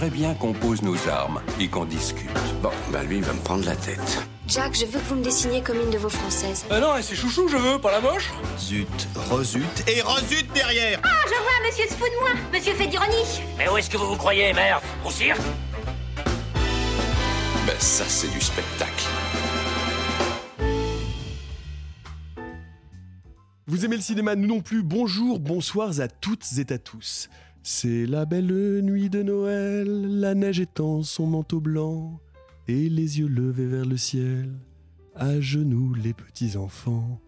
J'aimerais bien qu'on pose nos armes et qu'on discute. Bon, bah lui, il va me prendre la tête. Jack, je veux que vous me dessiniez comme une de vos françaises. Euh non, c'est chouchou, je veux, pas la moche. Zut, rezut et rezut derrière Ah, je vois, monsieur se fout de moi. Monsieur fait d'ironie. Mais où est-ce que vous vous croyez, merde Au cirque? Ben ça, c'est du spectacle. Vous aimez le cinéma, nous non plus. Bonjour, bonsoirs à toutes et à tous. C'est la belle nuit de Noël, la neige étend son manteau blanc, et les yeux levés vers le ciel, à genoux les petits enfants.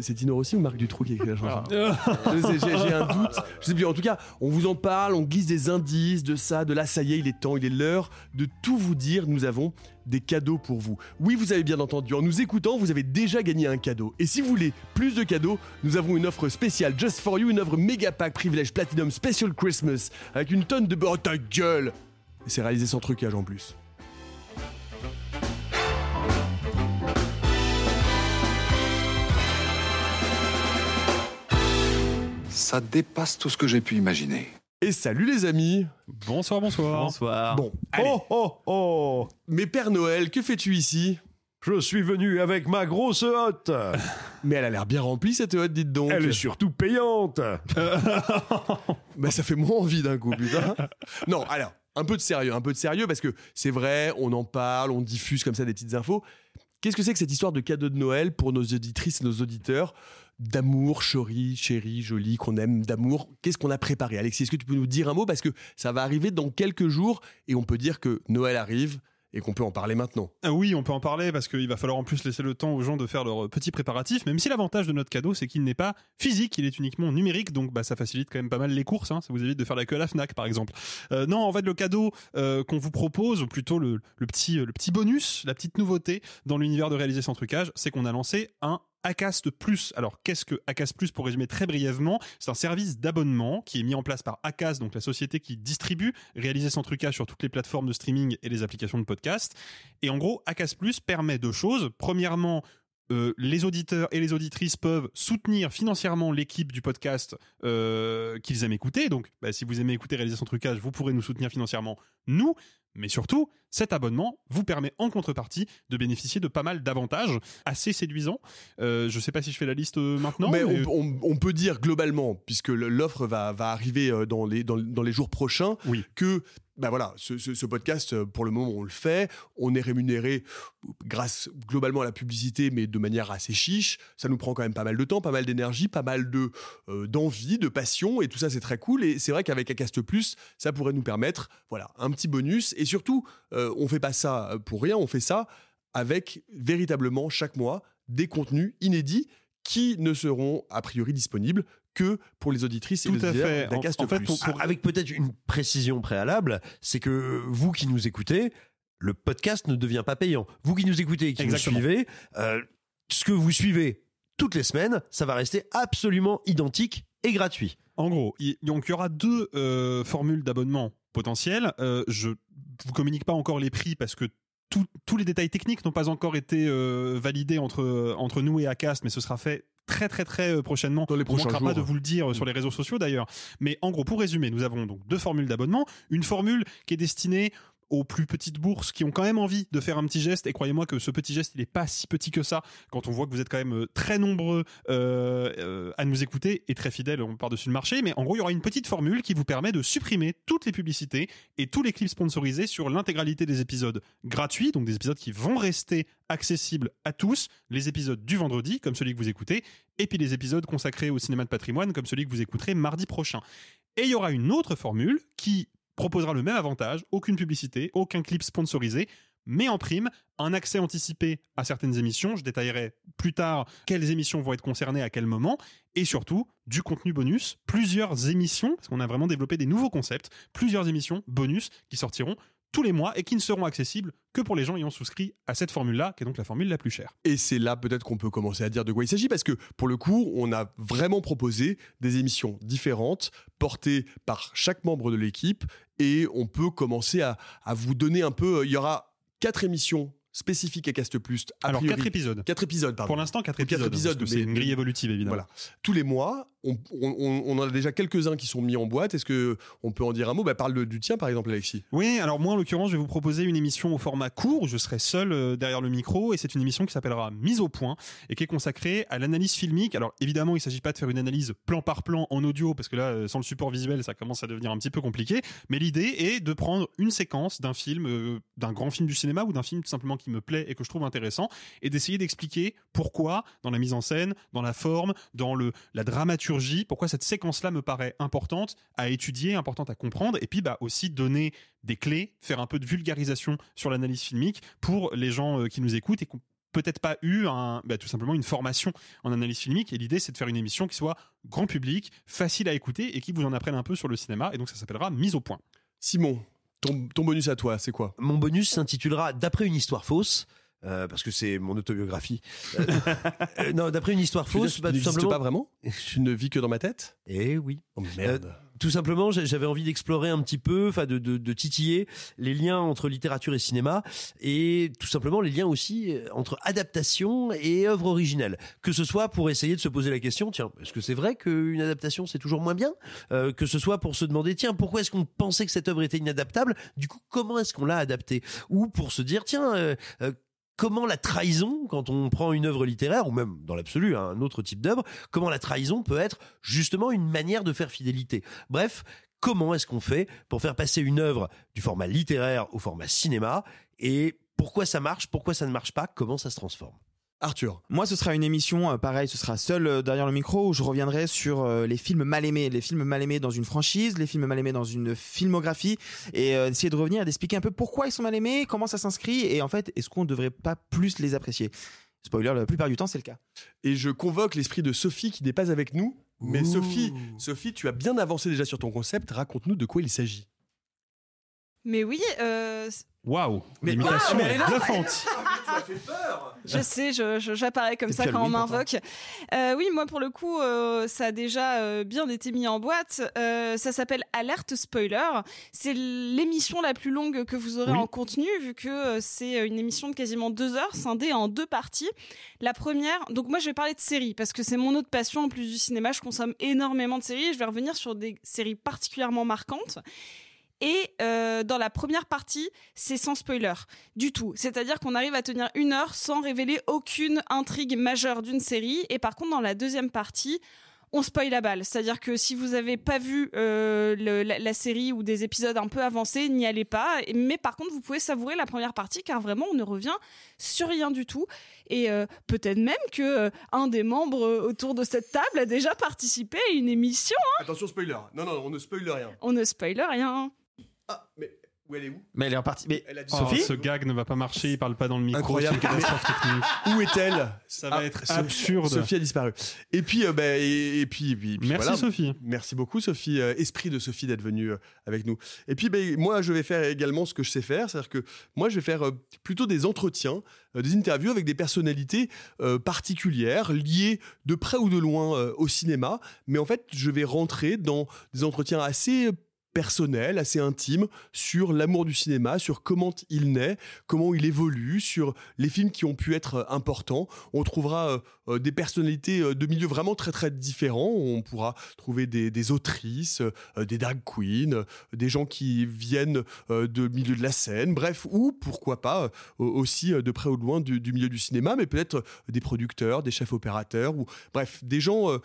C'est Tino Rossi ou Marc Dutroux qui a écrit la chanson sais, J'ai un doute. Je sais plus. En tout cas, on vous en parle, on glisse des indices de ça, de là. Ça y est, il est temps, il est l'heure de tout vous dire. Nous avons des cadeaux pour vous. Oui, vous avez bien entendu. En nous écoutant, vous avez déjà gagné un cadeau. Et si vous voulez plus de cadeaux, nous avons une offre spéciale Just for You, une offre méga pack privilège Platinum Special Christmas avec une tonne de. Oh, ta gueule Et c'est réalisé sans trucage en plus. Ça dépasse tout ce que j'ai pu imaginer. Et salut les amis Bonsoir, bonsoir. Bonsoir. Bon, allez. Oh, oh, oh Mais Père Noël, que fais-tu ici? Je suis venu avec ma grosse hotte. Mais elle a l'air bien remplie cette hotte, dites donc. Elle est surtout payante. Bah ça fait moins envie d'un coup, putain. non, alors, un peu de sérieux, un peu de sérieux, parce que c'est vrai, on en parle, on diffuse comme ça des petites infos. Qu'est-ce que c'est que cette histoire de cadeau de Noël pour nos auditrices et nos auditeurs? D'amour, chérie, chérie, jolie, qu'on aime, d'amour. Qu'est-ce qu'on a préparé? Alexis, est-ce que tu peux nous dire un mot? Parce que ça va arriver dans quelques jours et on peut dire que Noël arrive et qu'on peut en parler maintenant. Ah oui, on peut en parler parce qu'il va falloir en plus laisser le temps aux gens de faire leurs petits préparatifs, même si l'avantage de notre cadeau, c'est qu'il n'est pas physique, il est uniquement numérique, donc bah, ça facilite quand même pas mal les courses, hein, ça vous évite de faire la queue à la FNAC par exemple. Euh, non, en fait, le cadeau euh, qu'on vous propose, ou plutôt le, petit, le petit bonus, la petite nouveauté dans l'univers de réaliser sans trucage, c'est qu'on a lancé un Acast. Alors, qu'est-ce que Acast pour résumer très brièvement C'est un service d'abonnement qui est mis en place par Acast, donc la société qui distribue réaliser sans trucage sur toutes les plateformes de streaming et les applications de podcast. Et en gros, Acast permet deux choses. Premièrement, euh, les auditeurs et les auditrices peuvent soutenir financièrement l'équipe du podcast euh, qu'ils aiment écouter. Donc, bah, si vous aimez écouter Réaliser son trucage, vous pourrez nous soutenir financièrement, nous. Mais surtout, cet abonnement vous permet en contrepartie de bénéficier de pas mal d'avantages assez séduisants. Euh, je sais pas si je fais la liste euh, maintenant. mais mais- on, on- on peut dire globalement, puisque l'offre va, va arriver euh, dans les, dans, dans les jours prochains, Oui. que bah voilà, ce podcast, euh, pour le moment, on le fait. On est rémunéré grâce globalement à la publicité, mais de manière assez chiche. Ça nous prend quand même pas mal de temps, pas mal d'énergie, pas mal de euh, d'envie, de passion, et tout ça, c'est très cool. Et c'est vrai qu'avec Acast Plus, ça pourrait nous permettre, voilà, un petit bonus. Et surtout, euh, on fait pas ça pour rien, on fait ça avec véritablement chaque mois des contenus inédits qui ne seront a priori disponibles que pour les auditrices et Tout les à auditeurs fait. En- d'Acast en fait, Plus. pour- pour- Avec peut-être une précision préalable, c'est que vous qui nous écoutez, le podcast ne devient pas payant. Vous qui nous écoutez et qui Exactement. nous suivez, euh, ce que vous suivez toutes les semaines, ça va rester absolument identique et gratuit. En gros, donc il y aura deux euh, formules d'abonnement potentielles. Euh, je vous communique pas encore les prix parce que tout- tous les détails techniques n'ont pas encore été euh, validés entre, entre nous et Acast, mais ce sera fait très très très euh, prochainement. Dans les On prochains manquera pas de vous le dire sur les réseaux sociaux d'ailleurs. Mais en gros, pour résumer, nous avons donc deux formules d'abonnement. Une formule qui est destinée aux plus petites bourses qui ont quand même envie de faire un petit geste. Et croyez-moi que ce petit geste, il n'est pas si petit que ça quand on voit que vous êtes quand même euh, très nombreux euh, euh, à nous écouter et très fidèles par-dessus le marché. Mais en gros, il y aura une petite formule qui vous permet de supprimer toutes les publicités et tous les clips sponsorisés sur l'intégralité des épisodes gratuits, donc des épisodes qui vont rester accessibles à tous, les épisodes du vendredi, comme celui que vous écoutez, et puis les épisodes consacrés au cinéma de patrimoine, comme celui que vous écouterez mardi prochain. Et il y aura une autre formule qui proposera le même avantage, aucune publicité, aucun clip sponsorisé, mais en prime, un accès anticipé à certaines émissions. Je détaillerai plus tard quelles émissions vont être concernées à quel moment. Et surtout, du contenu bonus, plusieurs émissions, parce qu'on a vraiment développé des nouveaux concepts, plusieurs émissions bonus qui sortiront tous les mois et qui ne seront accessibles que pour les gens ayant souscrit à cette formule-là, qui est donc la formule la plus chère. Et c'est là peut-être qu'on peut commencer à dire de quoi il s'agit, parce que pour le coup, on a vraiment proposé des émissions différentes, portées par chaque membre de l'équipe, et on peut commencer à, à vous donner un peu... Il y aura quatre émissions spécifiques à Cast Plus. Alors, priori. quatre épisodes. Quatre épisodes, pardon. Pour l'instant, quatre Quatre épisodes. épisodes, c'est une grille évolutive, évidemment. Voilà. Tous les mois, on, on- on en a déjà quelques-uns qui sont mis en boîte. Est-ce que on peut en dire un mot? Bah, Parle du tien, par exemple, Alexis. Oui, alors moi en l'occurrence, je vais vous proposer une émission au format court où je serai seul euh, derrière le micro et c'est une émission qui s'appellera Mise au point et qui est consacrée à l'analyse filmique. Alors évidemment, il ne s'agit pas de faire une analyse plan par plan en audio parce que là, euh, sans le support visuel, ça commence à devenir un petit peu compliqué. Mais l'idée est de prendre une séquence d'un film, euh, d'un grand film du cinéma ou d'un film tout simplement qui me plaît et que je trouve intéressant et d'essayer d'expliquer pourquoi dans la mise en scène, dans la forme, dans le la dramaturgie, pourquoi cette séquence-là me paraît importante à étudier, importante à comprendre, et puis bah aussi donner des clés, faire un peu de vulgarisation sur l'analyse filmique pour les gens euh, qui nous écoutent et qui peut-être pas eu un, bah, tout simplement une formation en analyse filmique. Et l'idée, c'est de faire une émission qui soit grand public, facile à écouter et qui vous en apprenne un peu sur le cinéma. Et donc, ça s'appellera Mise au point. Simon, ton, ton bonus à toi, c'est quoi? Mon bonus s'intitulera D'après une histoire fausse. euh, parce que c'est mon autobiographie. Euh, euh, non, d'après une histoire fausse, bah, tu tout simplement. pas vraiment? Tu ne vis que dans ma tête? Eh oui. Oh merde. Tout simplement, j'avais envie d'explorer un petit peu, enfin de, de, de titiller les liens entre littérature et cinéma, et tout simplement les liens aussi euh, entre adaptation et œuvre originelle. Que ce soit pour essayer de se poser la question, tiens, est-ce que c'est vrai qu'une adaptation c'est toujours moins bien? Euh, Que ce soit pour se demander, tiens, pourquoi est-ce qu'on pensait que cette œuvre était inadaptable? Du coup, comment est-ce qu'on l'a adaptée? Ou pour se dire, tiens. euh, euh, Comment la trahison, quand on prend une œuvre littéraire, ou même dans l'absolu hein, un autre type d'œuvre, comment la trahison peut être justement une manière de faire fidélité? Bref, comment est-ce qu'on fait pour faire passer une œuvre du format littéraire au format cinéma? Et pourquoi ça marche, pourquoi ça ne marche pas, comment ça se transforme? Arthur. Moi, ce sera une émission, euh, pareil, ce sera seul euh, derrière le micro, où je reviendrai sur euh, les films mal aimés, les films mal aimés dans une franchise, les films mal aimés dans une filmographie, et euh, essayer de revenir et d'expliquer un peu pourquoi ils sont mal aimés, comment ça s'inscrit, et en fait, est-ce qu'on ne devrait pas plus les apprécier? Spoiler, la plupart du temps, c'est le cas. Et je convoque l'esprit de Sophie qui n'est pas avec nous. Mais Ouh. Sophie, Sophie, tu as bien avancé déjà sur ton concept. Raconte-nous de quoi il s'agit. Mais oui, euh, Waouh Mais- L'imitation Ah, mais elle je sais, je- je- j'apparais comme ça quand on Halloween, m'invoque. Euh, oui, moi pour le coup, euh, ça a déjà euh, bien été mis en boîte. Euh, ça s'appelle Alerte Spoiler. C'est l'émission la plus longue que vous aurez Oui. en contenu, vu que euh, c'est une émission de quasiment deux heures, scindée en deux parties. La première, donc moi je vais parler de séries, parce que c'est mon autre passion en plus du cinéma. Je consomme énormément de séries. Je vais revenir sur des séries particulièrement marquantes. Et euh, dans la première partie, c'est sans spoiler du tout. C'est-à-dire qu'on arrive à tenir une heure sans révéler aucune intrigue majeure d'une série. Et par contre, dans la deuxième partie, on spoil la balle. C'est-à-dire que si vous avez pas vu euh, le- la, la série ou des épisodes un peu avancés, n'y allez pas. Mais par contre, vous pouvez savourer la première partie car vraiment, on ne revient sur rien du tout. Et euh, peut-être même que euh, un des membres autour de cette table a déjà participé à une émission. Attention, spoiler. Non, non, on ne spoile rien. On ne spoil rien. Ah, mais où elle est où? Mais elle est repartie. Mais Elle a dit Oh, Sophie ce gag ne va pas marcher, il parle pas dans le micro, c'est Incroyable. une catastrophe technique. Où est-elle? Ça va Ah, être Sophie- absurde. Sophie a disparu. Et puis, euh, bah, et, et puis, et puis- puis Merci voilà. Sophie. Merci beaucoup Sophie, Euh, esprit de Sophie d'être venue euh, avec nous. Et puis ben, moi je vais faire également ce que je sais faire, c'est-à-dire que moi je vais faire euh, plutôt des entretiens, euh, des interviews avec des personnalités euh, particulières liées de près ou de loin euh, au cinéma, mais en fait je vais rentrer dans des entretiens assez personnel, assez intime sur l'amour du cinéma, sur comment il naît, comment il évolue, sur les films qui ont pu être euh, importants. On trouvera euh, euh, des personnalités de milieux vraiment très très différents. On pourra trouver des, autrices, des drag queens, des gens qui viennent de milieu de la scène, bref, ou pourquoi pas aussi de près ou de loin du, du milieu du cinéma, mais peut-être des producteurs, des chefs opérateurs, ou bref, des gens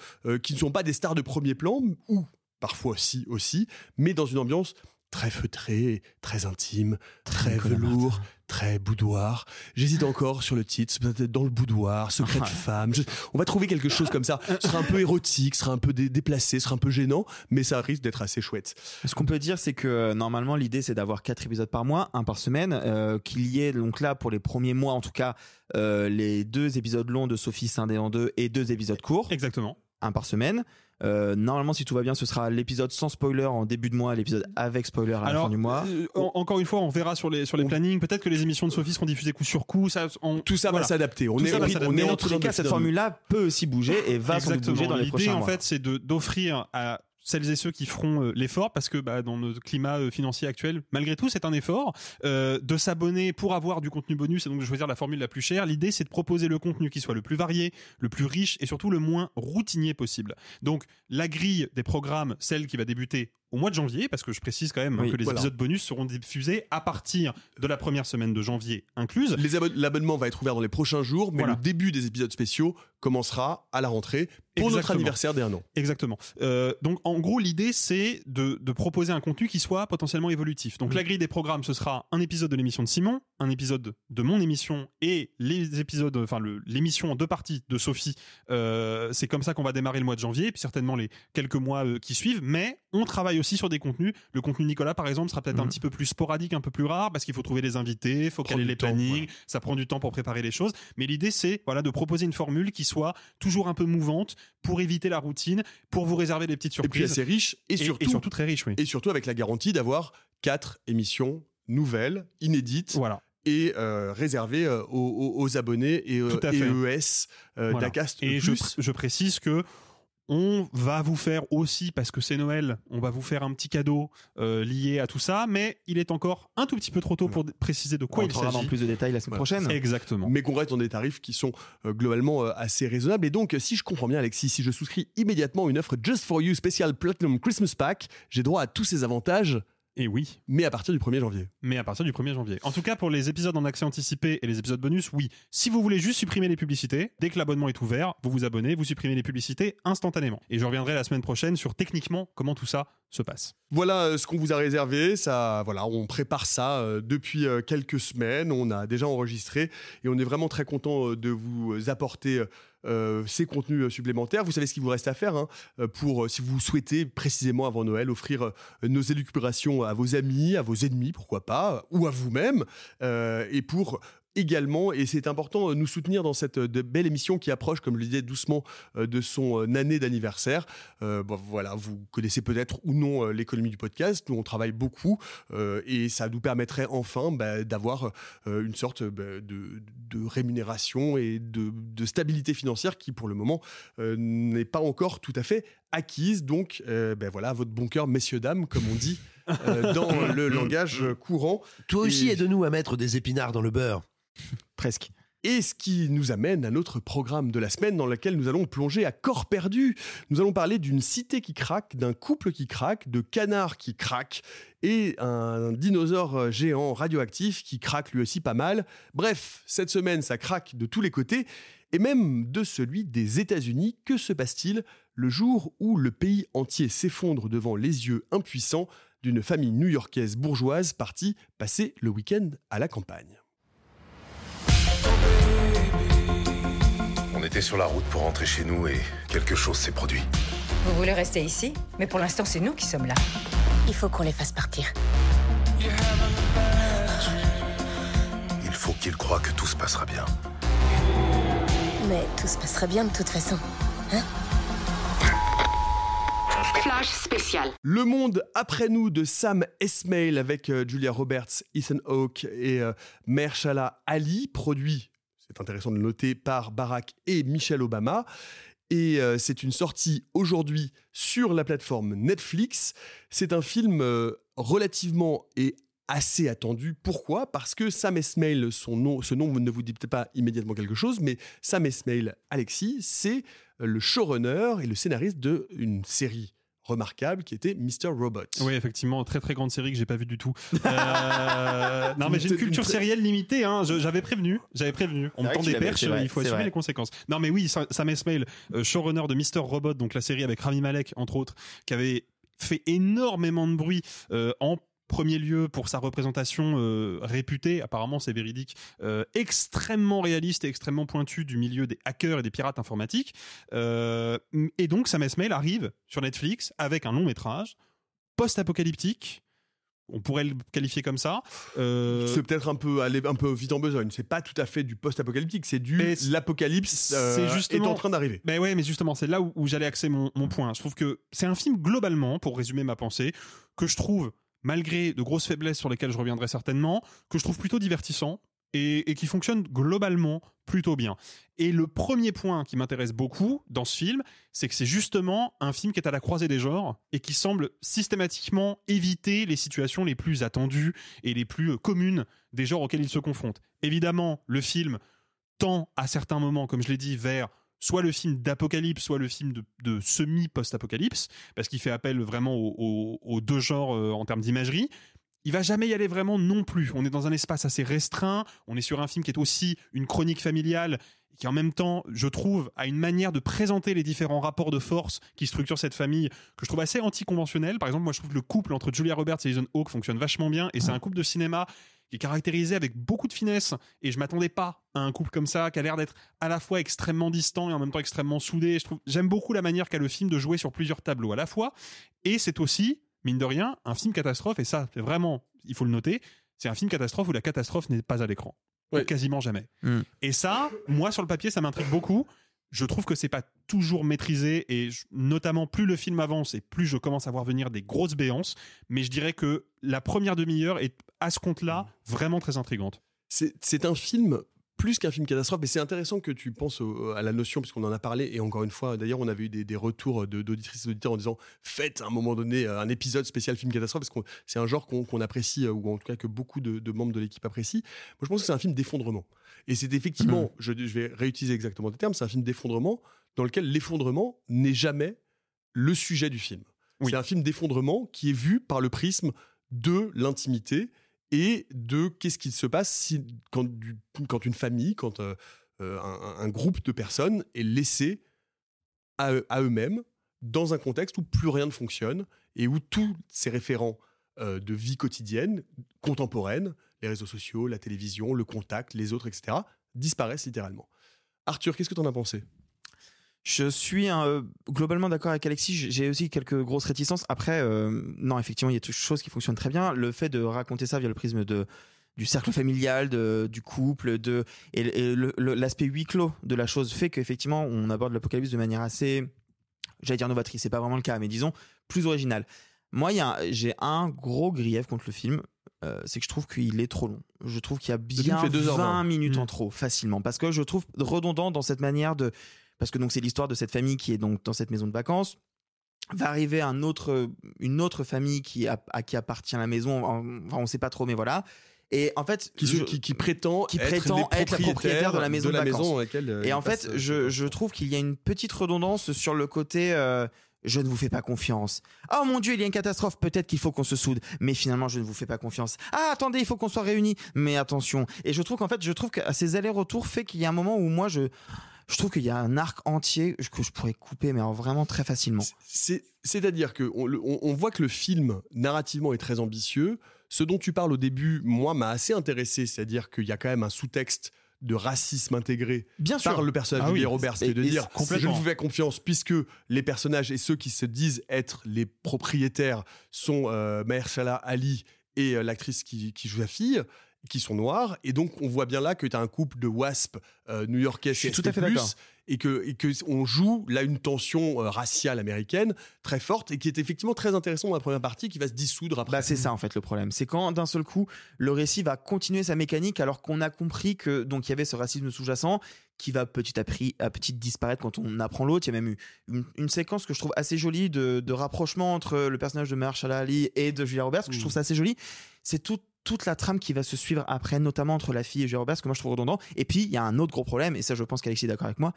qui ne sont pas des stars de premier plan, ou parfois si aussi, mais dans une ambiance très feutrée, très intime, très, velours, très boudoir. J'hésite encore sur le titre, peut-être dans le boudoir, secret de femme. Je- on va trouver quelque chose comme ça. Ce sera un peu érotique, ce sera un peu dé- déplacé, ce sera un peu gênant, mais ça risque d'être assez chouette. Ce qu'on peut dire, c'est que euh, normalement, l'idée, c'est d'avoir quatre épisodes par mois, un par semaine, euh, qu'il y ait donc là pour les premiers mois, en tout cas, euh, les deux épisodes longs de Sophie Sindé en deux et deux épisodes courts. Exactement. Un par semaine. Euh, normalement, si tout va bien, ce sera l'épisode sans spoiler en début de mois, l'épisode avec spoiler à la fin du mois. euh, en- encore une fois, on verra sur les sur les plannings. Peut-être que les émissions de Sophie seront diffusées coup sur coup. Ça, on- Tout ça voilà. va s'adapter. On Tout est, on est Mais en en tous les cas, cette formule-là peut aussi bouger et va sans doute Exactement. bouger dans les L'idée, prochains en mois. fait, c'est d'offrir à celles et ceux qui feront euh, l'effort, parce que bah, dans notre climat euh, financier actuel, malgré tout, c'est un effort, euh, de s'abonner pour avoir du contenu bonus et donc de choisir la formule la plus chère. L'idée, c'est de proposer le contenu qui soit le plus varié, le plus riche et surtout le moins routinier possible. Donc, la grille des programmes, celle qui va débuter au mois de janvier, parce que je précise quand même hein, que les voilà. épisodes bonus seront diffusés à partir de la première semaine de janvier incluse. L'abonnement va être ouvert dans les prochains jours, mais Voilà. le début des épisodes spéciaux commencera à la rentrée pour notre anniversaire d'un an. Exactement. Euh, donc en gros l'idée c'est de, de proposer un contenu qui soit potentiellement évolutif. Donc la grille des programmes ce sera un épisode de l'émission de Simon, un épisode de mon émission et les épisodes, enfin l'émission en deux parties de Sophie. Euh, c'est comme ça qu'on va démarrer le mois de janvier, puis certainement les quelques mois euh, qui suivent. Mais on travaille aussi sur des contenus. Le contenu de Nicolas par exemple sera peut-être un Mhm. petit peu plus sporadique, un peu plus rare parce qu'il faut trouver les invités, faut caler les temps, plannings, ça prend du temps pour préparer les choses. Mais l'idée c'est voilà de proposer une formule qui soit toujours un peu mouvante pour éviter la routine, pour vous réserver des petites Et puis surprises. assez riche et, surtout, très riche, oui. et surtout avec la garantie d'avoir quatre émissions nouvelles, inédites. Voilà. Et euh, réservées euh, aux, aux- aux abonnés et, euh, et. ES euh, Voilà. d'Acast. Et je, pr- je précise que on va vous faire aussi, parce que c'est Noël, on va vous faire un petit cadeau euh, lié à tout ça, mais il est encore un tout petit peu trop tôt pour préciser de quoi On il entrera dans s'agit. plus de détails la semaine prochaine. Exactement. mais qu'on reste dans des tarifs qui sont euh, globalement euh, assez raisonnables. Et donc, si je comprends bien, Alexis, si je souscris immédiatement une offre Just for You spécial Platinum Christmas Pack, j'ai droit à tous ces avantages, Et oui, mais à partir du 1er janvier. mais à partir du 1er janvier. En tout cas, pour les épisodes en accès anticipé et les épisodes bonus, oui. Si vous voulez juste supprimer les publicités, dès que l'abonnement est ouvert, vous vous abonnez, vous supprimez les publicités instantanément. Et je reviendrai la semaine prochaine sur techniquement comment tout ça se passe. Voilà euh, ce qu'on vous a réservé. Ça, voilà, on prépare ça euh, depuis euh, quelques semaines. On a déjà enregistré et on est vraiment très content de vous apporter ces contenus supplémentaires. Vous savez ce qu'il vous reste à faire hein, pour, si vous souhaitez précisément avant Noël, offrir nos élucubrations à vos amis, à vos ennemis, pourquoi pas, ou à vous-même, et pour également, et c'est important, euh, nous soutenir dans cette euh, de belle émission qui approche, comme je le disais doucement, euh, de son année d'anniversaire. Euh, bon, voilà, vous connaissez peut-être ou non l'économie du podcast. Nous, on travaille beaucoup euh, et ça nous permettrait enfin bah, d'avoir euh, une sorte bah, de, de rémunération et de, de stabilité financière qui, pour le moment, n'est pas encore tout à fait acquise. Donc, voilà, votre bon cœur, messieurs, dames, comme on dit dans le langage courant. Toi aussi, Et- aide-nous à mettre des épinards dans le beurre. Presque. Et ce qui nous amène à notre programme de la semaine dans lequel nous allons plonger à corps perdu. Nous allons parler d'une cité qui craque, d'un couple qui craque, de canards qui craquent et un dinosaure géant radioactif qui craque lui aussi pas mal. Bref, cette semaine, ça craque de tous les côtés et même de celui des États-Unis. Que se passe-t-il le jour où le pays entier s'effondre devant les yeux impuissants d'une famille new-yorkaise bourgeoise partie passer le week-end à la campagne? On était sur la route pour rentrer chez nous et quelque chose s'est produit. Vous voulez rester ici Mais pour l'instant, c'est nous qui sommes là. Il faut qu'on les fasse partir. Il faut qu'il croie que tout se passera bien. Mais tout se passera bien de toute façon. Hein? Flash spécial. Le monde après nous de Sam Esmail avec euh, Julia Roberts, Ethan Hawke et euh, Mahershala Ali, produit, c'est intéressant de le noter, par Barack et Michelle Obama. Et euh, c'est une sortie aujourd'hui sur la plateforme Netflix. C'est un film euh, relativement et assez attendu. Pourquoi? Parce que Sam Esmail, son nom, ce nom ne vous dit peut-être pas immédiatement quelque chose, mais Sam Esmail, Alexis, c'est euh, le showrunner et le scénariste d'une série remarquable qui était Mr. Robot. Oui, effectivement, très très grande série que j'ai pas vue du tout. Euh, non, mais j'ai une culture sérielle limitée. Hein. J'avais prévenu, j'avais prévenu. On me tend des perches, vrai, il faut assumer vrai. les conséquences. Non, mais oui, Sa- Sam Esmail, euh, showrunner de Mr. Robot, donc la série avec Rami Malek entre autres, qui avait fait énormément de bruit euh, en premier lieu pour sa représentation euh, réputée, apparemment c'est véridique, euh, extrêmement réaliste et extrêmement pointue du milieu des hackers et des pirates informatiques. Euh, et donc Sam Esmail arrive sur Netflix avec un long métrage post-apocalyptique. On pourrait le qualifier comme ça. Euh, C'est peut-être un peu aller un peu vite en besogne. C'est pas tout à fait du post-apocalyptique, c'est du Mais l'apocalypse euh, c'est est justement en train d'arriver. Ben ouais, mais justement, c'est là où, où j'allais axer mon, mon point. Je trouve que c'est un film globalement, pour résumer ma pensée, que je trouve, malgré de grosses faiblesses sur lesquelles je reviendrai certainement, que je trouve plutôt divertissant et, qui fonctionne globalement plutôt bien. Et le premier point qui m'intéresse beaucoup dans ce film, c'est que c'est justement un film qui est à la croisée des genres et qui semble systématiquement éviter les situations les plus attendues et les plus euh, communes des genres auxquels il se confronte. Évidemment, le film tend à certains moments, comme je l'ai dit, vers soit le film d'apocalypse, soit le film de, de semi-post-apocalypse, parce qu'il fait appel vraiment aux, aux- aux deux genres euh, en termes d'imagerie. Il va jamais y aller vraiment non plus. On est dans un espace assez restreint. On est sur un film qui est aussi une chronique familiale qui en même temps, je trouve, a une manière de présenter les différents rapports de force qui structurent cette famille que je trouve assez anticonventionnelle. Par exemple, moi, je trouve que le couple entre Julia Roberts et Ethan Hawke fonctionne vachement bien, et c'est un couple de cinéma qui est caractérisé avec beaucoup de finesse. Et je m'attendais pas à un couple comme ça, qui a l'air d'être à la fois extrêmement distant et en même temps extrêmement soudé. Je trouve, j'aime beaucoup la manière qu'a le film de jouer sur plusieurs tableaux à la fois. Et c'est aussi, mine de rien, un film catastrophe. Et ça, c'est vraiment, il faut le noter, c'est un film catastrophe où la catastrophe n'est pas à l'écran. Quasiment jamais. Mm. Et ça, moi, sur le papier, ça m'intrigue beaucoup. Je trouve que c'est pas toujours maîtrisé et je- notamment plus le film avance et plus je commence à voir venir des grosses béances. Mais je dirais que la première demi-heure est à ce compte-là vraiment très intrigante. C'est un film plus qu'un film catastrophe, mais c'est intéressant que tu penses au- à la notion, puisqu'on en a parlé, et encore une fois, d'ailleurs, on avait eu des, des retours de- d'auditrices et d'auditeurs en disant faites à un moment donné un épisode spécial film catastrophe, parce que c'est un genre qu'on qu'on apprécie, euh, ou en tout cas que beaucoup de, de membres de l'équipe apprécient. Moi, je pense que c'est un film d'effondrement. Et c'est effectivement, je, je vais réutiliser exactement tes termes, c'est un film d'effondrement dans lequel l'effondrement n'est jamais le sujet du film. C'est un film d'effondrement qui est vu par le prisme de l'intimité et de qu'est-ce qui se passe quand, une famille, quand euh, euh, un, groupe de personnes est laissé à eux-mêmes dans un contexte où plus rien ne fonctionne et où tous ces référents euh, de vie quotidienne, contemporaine, les réseaux sociaux, la télévision, le contact, les autres, etc., disparaissent littéralement. Arthur, qu'est-ce que tu en as pensé? Je suis euh, globalement d'accord avec Alexis. J'ai- aussi quelques grosses réticences. Après, euh, non, effectivement, il y a des choses qui fonctionnent très bien. Le fait de raconter ça via le prisme de du cercle familial, de, du couple, de et, l'aspect huis clos de la chose fait qu'effectivement, on aborde l'apocalypse de manière assez, j'allais dire novatrice. C'est pas vraiment le cas, mais disons plus originale. Moi, j'ai un gros grief contre le film. euh, c'est que je trouve qu'il est trop long. Je trouve qu'il y a bien fait 2h20. 20 minutes Mm. en trop, facilement. Parce que je trouve redondant dans cette manière de, parce que donc c'est l'histoire de cette famille qui est donc dans cette maison de vacances va arriver un autre une autre famille qui a, à qui appartient la maison enfin on sait pas trop mais voilà et en fait qui, se- je- qui, qui prétend, qui être, prétend les être la propriétaire de la maison de, vacances. maison dans laquelle euh, et en fait euh, je, je trouve qu'il y a une petite redondance sur le côté euh, je ne vous fais pas confiance. Oh mon dieu, il y a une catastrophe, peut-être qu'il faut qu'on se soude, mais finalement je ne vous fais pas confiance. Ah attendez, il faut qu'on soit réunis, mais attention. Et je trouve qu'en fait, je trouve que ces allers-retours fait qu'il y a un moment où moi je je trouve qu'il y a un arc entier que je pourrais couper, mais vraiment très facilement. C'est- C'est-à-dire que on, le- on- on voit que le film narrativement est très ambitieux. Ce dont tu parles au début, moi, m'a assez intéressé, c'est-à-dire qu'il y a quand même un sous-texte de racisme intégré Bien sûr. par le personnage Ah de oui. Julia Roberts, qui est de dire c'est- je vous fais confiance puisque les personnages et ceux qui se disent être les propriétaires sont euh, Mahershala Ali et euh, l'actrice qui, qui joue la fille. Qui sont noirs. Et donc, on voit bien là que tu as un couple de wasp euh, new-yorkais et tout à fait d'accord. Et que, et que on joue là une tension euh, raciale américaine très forte et qui est effectivement très intéressant dans la première partie qui va se dissoudre après. Bah, c'est ça en fait le problème. C'est quand d'un seul coup le récit va continuer sa mécanique alors qu'on a compris que donc il y avait ce racisme sous-jacent qui va petit à petit, à petit disparaître quand on apprend l'autre. Il y a même eu une, une séquence que je trouve assez jolie de, de rapprochement entre le personnage de Mahershala Ali et de Julia Roberts que je trouve ça assez joli. C'est tout toute la trame qui va se suivre après, notamment entre la fille et Julia Roberts, que moi je trouve redondant. Et puis, il y a un autre gros problème, et ça, je pense qu'Alexis est d'accord avec moi.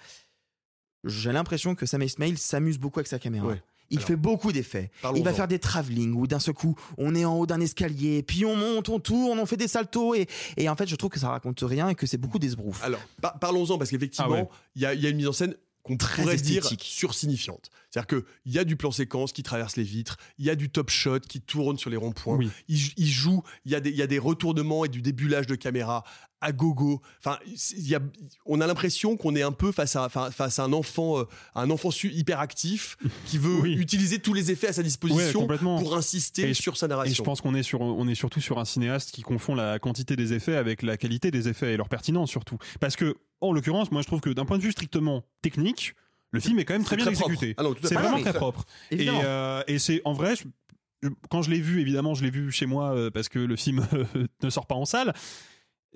J'ai l'impression que Sam Ismail s'amuse beaucoup avec sa caméra. Ouais. Il Alors, fait beaucoup d'effets. Il va faire des travelling où d'un seul coup, on est en haut d'un escalier, puis on monte, on tourne, on fait des saltos. Et, et en fait, je trouve que ça raconte rien et que c'est beaucoup d'esbrouf. Alors, par- parlons-en parce qu'effectivement, Ah ouais. il y, a, il y a une mise en scène qu'on pourrait dire sursignifiante. C'est-à-dire qu'il y a du plan séquence qui traverse les vitres, il y a du top shot qui tourne sur les ronds-points, il, joue, il y, a des, il y a des retournements et du débulage de caméra à gogo. Enfin, y a, on a l'impression qu'on est un peu face à, face à un enfant, euh, un enfant hyperactif qui veut Oui. utiliser tous les effets à sa disposition pour insister Et sur sa Et je narration. pense qu'on est sur, on est surtout sur un cinéaste qui confond la quantité des effets avec la qualité des effets et leur pertinence surtout. Parce que, en l'occurrence, moi je trouve que d'un point de vue strictement technique, le film est quand même très bien très exécuté. Ah c'est vraiment Ah très propre. Et, euh, et c'est en vrai, je- quand je l'ai vu, évidemment, je l'ai vu chez moi euh, parce que le film ne sort pas en salle.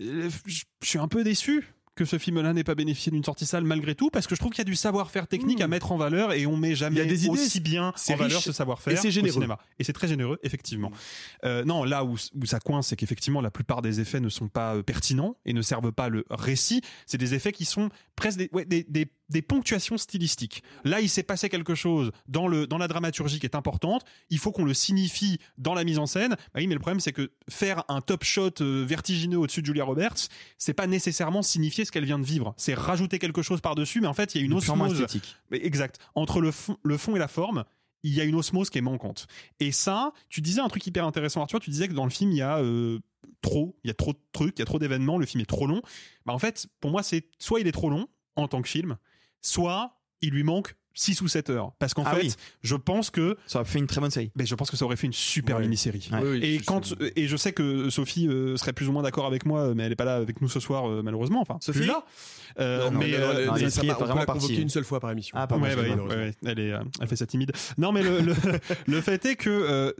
Euh, Je suis un peu déçu que ce film-là n'ait pas bénéficié d'une sortie salle malgré tout, parce que je trouve qu'il y a du savoir-faire technique à mettre en valeur et on met jamais. Il y a des idées, aussi bien en valeur ce savoir-faire au cinéma. Et c'est très généreux, effectivement. Euh, non, là où, où ça coince, c'est qu'effectivement, la plupart des effets ne sont pas euh, pertinents et ne servent pas le récit. C'est des effets qui sont presque des, ouais, des, des, des ponctuations stylistiques. Là, il s'est passé quelque chose dans, le, dans la dramaturgie qui est importante. Il faut qu'on le signifie dans la mise en scène. Bah oui, mais le problème, c'est que faire un top shot euh, vertigineux au-dessus de Julia Roberts, c'est pas nécessairement signifier ce qu'elle vient de vivre. C'est rajouter quelque chose par-dessus, mais en fait, il y a une osmose. esthétique. Mais exact. Entre le fond, le fond et la forme, il y a une osmose qui est manquante. Et ça, tu disais un truc hyper intéressant, Arthur. Tu disais que dans le film, il y a euh, trop, il y a trop de trucs, il y a trop d'événements, le film est trop long. Bah, en fait, pour moi, c'est soit il est trop long en tant que film, soit il lui manque 6 ou 7 heures. Parce qu'en Ah fait, oui. je pense que. Ça aurait fait une très bonne série. Mais je pense que ça aurait fait une super Ouais. mini-série. Ouais. Oui, oui, Et je- quand et je sais que Sophie euh, serait plus ou moins d'accord avec moi, mais elle est pas là avec nous ce soir euh, malheureusement. Enfin, Sophie là. Euh, Non, mais non, ça- est on vraiment parti. une seule fois par émission. Ah, pardon, Ouais, bah elle, est, euh, elle fait ça timide. Non, mais le, le, le fait est que euh,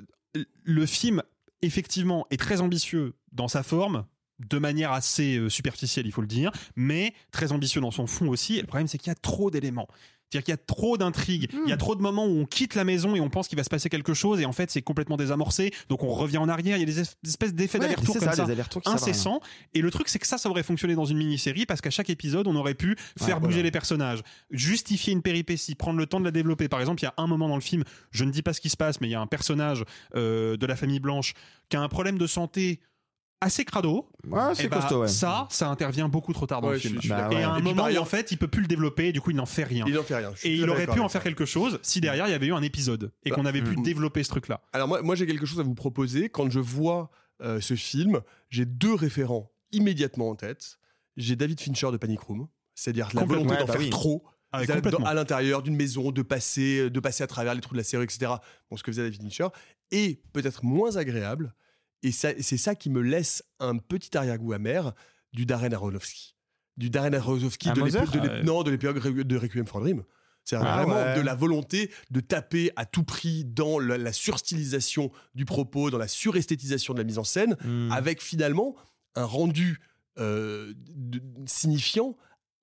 le film, effectivement, est très ambitieux dans sa forme, de manière assez euh, superficielle, il faut le dire, mais très ambitieux dans son fond aussi. Et le problème, c'est qu'il y a trop d'éléments. C'est-à-dire qu'il y a trop d'intrigues, il y a trop de moments où on quitte la maison et on pense qu'il va se passer quelque chose et en fait c'est complètement désamorcé, donc on revient en arrière, il y a des es- espèces d'effets Ouais, d'aller-retour comme ça, ça, incessants. Et le truc c'est que ça, ça aurait fonctionné dans une mini-série parce qu'à chaque épisode on aurait pu faire Ouais, bouger les personnages, justifier une péripétie, prendre le temps de la développer. Par exemple, il y a un moment dans le film, je ne dis pas ce qui se passe, mais il y a un personnage euh, de la famille Blanche qui a un problème de santé assez crado. Ouais, c'est Eh ben, costaud, ouais. Ça, ça intervient beaucoup trop tard dans Ouais, le je film. suis- je suis Bah et à un Et moment où en fait, il peut plus le développer et du coup, il n'en fait rien. Il en fait rien. Et il aurait pu en faire quelque chose si derrière il y avait eu un épisode et qu'on avait pu Mm. développer ce truc-là. Alors moi, moi j'ai quelque chose à vous proposer. Quand je vois euh, ce film, j'ai deux référents immédiatement en tête. J'ai David Fincher de Panic Room, c'est-à-dire la volonté d'en bah faire oui. trop. Ah, dans- à l'intérieur d'une maison, de passer, de passer à travers les trous de la série, etc. Bon, ce que faisait David Fincher. Et peut-être moins agréable, et c'est ça qui me laisse un petit arrière-goût amer, du Darren Aronofsky. Du Darren Aronofsky de l'époque de Ah non, de de Requiem for a Dream. C'est Ah vraiment ouais. de la volonté de taper à tout prix dans la, la surstylisation du propos, dans la suresthétisation de la mise en scène, Hmm. avec finalement un rendu euh, de- signifiant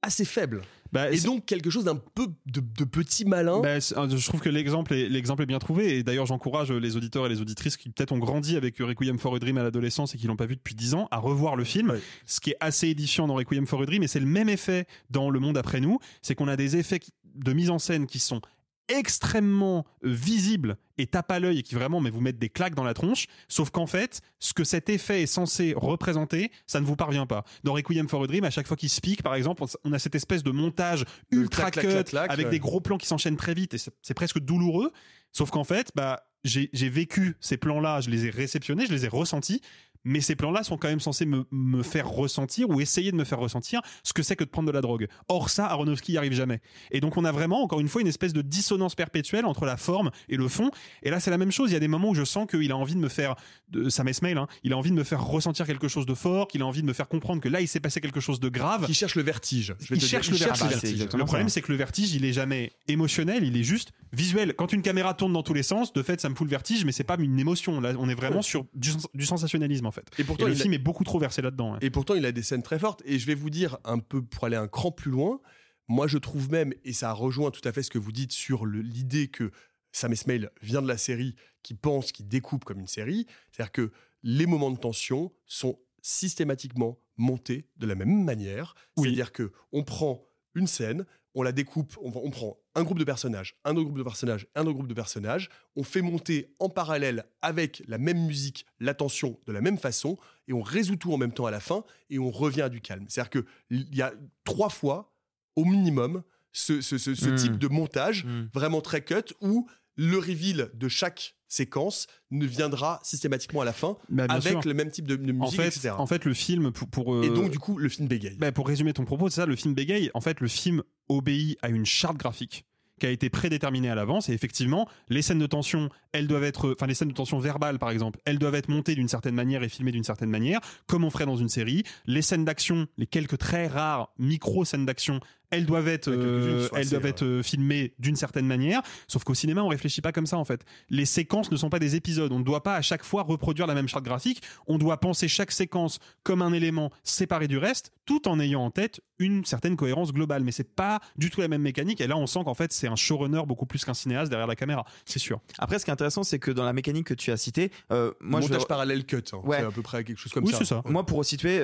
assez faible. Bah, Et donc quelque chose d'un peu de, de petit malin. bah, euh, je trouve que l'exemple est, l'exemple est bien trouvé et d'ailleurs j'encourage les auditeurs et les auditrices qui peut-être ont grandi avec Requiem for a Dream à l'adolescence et qui l'ont pas vu depuis 10 ans à revoir le film ce qui est assez édifiant dans Requiem for a Dream et c'est le même effet dans Le Monde après nous c'est qu'on a des effets de mise en scène qui sont extrêmement visibles et tape à l'œil et qui vraiment mais vous mettent des claques dans la tronche. Sauf qu'en fait ce que cet effet est censé représenter ça ne vous parvient pas. Dans Requiem for a Dream à chaque fois qu'il se pique par exemple on a cette espèce de montage ultra clac, cut clac, clac, avec ouais. des gros plans qui s'enchaînent très vite et c'est presque douloureux. Sauf qu'en fait bah j'ai j'ai vécu ces plans là je les ai réceptionnés je les ai ressentis mais ces plans-là sont quand même censés me, me faire ressentir ou essayer de me faire ressentir ce que c'est que de prendre de la drogue. Or ça, Aronofsky n'y arrive jamais. Et donc on a vraiment, encore une fois, une espèce de dissonance perpétuelle entre la forme et le fond. Et là, c'est la même chose. Il y a des moments où je sens qu'il a envie de me faire, de, Sam Esmail, hein, il a envie de me faire ressentir quelque chose de fort, qu'il a envie de me faire comprendre que là, il s'est passé quelque chose de grave. Qui cherche le vertige. Je vais Il te cherche, dire, le, vertige. Le problème, ça. c'est que le vertige, il est jamais émotionnel, il est juste visuel. Quand une caméra tourne dans tous les sens, de fait, ça me fout le vertige, mais c'est pas une émotion. Là, on est vraiment sur du, sens- du sensationnalisme, en fait. Et pourtant, le il a- film est beaucoup trop versé là-dedans. ouais. Et pourtant, il a des scènes très fortes. Et je vais vous dire un peu pour aller un cran plus loin. Moi, je trouve même, et ça rejoint tout à fait ce que vous dites sur l'idée que Sam Esmail vient de la série, qui pense, qui découpe comme une série. C'est-à-dire que les moments de tension sont systématiquement montés de la même manière. C'est-à-dire que on prend une scène, on la découpe, on, prend un groupe de personnages, un autre groupe de personnages, un autre groupe de personnages, on fait monter en parallèle avec la même musique la tension de la même façon, et on résout tout en même temps à la fin, et on revient à du calme. C'est-à-dire que il y a trois fois, au minimum, ce, ce- ce- ce Mm. type de montage Mm. vraiment très cut, où le reveal de chaque séquence ne viendra systématiquement à la fin, Bah, avec sûr. le même type de, de musique, en fait, etc. en fait, le film pour, pour, et euh, donc, du coup, le film bégaye. bah, pour résumer ton propos, c'est ça, le film bégaye. En fait, le film obéit à une charte graphique qui a été prédéterminée à l'avance. Et effectivement, les scènes de tension, elles doivent être, enfin, les scènes de tension verbales, par exemple, elles doivent être montées d'une certaine manière et filmées d'une certaine manière, comme on ferait dans une série. Les scènes d'action, les quelques très rares micro scènes d'action, elles doivent être, euh, elles doivent être euh, filmées d'une certaine manière. Sauf qu'au cinéma, on réfléchit pas comme ça, en fait. Les séquences ne sont pas des épisodes. On ne doit pas à chaque fois reproduire la même charte graphique. On doit penser chaque séquence comme un élément séparé du reste, tout en ayant en tête une certaine cohérence globale. Mais c'est pas du tout la même mécanique. Et là, on sent qu'en fait, c'est un showrunner beaucoup plus qu'un cinéaste derrière la caméra. C'est sûr. Après, ce qui est intéressant, c'est que dans la mécanique que tu as citée, euh, moi, je Montage vais- parallèle cut, hein. Ouais. c'est à peu près quelque chose comme Oui, ça. c'est ça. Moi, pour resituer,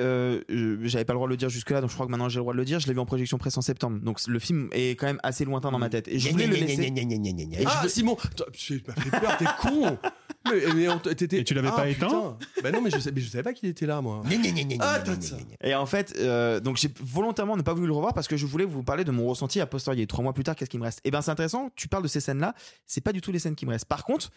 j'avais pas le droit de le dire jusque-là, donc je crois que maintenant j'ai le droit de le dire. Je l'ai vu en projection presse en donc le film est quand même assez lointain dans ma tête. Et je voulais le laisser. Ah, Simon, tu m'as fait peur, t'es con Et tu l'avais Ah, pas putain. éteint Bah non, mais je, sais- savais pas qu'il était là, moi. Ah. Et en fait, euh, donc j'ai volontairement ne pas voulu le revoir parce que je voulais vous parler de mon ressenti a posteriori. Trois mois plus tard, qu'est-ce qui me reste Et ben c'est intéressant. Tu parles de ces scènes-là, c'est pas du tout les scènes qui me restent. Par contre,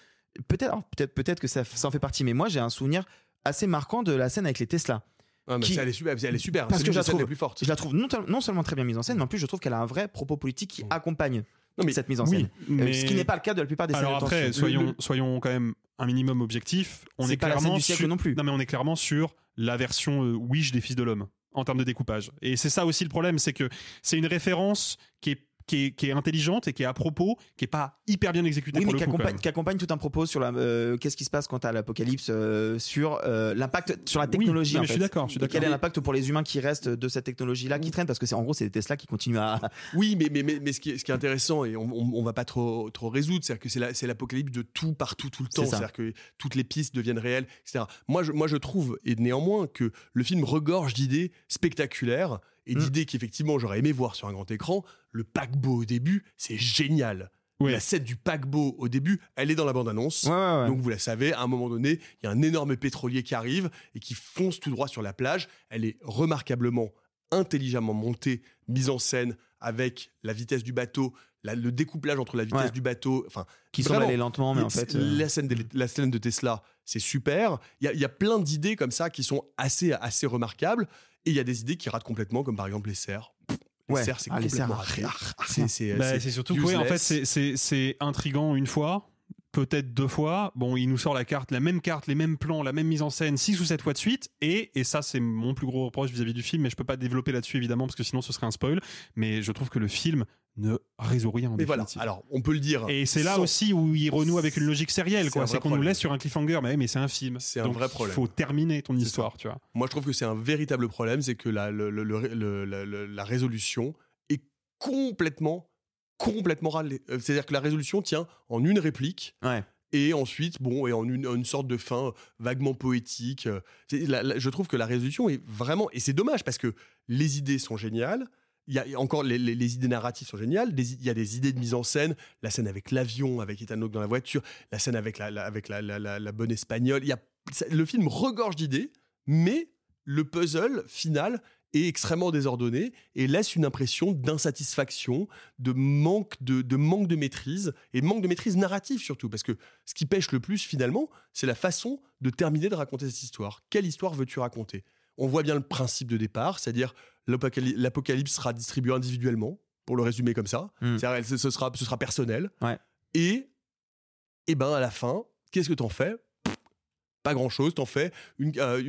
peut-être, peut-être, peut-être que ça, ça en fait partie. Mais moi, j'ai un souvenir assez marquant de la scène avec les Tesla. Ah, mais Qui- elle est super, elle est super. Parce que je la trouve- plus. Je la trouve non, non seulement très bien mise en scène, mais en plus je trouve qu'elle a un vrai propos politique qui accompagne Non, mais cette mise en oui, scène. Euh, mais- Ce qui n'est pas le cas de la plupart des Alors après, soyons, le- soyons quand même un minimum objectif. On est pas la scène clairement du siècle sur- non plus. Non, mais on est clairement sur la version euh, Wish des Fils de l'homme en termes de découpage. Et c'est ça aussi le problème, c'est que c'est une référence qui est qui est, qui est intelligente et qui est à propos, qui est pas hyper bien exécutée Oui, pour mais qui accompagne, tout un propos sur la, euh, qu'est-ce qui se passe quand à l'apocalypse, euh, sur euh, l'impact sur la technologie. en mais je fait. suis d'accord, je suis Et Quel est d'accord. l'impact pour les humains qui restent de cette technologie-là qui traîne Parce que c'est en gros, c'est des Tesla qui continuent à. Oui, mais, mais, mais, mais ce, qui est, ce qui est intéressant, et on, on, on va pas trop, trop résoudre, c'est que c'est la- c'est l'apocalypse de tout, partout, tout le temps. C'est-à-dire que toutes les pistes deviennent réelles, etc. Moi je, moi, je trouve, et néanmoins, que le film regorge d'idées spectaculaires et Mm. d'idées qu'effectivement j'aurais aimé voir sur un grand écran. Le paquebot au début, c'est génial. La scène du paquebot au début, elle est dans la bande-annonce. Ouais, ouais, ouais. Donc vous la savez, à un moment donné, il y a un énorme pétrolier qui arrive et qui fonce tout droit sur la plage. Elle est remarquablement, intelligemment montée, mise en scène avec la vitesse du bateau, la- le découplage entre la vitesse du bateau, enfin Qui semble aller lentement, mais en fait, euh, la scène de, la scène de Tesla, c'est super. Il y y a plein d'idées comme ça qui sont assez assez remarquables et il y a des idées qui ratent complètement, comme par exemple les serres. Les Ouais. serres, c'est Ah, les complètement serres, raté. C'est Bah, surtout que, oui, en fait, c'est intrigant une fois, peut-être deux fois. Bon, il nous sort la carte, la même carte, les mêmes plans, la même mise en scène, six ou sept fois de suite. Et, et ça, c'est mon plus gros reproche vis-à-vis du film, mais je peux pas développer là-dessus évidemment parce que sinon ce serait un spoil. Mais je trouve que le film ne résout rien. En Mais voilà, alors on peut le dire. Et c'est là sans- aussi où il renoue avec une logique sérielle, quoi. C'est qu'on nous laisse sur un cliffhanger, mais, mais c'est un film. C'est un vrai problème. Il faut terminer ton histoire, tu vois. Moi, je trouve que c'est un véritable problème, c'est que la, le- le- la résolution est complètement, complètement râlée. Euh, C'est-à-dire que la résolution tient en une réplique. Ouais. Et ensuite, bon, et en une, sorte de fin vaguement poétique. Euh, c'est- la- la- je trouve que la résolution est vraiment, et c'est dommage parce que les idées sont géniales. Il y a encore les, les- les idées narratives sont géniales. Des- il y a des idées de mise en scène. La scène avec l'avion, avec Ethan Hawke dans la voiture. La scène avec la, la- avec la, bonne espagnole. Il y a, le film regorge d'idées, mais le puzzle final est extrêmement désordonné et laisse une impression d'insatisfaction, de manque de, de manque de maîtrise et manque de maîtrise narrative surtout parce que ce qui pêche le plus finalement, c'est la façon de terminer de raconter cette histoire. Quelle histoire veux-tu raconter? On voit bien le principe de départ, c'est-à-dire l'apocalypse sera distribué individuellement, pour le résumer comme ça. Mm. C'est-à-dire, ce, ce sera, ce sera personnel. Ouais. Et, et ben à la fin, qu'est-ce que t'en fais? Pas grand-chose. T'en fais euh,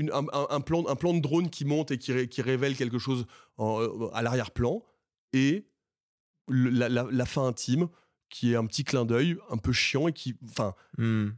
un, plan, de drone qui monte et qui, ré- qui révèle quelque chose euh, à l'arrière-plan. Et la fin intime, qui est un petit clin d'œil un peu chiant et qui... Enfin, Hmm.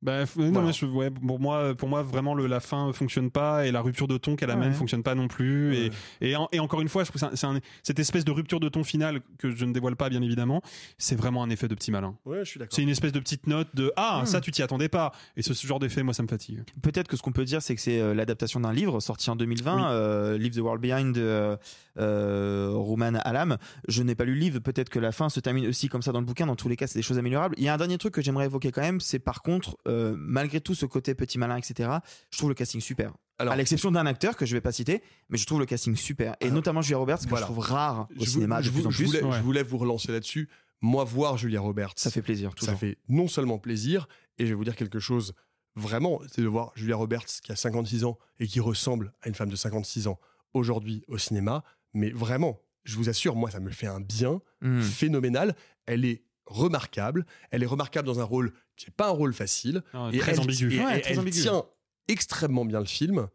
Bah, f- non, Voilà. mais je- ouais, pour moi, pour moi, vraiment, le, la fin fonctionne pas et la rupture de ton qu'elle amène Ouais. fonctionne pas non plus. Ouais. Et, et, en- et encore une fois, je trouve que c'est un- c'est un- cette espèce de rupture de ton final que je ne dévoile pas, bien évidemment, c'est vraiment un effet de petit malin. ouais, je suis d'accord. C'est une espèce de petite note de ah Hmm. ça tu t'y attendais pas et ce, ce genre d'effet moi ça me fatigue. Peut-être que ce qu'on peut dire, c'est que c'est euh, l'adaptation d'un livre sorti en 2020, Oui. euh, Leave the World Behind de euh, euh, Rouman Alam. Je n'ai pas lu le livre, peut-être que la fin se termine aussi comme ça dans le bouquin. Dans tous les cas, c'est des choses améliorables. Il y a un dernier truc que j'aimerais évoquer quand même, c'est par contre, euh, malgré tout ce côté petit malin, etc., je trouve le casting super. Alors- à l'exception d'un acteur que je vais pas citer, mais je trouve le casting super. Et Alors, notamment Julia Roberts, que voilà. je trouve rare au Je, cinéma je de plus vou- en je voulais, Ouais. je voulais vous relancer là-dessus. Moi, voir Julia Roberts, Ça fait plaisir, ça fait non seulement plaisir, et je vais vous dire quelque chose vraiment, c'est de voir Julia Roberts qui a 56 ans et qui ressemble à une femme de 56 ans aujourd'hui au cinéma. Mais vraiment, je vous assure, moi, ça me fait un bien Hmm. phénoménal. Elle est remarquable. Elle est remarquable dans un rôle qui n'est pas un rôle facile. Et très elle, ambigu. et Ouais, elle- très elle ambigu. tient extrêmement bien le film.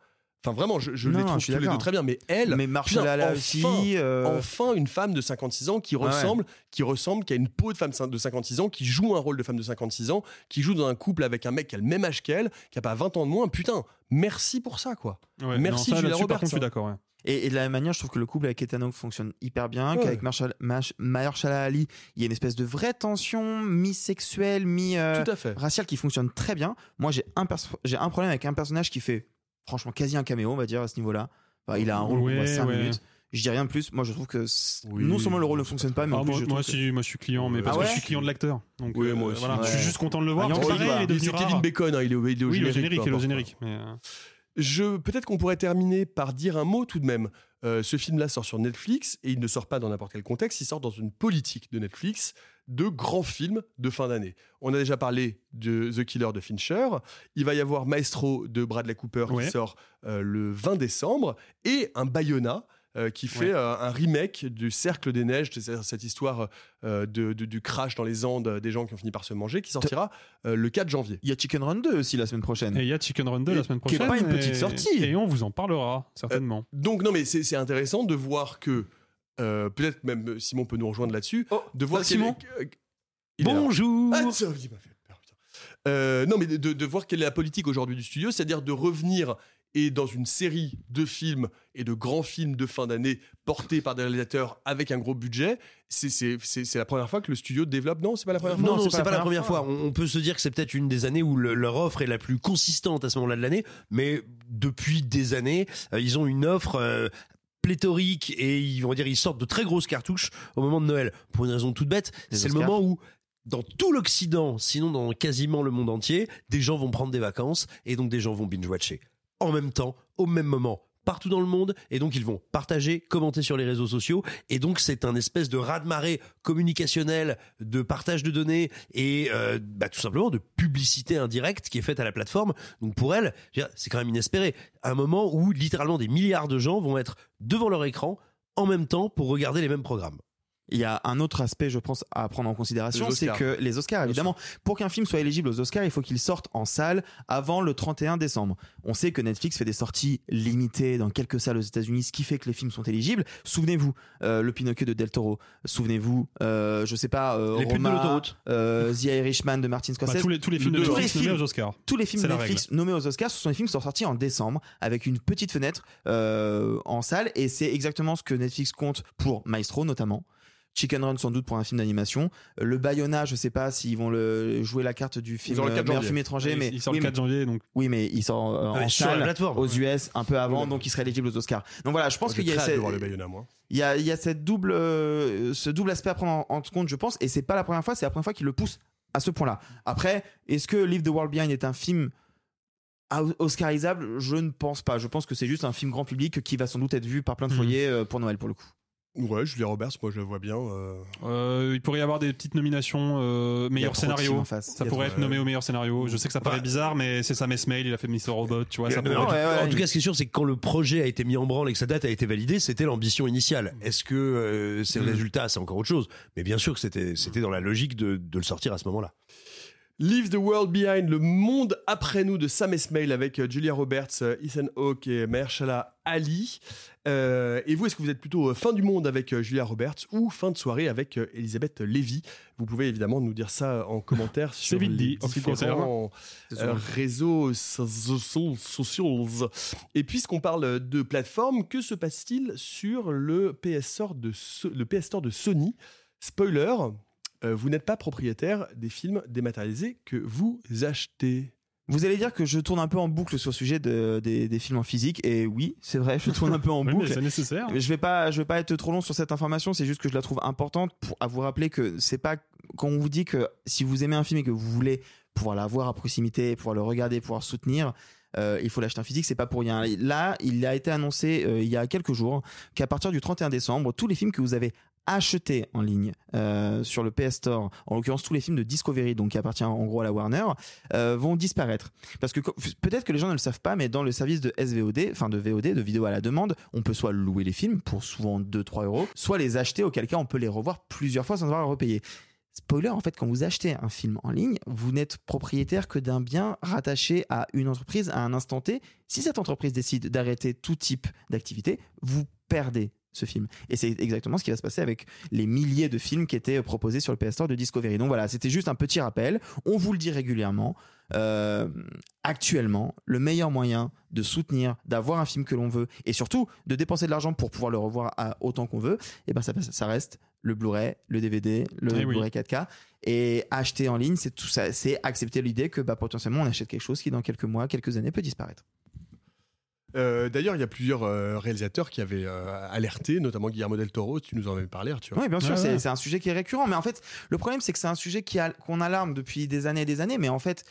Enfin, vraiment, je, je Non, les trouve je suis tous les deux d'accord. très bien. Mais elle, Mais putain, Alla enfin, aussi. euh, enfin une femme de 56 ans qui ouais. ressemble, qui ressemble, qui a une peau de femme de 56 ans, qui joue un rôle de femme de 56 ans, qui joue dans un couple avec un mec qui a le même âge qu'elle, qui a pas 20 ans de moins. Putain, merci pour ça, quoi. Ouais, Merci, non, ça, Julia là-dessus, Roberts, Par contre, je suis hein. d'accord. ouais. Et, et de la même manière, je trouve que le couple avec Ethan Hawke fonctionne hyper bien, Ouais. qu'avec Marshall, Mash- Mahershala Ali, il y a une espèce de vraie tension mi-sexuelle, mi-raciale fait. qui fonctionne très bien. Moi, j'ai un, perso- j'ai un problème avec un personnage qui fait, franchement, quasi un caméo, on va dire, à ce niveau-là. Enfin, il a un rôle Ouais, de 5 ouais. minutes. Je dis rien de plus. Moi, je trouve que Oui, non seulement le rôle ne fonctionne pas mais en Ah, plus, moi, je moi, que- si, moi je suis client, mais parce Ah que ouais je suis client de l'acteur. Donc, Oui, euh, moi aussi. voilà, Ouais. Je suis juste content de le voir. Ah, Tu Yankee, pareil, il est Et devenu c'est Kevin rare. Bacon, hein, il est au, il est au Oui, le générique. il est au générique. mais, euh, Je peut-être qu'on pourrait terminer par dire un mot tout de même. Euh, ce film-là sort sur Netflix et il ne sort pas dans n'importe quel contexte. Il sort dans une politique de Netflix de grands films de fin d'année. On a déjà parlé de The Killer de Fincher. Il va y avoir Maestro de Bradley Cooper Ouais. qui sort euh, le 20 décembre et un Bayona. Euh, qui fait Ouais. euh, un remake du Cercle des Neiges, cette histoire euh, de, de- du crash dans les Andes des gens qui ont fini par se manger, qui sortira euh, le 4 janvier. Il y a Chicken Run 2 aussi la semaine prochaine. Et il y a Chicken Run 2 Et- la semaine qui est prochaine. pas une petite et- sortie. Et on vous en parlera, certainement. Donc non, mais c'est c'est intéressant de voir que euh, peut-être même Simon peut nous rejoindre là-dessus, de voir quel Simon. il. Bonjour Ah, ça, il m'a fait peur, putain. Euh, non, mais de, de voir quelle est la politique aujourd'hui du studio, c'est-à-dire de revenir et dans une série de films et de grands films de fin d'année portés par des réalisateurs avec un gros budget, c'est- c'est c'est- c'est la première fois que le studio développe. Non, c'est pas la première fois. Non, non, c'est pas, la première fois. On, on peut se dire que c'est peut-être une des années où le- leur offre est la plus consistante à ce moment-là de l'année, mais depuis des années, euh, ils ont une offre euh, pléthorique et ils vont dire ils sortent de très grosses cartouches au moment de Noël pour une raison toute bête. C'est le moment où dans tout l'Occident, sinon dans quasiment le monde entier, des gens vont prendre des vacances et donc des gens vont binge-watcher en même temps, au même moment partout dans le monde et donc ils vont partager, commenter sur les réseaux sociaux et donc c'est un espèce de raz-de-marée communicationnel, de partage de données et euh, bah, tout simplement de publicité indirecte qui est faite à la plateforme. Donc pour elle, c'est quand même inespéré. Un moment où littéralement des milliards de gens vont être devant leur écran en même temps pour regarder les mêmes programmes. Il y a un autre aspect, je pense, à prendre en considération, c'est que les Oscars, évidemment, pour qu'un film soit éligible aux Oscars, il faut qu'il sorte en salle avant le 31 décembre. On sait que Netflix fait des sorties limitées dans quelques salles aux États-Unis, ce qui fait que les films sont éligibles. Souvenez-vous, euh, le Pinocchio de Del Toro. Souvenez-vous, euh, je sais pas, euh, Les putes de Roma, l'autoroute. euh, The Irishman de Martin Bah, Scorsese. tous les, tous les films de Tous les Netflix nommés aux Oscars. tous les films la Netflix nommés aux Oscars, ce sont des films qui sont sortis en décembre avec une petite fenêtre euh, en salle et c'est exactement ce que Netflix compte pour Maestro notamment. Chicken Run sans doute pour un film d'animation. Euh, Le Bayona, je sais pas s'ils vont le jouer la carte du film le euh, 4 meilleur janvier. film étranger, Il- mais il sort oui, le 4 janvier, donc mais, oui, mais il sort euh, Ouais, en sur la salle plateforme. aux US un peu avant, donc il serait éligible aux Oscars. Donc voilà, je pense qu'il y a cette- de voir le Bayona, moi. il y a, il y a cette double, ce double aspect à prendre en, en compte, je pense, et c'est pas la première fois, c'est la première fois qu'il le pousse à ce point-là. Après, est-ce que Leave the World Behind est un film Ah, Oscarisable, je ne pense pas. Je pense que c'est juste un film grand public qui va sans doute être vu par plein de Mhm. foyers pour Noël pour le coup. Ouais, Julia Roberts, moi je la vois bien. euh, Euh, il pourrait y avoir des petites nominations euh, meilleur scénario. Ça pourrait être nommé au meilleur scénario. Je sais que ça paraît Bah. bizarre, mais c'est Sam Esmail, il a fait Mr. Robot, tu vois. Ça Non, pourrait être- en tout cas, ce qui est sûr, c'est que quand le projet a été mis en branle et que sa date a été validée, c'était l'ambition initiale. Est-ce que euh, c'est le Mm. résultat C'est encore autre chose? Mais bien sûr que c'était c'était dans la logique de, de le sortir à ce moment-là. Leave the World Behind, le monde après nous de Sam Esmail avec euh, Julia Roberts, euh, Ethan Hawke et Mahershala Ali. Euh, et vous, est-ce que vous êtes plutôt fin du monde avec Julia Roberts ou fin de soirée avec Elisabeth Lévy? Vous pouvez évidemment nous dire ça en commentaire sur vite les dit, différents euh, réseaux so- so- sociaux. Et puisqu'on parle de plateforme, que se passe-t-il sur le PS Store de, So- le PS Store de Sony? Spoiler, euh, vous n'êtes pas propriétaire des films dématérialisés que vous achetez. Vous allez dire que je tourne un peu en boucle sur le sujet de- des, des films en physique et oui, c'est vrai, je tourne un peu en Oui, boucle. c'est nécessaire. Je vais pas, je vais pas être trop long sur cette information. C'est juste que je la trouve importante pour à vous rappeler que c'est pas quand on vous dit que si vous aimez un film et que vous voulez pouvoir l'avoir à proximité, pouvoir le regarder, pouvoir soutenir. euh, il faut l'acheter en physique, c'est pas pour rien. Là, il a été annoncé euh, il y a quelques jours qu'à partir du 31 décembre, tous les films que vous avez achetés en ligne euh, sur le PS Store, en l'occurrence tous les films de Discovery, donc qui appartient en gros à la Warner, euh, vont disparaître. Parce que peut-être que les gens ne le savent pas, mais dans le service de SVOD, enfin de VOD, de vidéo à la demande, on peut soit louer les films pour souvent 2-3 euros, soit les acheter, auquel cas on peut les revoir plusieurs fois sans devoir les repayer. Spoiler, en fait, quand vous achetez un film en ligne, vous n'êtes propriétaire que d'un bien rattaché à une entreprise à un instant T. Si cette entreprise décide d'arrêter tout type d'activité, vous perdez ce film. Et c'est exactement ce qui va se passer avec les milliers de films qui étaient proposés sur le PS Store de Discovery. Donc voilà, c'était juste un petit rappel. On vous le dit régulièrement. Euh, actuellement, le meilleur moyen de soutenir, d'avoir un film que l'on veut et surtout de dépenser de l'argent pour pouvoir le revoir à autant qu'on veut, et ben ça, ça reste le Blu-ray, le DVD, le Eh oui. Blu-ray 4K. Et acheter en ligne, c'est tout ça, c'est accepter l'idée que bah, potentiellement on achète quelque chose qui dans quelques mois, quelques années peut disparaître. Euh, D'ailleurs, il y a plusieurs euh, réalisateurs qui avaient euh, alerté, notamment Guillermo del Toro, tu nous en avais parlé, Arthur. Oui, bien sûr, Ouais, c'est ouais. un sujet qui est récurrent. Mais en fait, le problème, c'est que c'est un sujet qui a- qu'on alarme depuis des années et des années. Mais en fait,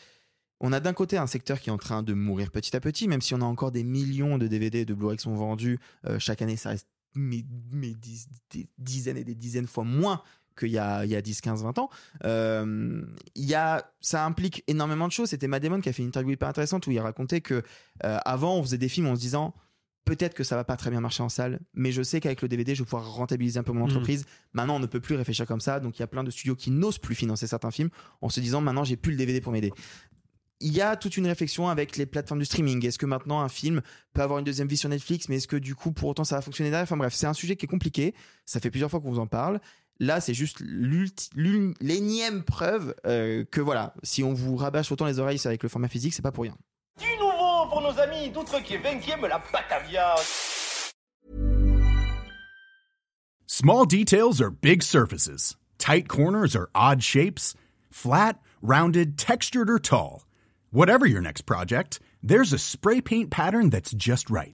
on a d'un côté un secteur qui est en train de mourir petit à petit, même si on a encore des millions de DVD et de Blu-ray qui sont vendus euh, chaque année, ça reste mais, mais dix- des dizaines et des dizaines de fois moins qu'il y a, il y a 10, 15, 20 ans. Euh, il y a, ça implique énormément de choses. C'était Matt Damon qui a fait une interview hyper intéressante où il racontait que euh, avant, on faisait des films en se disant peut-être que ça va pas très bien marcher en salle, mais je sais qu'avec le DVD, je vais pouvoir rentabiliser un peu mon Mhm. entreprise. Maintenant, on ne peut plus réfléchir comme ça. Donc, il y a plein de studios qui n'osent plus financer certains films en se disant maintenant, j'ai plus le DVD pour m'aider. Il y a toute une réflexion avec les plateformes de streaming. Est-ce que maintenant un film peut avoir une deuxième vie sur Netflix, mais est-ce que du coup, pour autant, ça va fonctionner derrière? Enfin bref, c'est un sujet qui est compliqué. Ça fait plusieurs fois qu'on vous en parle. Là, c'est juste l'énième preuve euh, que voilà, si on vous rabâche autant les oreilles avec le format physique, c'est pas pour rien. Du nouveau pour nos amis d'outre-Québec qui aiment la Batavia? Small details are big surfaces. Tight corners are odd shapes. Flat, rounded, textured, or tall. Whatever your next project, there's a spray paint pattern that's just right.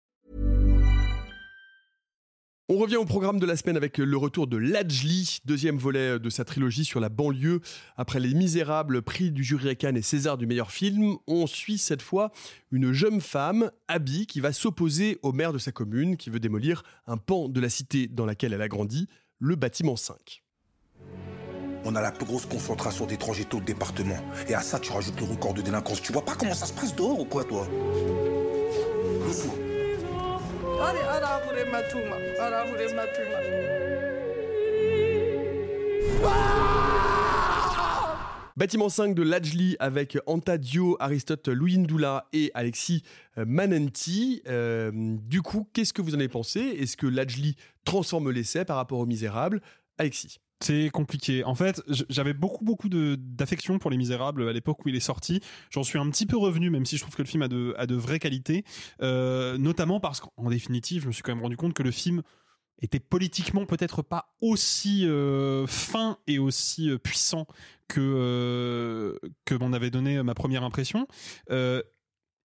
On revient au programme de la semaine avec le retour de Lajli, deuxième volet de sa trilogie sur la banlieue. Après Les Misérables, prix du jury Cannes et César du meilleur film, on suit cette fois une jeune femme, Abby, qui va s'opposer au maire de sa commune, qui veut démolir un pan de la cité dans laquelle elle a grandi, le bâtiment 5. On a la plus grosse concentration d'étrangers au département. Et à ça, tu rajoutes le record de délinquance. Tu vois pas comment ça se passe dehors ou quoi, toi? Bâtiment 5 de Lajli avec Anta Dio, Aristote Louindoula et Alexis euh, Manenti. Euh, du coup, qu'est-ce que vous en avez pensé? Est-ce que Lajli transforme l'essai par rapport aux Misérables Alexis C'est compliqué. En fait, j'avais beaucoup, beaucoup d'affection pour Les Misérables à l'époque où il est sorti. J'en suis un petit peu revenu, même si je trouve que le film a de, a de vraies qualités. Euh, notamment parce qu'en définitive, je me suis quand même rendu compte que le film était politiquement peut-être pas aussi euh, fin et aussi euh, puissant que, que m'en avait donné ma première impression.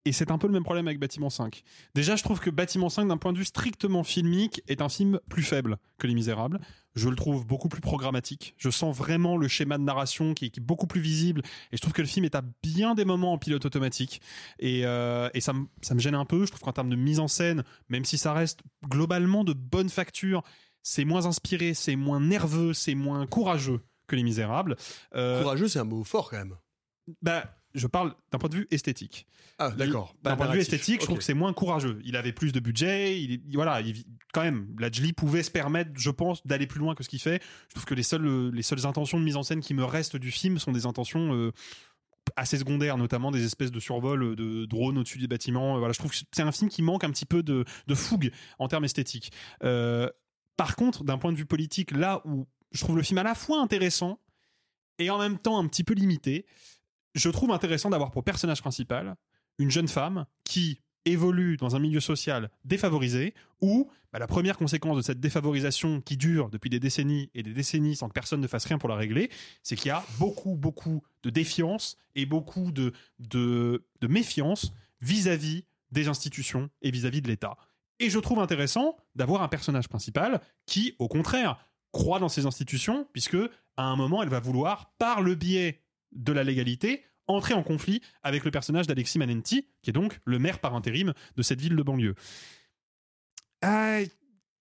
Et c'est un peu le même problème avec Bâtiment 5. Déjà, je trouve que Bâtiment 5, d'un point de vue strictement filmique, est un film plus faible que Les Misérables. Je le trouve beaucoup plus programmatique. Je sens vraiment le schéma de narration qui est, qui est beaucoup plus visible. Et je trouve que le film est à bien des moments en pilote automatique. Et, euh, et ça, me- ça me gêne un peu. Je trouve qu'en termes de mise en scène, même si ça reste globalement de bonne facture, c'est moins inspiré, c'est moins nerveux, c'est moins courageux que Les Misérables. Euh, Courageux, c'est un mot fort quand même. bah, je parle d'un point de vue esthétique. Ah, d'accord. D'un point de vue esthétique, je trouve que c'est moins courageux. Il avait plus de budget. Il, voilà, il- quand même, Lajli pouvait se permettre, je pense, d'aller plus loin que ce qu'il fait. Je trouve que les seules, euh, les seules intentions de mise en scène qui me restent du film sont des intentions euh, assez secondaires, notamment des espèces de survols de drones au-dessus des bâtiments. Euh, Voilà, je trouve que c'est un film qui manque un petit peu de, de fougue en termes esthétiques. Euh, par contre, d'un point de vue politique, là où je trouve le film à la fois intéressant et en même temps un petit peu limité, je trouve intéressant d'avoir pour personnage principal une jeune femme qui évolue dans un milieu social défavorisé où bah, la première conséquence de cette défavorisation qui dure depuis des décennies et des décennies sans que personne ne fasse rien pour la régler, c'est qu'il y a beaucoup, beaucoup de défiance et beaucoup de, méfiance vis-à-vis des institutions et vis-à-vis de l'État. Et je trouve intéressant d'avoir un personnage principal qui, au contraire, croit dans ces institutions, puisque à un moment, elle va vouloir, par le biais de la légalité, entrer en conflit avec le personnage d'Alexis Manenti, qui est donc le maire par intérim de cette ville de banlieue. Ah,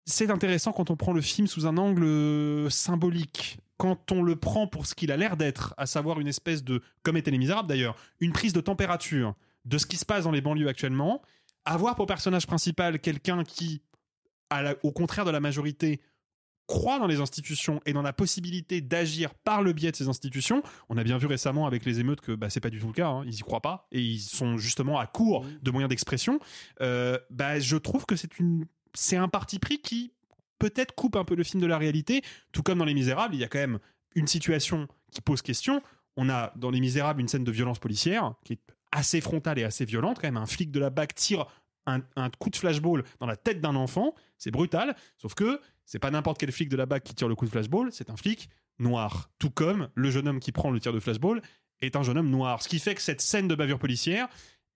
c'est intéressant quand on prend le film sous un angle euh, symbolique. Quand on le prend pour ce qu'il a l'air d'être, à savoir une espèce de, comme étaient les Misérables d'ailleurs, une prise de température de ce qui se passe dans les banlieues actuellement, avoir pour personnage principal quelqu'un qui, au contraire de la majorité, croit dans les institutions et dans la possibilité d'agir par le biais de ces institutions. On a bien vu récemment avec les émeutes que bah, c'est pas du tout le cas. hein. Ils y croient pas et ils sont justement à court de moyens d'expression. Euh, bah, je trouve que c'est une, c'est un parti pris qui peut-être coupe un peu le film de la réalité. Tout comme dans Les Misérables, il y a quand même une situation qui pose question. On a dans Les Misérables une scène de violence policière qui est assez frontale et assez violente. Quand même, un flic de la BAC tire un, un coup de flashball dans la tête d'un enfant. C'est brutal. Sauf que c'est pas n'importe quel flic de la BAC qui tire le coup de flashball, c'est un flic noir. Tout comme le jeune homme qui prend le tir de flashball est un jeune homme noir. Ce qui fait que cette scène de bavure policière,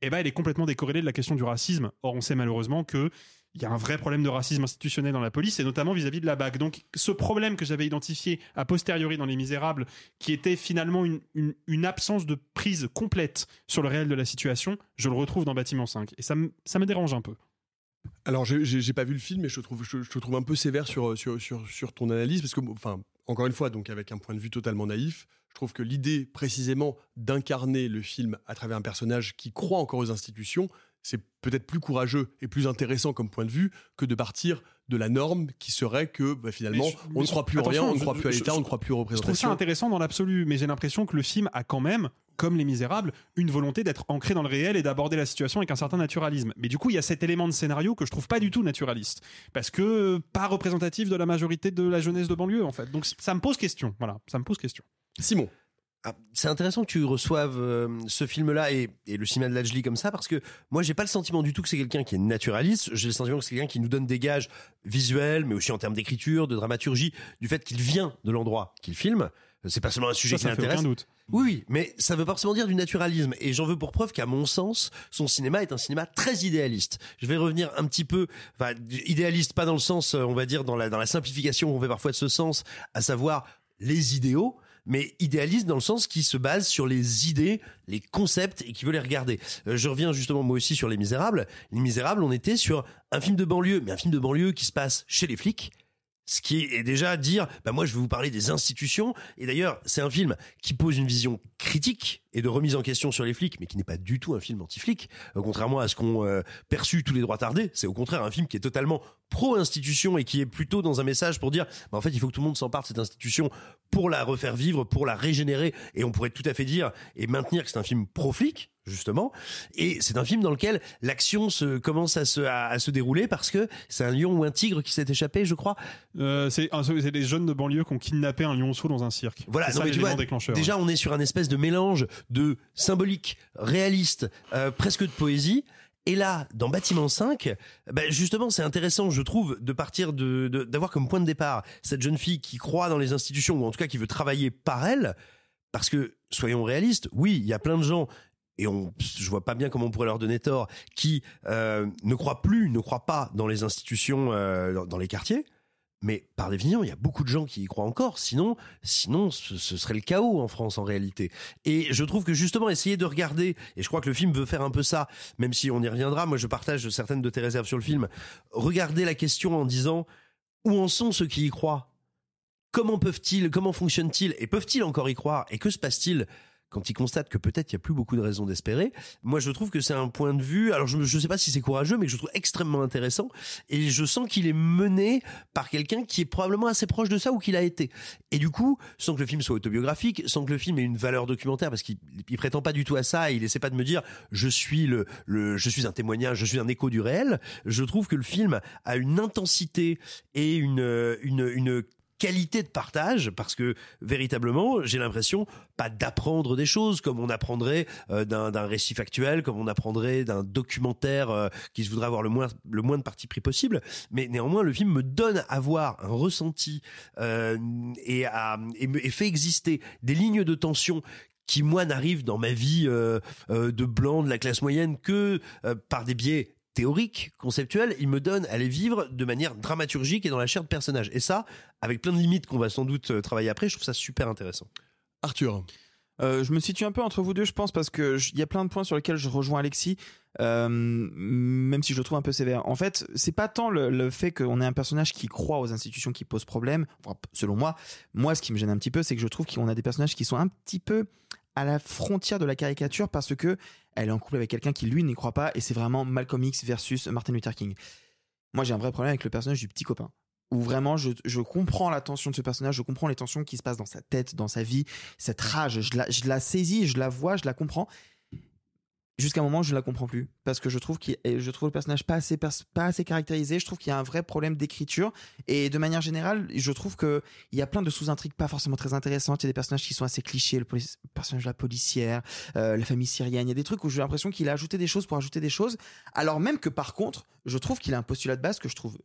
eh ben, elle est complètement décorrélée de la question du racisme. Or, on sait malheureusement que il y a un vrai problème de racisme institutionnel dans la police et notamment vis-à-vis de la BAC. Donc, ce problème que j'avais identifié a posteriori dans Les Misérables, qui était finalement une, absence de prise complète sur le réel de la situation, je le retrouve dans Bâtiment 5. Et ça, ça me dérange un peu. Alors, j'ai- pas vu le film, mais je te trouve, je, je te trouve un peu sévère sur, sur, sur, sur ton analyse, parce que, enfin, encore une fois, donc avec un point de vue totalement naïf, je trouve que l'idée précisément d'incarner le film à travers un personnage qui croit encore aux institutions, c'est peut-être plus courageux et plus intéressant comme point de vue que de partir de la norme qui serait que bah, finalement Mais je- on ne croit plus en rien, on ne croit plus à l'État, on ne croit plus aux Je trouve ça représentations. intéressant dans l'absolu, mais j'ai l'impression que le film a quand même, comme Les Misérables, une volonté d'être ancré dans le réel et d'aborder la situation avec un certain naturalisme. Mais du coup, il y a cet élément de scénario que je trouve pas du tout naturaliste, parce que pas représentatif de la majorité de la jeunesse de banlieue, en fait. Donc ça me pose question. Voilà, ça me pose question. Simon. Ah, c'est intéressant que tu reçoives euh, ce film-là et, et le cinéma de Lajli comme ça parce que moi j'ai pas le sentiment du tout que c'est quelqu'un qui est naturaliste. J'ai le sentiment que c'est quelqu'un qui nous donne des gages visuels, mais aussi en termes d'écriture, de dramaturgie, du fait qu'il vient de l'endroit qu'il filme. C'est pas seulement un sujet Ça, ça qui l'intéresse. Oui, oui, mais ça veut pas forcément dire du naturalisme. Et j'en veux pour preuve qu'à mon sens, son cinéma est un cinéma très idéaliste. Je vais revenir un petit peu, enfin, idéaliste, pas dans le sens, euh, on va dire, dans la, dans la simplification qu'on fait parfois de ce sens, à savoir les idéaux, mais idéaliste dans le sens qui se base sur les idées, les concepts et qui veut les regarder. Euh, je reviens justement moi aussi sur Les Misérables. Les Misérables, on était sur un film de banlieue, mais un film de banlieue qui se passe chez les flics. Ce qui est déjà dire, bah moi je vais vous parler des institutions. Et d'ailleurs, c'est un film qui pose une vision critique et de remise en question sur les flics, mais qui n'est pas du tout un film anti-flic. Euh, contrairement à ce qu'ont euh, perçu tous les droits tardés, c'est au contraire un film qui est totalement pro-institution et qui est plutôt dans un message pour dire, bah, en fait, il faut que tout le monde s'empare de cette institution pour la refaire vivre, pour la régénérer. Et on pourrait tout à fait dire et maintenir que c'est un film pro-flic, justement. Et c'est un film dans lequel l'action se commence à se, à, à se dérouler parce que c'est un lion ou un tigre qui s'est échappé, je crois. Euh, c'est des jeunes de banlieue qui ont kidnappé un lionceau dans un cirque. Voilà, non, ça mais tu vois, déclencheur. déjà on est sur un espèce de mélange de symbolique, réaliste, euh, presque de poésie. Et là, dans Bâtiment 5, ben justement, c'est intéressant, je trouve, de partir de, d'avoir comme point de départ cette jeune fille qui croit dans les institutions, ou en tout cas qui veut travailler par elle, parce que, soyons réalistes, oui, il y a plein de gens, et on, je vois pas bien comment on pourrait leur donner tort, qui euh, ne croient plus, ne croient pas dans les institutions, euh, dans les quartiers, mais par définition, il y a beaucoup de gens qui y croient encore. Sinon, sinon, ce, ce serait le chaos en France en réalité. Et je trouve que justement, essayer de regarder, et je crois que le film veut faire un peu ça, même si on y reviendra. Moi, je partage certaines de tes réserves sur le film. Regarder la question en disant où en sont ceux qui y croient? Comment peuvent-ils Comment fonctionnent-ils? Et peuvent-ils encore y croire? Et que se passe-t-il? Quand ils constatent que peut-être il y a plus beaucoup de raisons d'espérer, moi je trouve que c'est un point de vue. Alors je ne sais pas si c'est courageux, mais je trouve extrêmement intéressant. Et je sens qu'il est mené par quelqu'un qui est probablement assez proche de ça ou qu'il a été. Et du coup, sans que le film soit autobiographique, sans que le film ait une valeur documentaire, parce qu'il il prétend pas du tout à ça, et il essaie pas de me dire je suis le, le je suis un témoignage, je suis un écho du réel. Je trouve que le film a une intensité et une une une qualité de partage parce que véritablement j'ai l'impression pas d'apprendre des choses comme on apprendrait euh, d'un récit factuel comme on apprendrait d'un documentaire euh, qui se voudrait avoir le moins le moins de parti pris possible. Mais néanmoins le film me donne à voir un ressenti euh, et, à, et, fait exister des lignes de tension qui moi n'arrivent dans ma vie euh, de blanc de la classe moyenne que euh, par des biais théoriques, conceptuels, il me donne à les vivre de manière dramaturgique et dans la chair de personnage. Et ça, avec plein de limites qu'on va sans doute euh, travailler après, je trouve ça super intéressant. Arthur. Euh, je me situe un peu entre vous deux, je pense, parce que il y a plein de points sur lesquels je rejoins Alexis, euh, même si je le trouve un peu sévère. En fait, c'est pas tant le, le fait qu'on ait un personnage qui croit aux institutions qui pose problème. Enfin, selon moi, moi, ce qui me gêne un petit peu, c'est que je trouve qu'on a des personnages qui sont un petit peu à la frontière de la caricature parce que elle est en couple avec quelqu'un qui lui n'y croit pas et c'est vraiment Malcolm X versus Martin Luther King. Moi, j'ai un vrai problème avec le personnage du petit copain où vraiment je, je comprends la tension de ce personnage, je comprends les tensions qui se passent dans sa tête, dans sa vie, cette rage, je la, je la saisis, je la vois, je la comprends. Jusqu'à un moment, je ne la comprends plus parce que je trouve qu'il, je le personnage pas assez, caractérisé. Je trouve qu'il y a un vrai problème d'écriture et de manière générale, je trouve que il y a plein de sous-intrigues pas forcément très intéressantes. Il y a des personnages qui sont assez clichés, le personnage de la policière, euh, la famille syrienne. Il y a des trucs où j'ai l'impression qu'il a ajouté des choses pour ajouter des choses, alors même que par contre, je trouve qu'il a un postulat de base que je trouve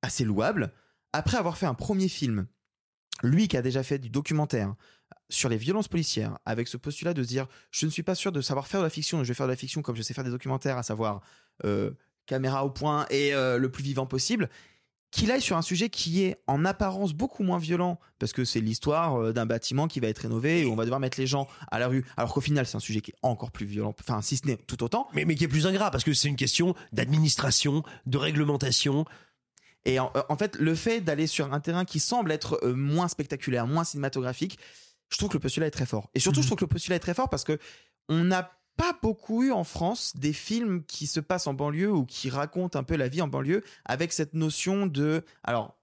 assez louable. Après avoir fait un premier film, lui qui a déjà fait du documentaire sur les violences policières, avec ce postulat de se dire je ne suis pas sûr de savoir faire de la fiction, je vais faire de la fiction comme je sais faire des documentaires, à savoir euh, caméra au point et euh, le plus vivant possible, qu'il aille sur un sujet qui est en apparence beaucoup moins violent, parce que c'est l'histoire euh, d'un bâtiment qui va être rénové et où on va devoir mettre les gens à la rue, alors qu'au final c'est un sujet qui est encore plus violent, enfin si ce n'est tout autant. Mais, mais qui est plus ingrat, parce que c'est une question d'administration, de réglementation. Et en, en fait, le fait d'aller sur un terrain qui semble être moins spectaculaire, moins cinématographique, je trouve que le postulat est très fort. Et surtout, je trouve que le postulat est très fort parce que on n'a pas beaucoup eu en France des films qui se passent en banlieue ou qui racontent un peu la vie en banlieue avec cette notion de, alors,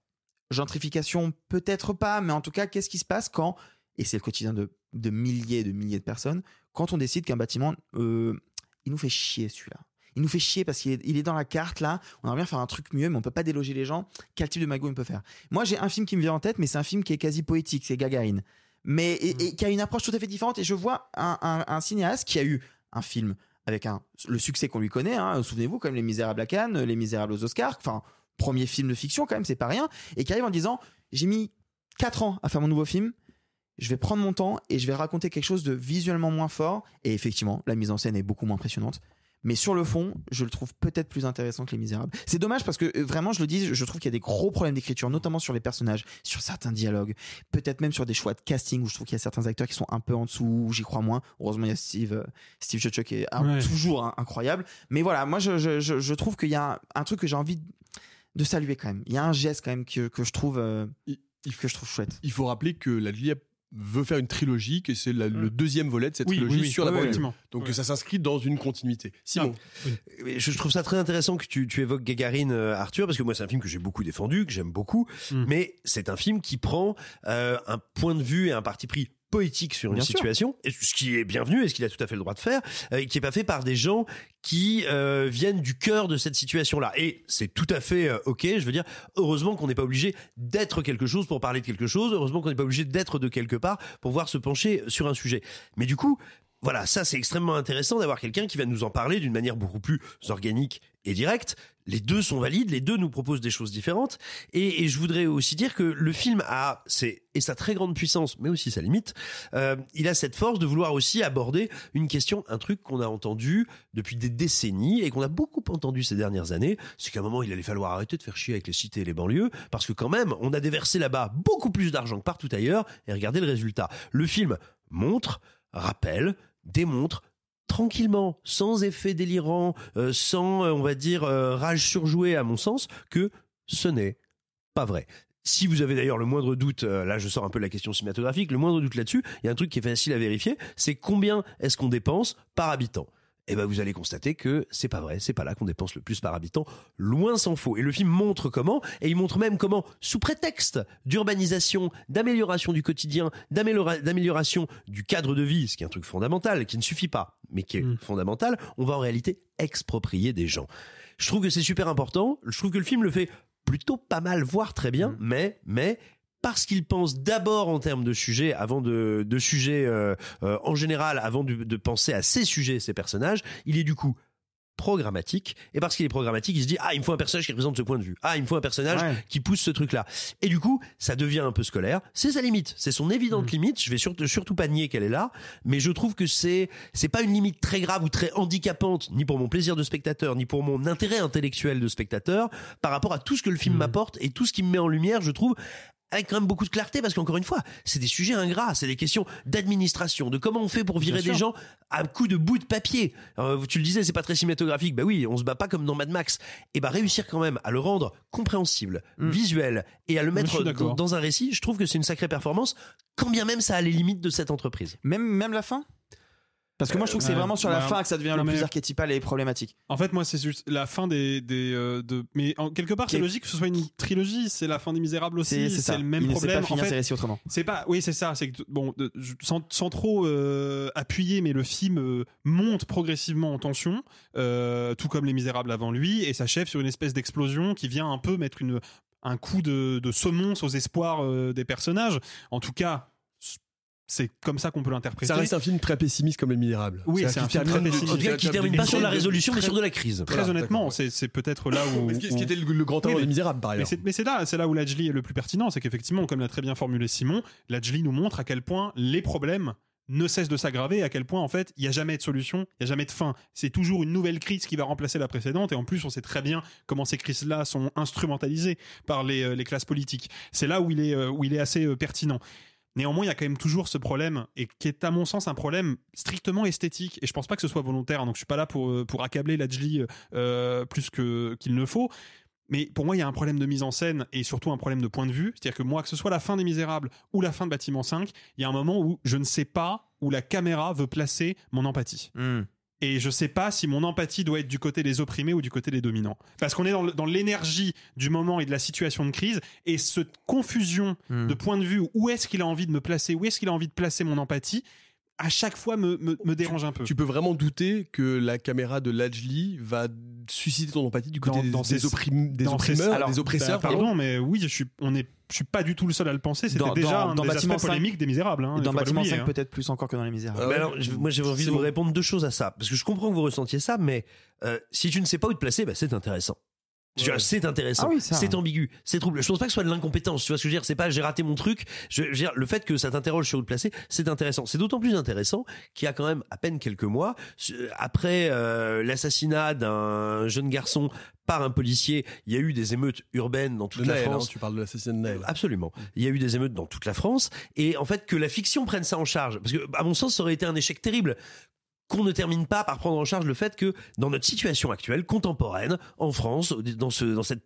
gentrification peut-être pas, mais en tout cas, qu'est-ce qui se passe quand, et c'est le quotidien de, de milliers et de milliers de personnes, quand on décide qu'un bâtiment, euh, il nous fait chier celui-là. Il nous fait chier parce qu'il est, il est dans la carte là. On aimerait bien faire un truc mieux, mais on peut pas déloger les gens. Quel type de magot on peut faire? Moi, j'ai un film qui me vient en tête, mais c'est un film qui est quasi poétique. C'est Gagarine, mais et, et qui a une approche tout à fait différente. Et je vois un, un- un cinéaste qui a eu un film avec un le succès qu'on lui connaît. Hein, Souvenez-vous, comme Les Misérables à Cannes, Les Misérables aux Oscars. Enfin, premier film de fiction quand même, c'est pas rien. Et qui arrive en disant j'ai mis 4 ans à faire mon nouveau film. Je vais prendre mon temps et je vais raconter quelque chose de visuellement moins fort. Et effectivement, la mise en scène est beaucoup moins impressionnante. Mais sur le fond, je le trouve peut-être plus intéressant que Les Misérables. C'est dommage parce que euh, vraiment, je le dis, je trouve qu'il y a des gros problèmes d'écriture, notamment sur les personnages, sur certains dialogues, peut-être même sur des choix de casting où je trouve qu'il y a certains acteurs qui sont un peu en dessous, où j'y crois moins. Heureusement, il y a Steve, euh, Steve Churchill qui est Ouais. toujours hein, incroyable. Mais voilà, moi, je, je, je, je trouve qu'il y a un, un truc que j'ai envie de, saluer quand même. Il y a un geste quand même que, que je trouve, euh, que je trouve chouette. Il faut rappeler que la, lia- veut faire une trilogie, que c'est la- le deuxième volet de cette Oui, trilogie oui, oui. sur la banlieue. Donc Oui. ça s'inscrit dans une continuité. Simon. Mais Je je trouve ça très intéressant que tu, tu évoques Gagarine, euh, Arthur, parce que moi c'est un film que j'ai beaucoup défendu, que j'aime beaucoup, Hmm. mais c'est un film qui prend euh, un point de vue et un parti pris poétique sur une Bien situation, ce qui est bienvenu et ce qu'il a tout à fait le droit de faire, euh, et qui est pas fait par des gens qui euh, viennent du cœur de cette situation-là. Et c'est tout à fait euh, ok. Je veux dire, heureusement qu'on n'est pas obligé d'être quelque chose pour parler de quelque chose. Heureusement qu'on n'est pas obligé d'être de quelque part pour pouvoir se pencher sur un sujet. Mais du coup, voilà, ça c'est extrêmement intéressant d'avoir quelqu'un qui va nous en parler d'une manière beaucoup plus organique et directe. Les deux sont valides, les deux nous proposent des choses différentes. Et, et je voudrais aussi dire que le film a, et sa très grande puissance, mais aussi sa limite. euh, il a cette force de vouloir aussi aborder une question, un truc qu'on a entendu depuis des décennies et qu'on a beaucoup entendu ces dernières années. C'est qu'à un moment il allait falloir arrêter de faire chier avec les cités et les banlieues parce que quand même on a déversé là-bas beaucoup plus d'argent que partout ailleurs. Et regardez le résultat. Le film montre, rappelle, démontre tranquillement, sans effet délirant, euh, sans, euh, on va dire, euh, rage surjouée à mon sens, que ce n'est pas vrai. Si vous avez d'ailleurs le moindre doute, là je sors un peu la question cinématographique, le moindre doute là-dessus, il y a un truc qui est facile à vérifier, c'est combien est-ce qu'on dépense par habitant? Et ben vous allez constater que c'est pas vrai, c'est pas là qu'on dépense le plus par habitant, loin s'en faut. Et le film montre comment, et il montre même comment, sous prétexte d'urbanisation, d'amélioration du quotidien, d'améliora- d'amélioration du cadre de vie, ce qui est un truc fondamental, qui ne suffit pas, mais qui est fondamental, on va en réalité exproprier des gens. Je trouve que c'est super important, je trouve que le film le fait plutôt pas mal, voire très bien, mais, mais, parce qu'il pense d'abord en termes de sujets, avant de, de sujets euh, euh, en général, avant de, de penser à ces sujets, ces personnages, il est du coup programmatique. Et parce qu'il est programmatique il se dit ah il me faut un personnage qui représente ce point de vue. Ah il me faut un personnage Ouais. qui pousse ce truc là et du coup ça devient un peu scolaire. C'est sa limite. C'est son évidente limite. Je vais surtout surtout pas nier qu'elle est là. Mais je trouve que c'est c'est pas une limite très grave ou très handicapante ni pour mon plaisir de spectateur ni pour mon intérêt intellectuel de spectateur par rapport à tout ce que le film m'apporte et tout ce qui me met en lumière je trouve avec quand même beaucoup de clarté parce qu'encore une fois, c'est des sujets ingrats, c'est des questions d'administration, de comment on fait pour virer des gens à coup de bout de papier. Euh, tu le disais, c'est pas très cinématographique. Bah oui, on se bat pas comme dans Mad Max. Et bah réussir quand même à le rendre compréhensible, visuel et à le Mm. mettre dans un récit, je trouve que c'est une sacrée performance, quand bien même ça a les limites de cette entreprise. Même, même la fin? Parce que moi, je trouve que c'est vraiment sur la fin que ça devient le plus archétypal et problématique. En fait, moi, c'est juste la fin des, des euh, de. Mais en quelque part, c'est logique que ce soit une trilogie. C'est la fin des Misérables aussi. C'est- le même problème. en fait, autrement. C'est pas. Oui, c'est ça. C'est que bon, sans, sans trop euh, appuyer, mais le film euh, monte progressivement en tension, tout comme Les Misérables avant lui, et s'achève sur une espèce d'explosion qui vient un peu mettre une un coup de, de semonce aux espoirs des personnages. En tout cas. C'est comme ça qu'on peut l'interpréter. Ça reste un film très pessimiste comme Les Misérables. Oui, c'est un film très pessimiste. En tout cas, qui termine pas sur la résolution, mais sur de la crise. Très honnêtement, c'est peut-être là où. Mais ce qui- qui était le, le grand Oui, des mais- Misérables, par Mais ailleurs. c'est mais c'est là, c'est là où Lajli est le plus pertinent, c'est qu'effectivement, comme l'a très bien formulé Simon, Lajli nous montre à quel point les problèmes ne cessent de s'aggraver et à quel point en fait il n'y a jamais de solution, il n'y a jamais de fin. C'est toujours une nouvelle crise qui va remplacer la précédente et en plus on sait très bien comment ces crises-là sont instrumentalisées par les, euh, les classes politiques. C'est là où il est, euh, où il est assez euh, pertinent. Néanmoins, il y a quand même toujours ce problème, et qui est à mon sens un problème strictement esthétique. Et je pense pas que ce soit volontaire, hein, donc je suis pas là pour, euh, pour accabler Lajli euh, plus que qu'il ne faut. Mais pour moi, il y a un problème de mise en scène et surtout un problème de point de vue. C'est-à-dire que moi, que ce soit la fin des Misérables ou la fin de Bâtiment 5, il y a un moment où je ne sais pas où la caméra veut placer mon empathie. Et je sais pas si mon empathie doit être du côté des opprimés ou du côté des dominants. Parce qu'on est dans l'énergie du moment et de la situation de crise. Et cette confusion de point de vue, où est-ce qu'il a envie de me placer, où est-ce qu'il a envie de placer mon empathie, à chaque fois me, me, me dérange un peu. Tu peux vraiment douter que la caméra de Lajli va susciter ton empathie du côté Dans- des, dans des opprim- opprimeurs, Alors, des oppresseurs. bah, pardon, mais oui, je suis, on est, je suis pas du tout le seul à le penser. C'était déjà dans- un dans des Bâtiment aspects 5, polémiques des Misérables. hein, dans Bâtiment l'oublier, 5, hein. peut-être plus encore que dans Les Misérables. Mais alors, je- moi, j'avais envie de vous répondre deux choses à ça. Parce que je comprends que vous ressentiez ça, mais euh, si tu ne sais pas où te placer, bah, c'est intéressant. C'est intéressant, Ah oui, c'est ambigu, c'est trouble. Je pense pas que ce soit de l'incompétence. Tu vois ce que je veux dire C'est pas j'ai raté mon truc. Je, je veux dire, le fait que ça t'interroge sur où te placer, c'est intéressant. C'est d'autant plus intéressant qu'il y a quand même à peine quelques mois euh, après euh, l'assassinat d'un jeune garçon par un policier, il y a eu des émeutes urbaines dans toute De la Naël, France. hein, tu parles de l'assassinat de Naël. Absolument. Il y a eu des émeutes dans toute la France et en fait que la fiction prenne ça en charge parce que à mon sens ça aurait été un échec terrible qu'on ne termine pas par prendre en charge le fait que dans notre situation actuelle contemporaine en France dans ce dans cette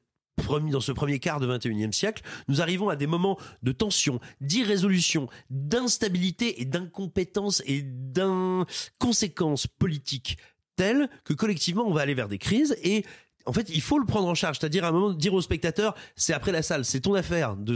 dans ce premier quart de 21e siècle, nous arrivons à des moments de tension, d'irrésolution, d'instabilité et d'incompétence et d'inconséquences politiques telles que collectivement on va aller vers des crises et en fait, il faut le prendre en charge, c'est-à-dire à un moment dire au spectateur, c'est après la salle, c'est ton affaire de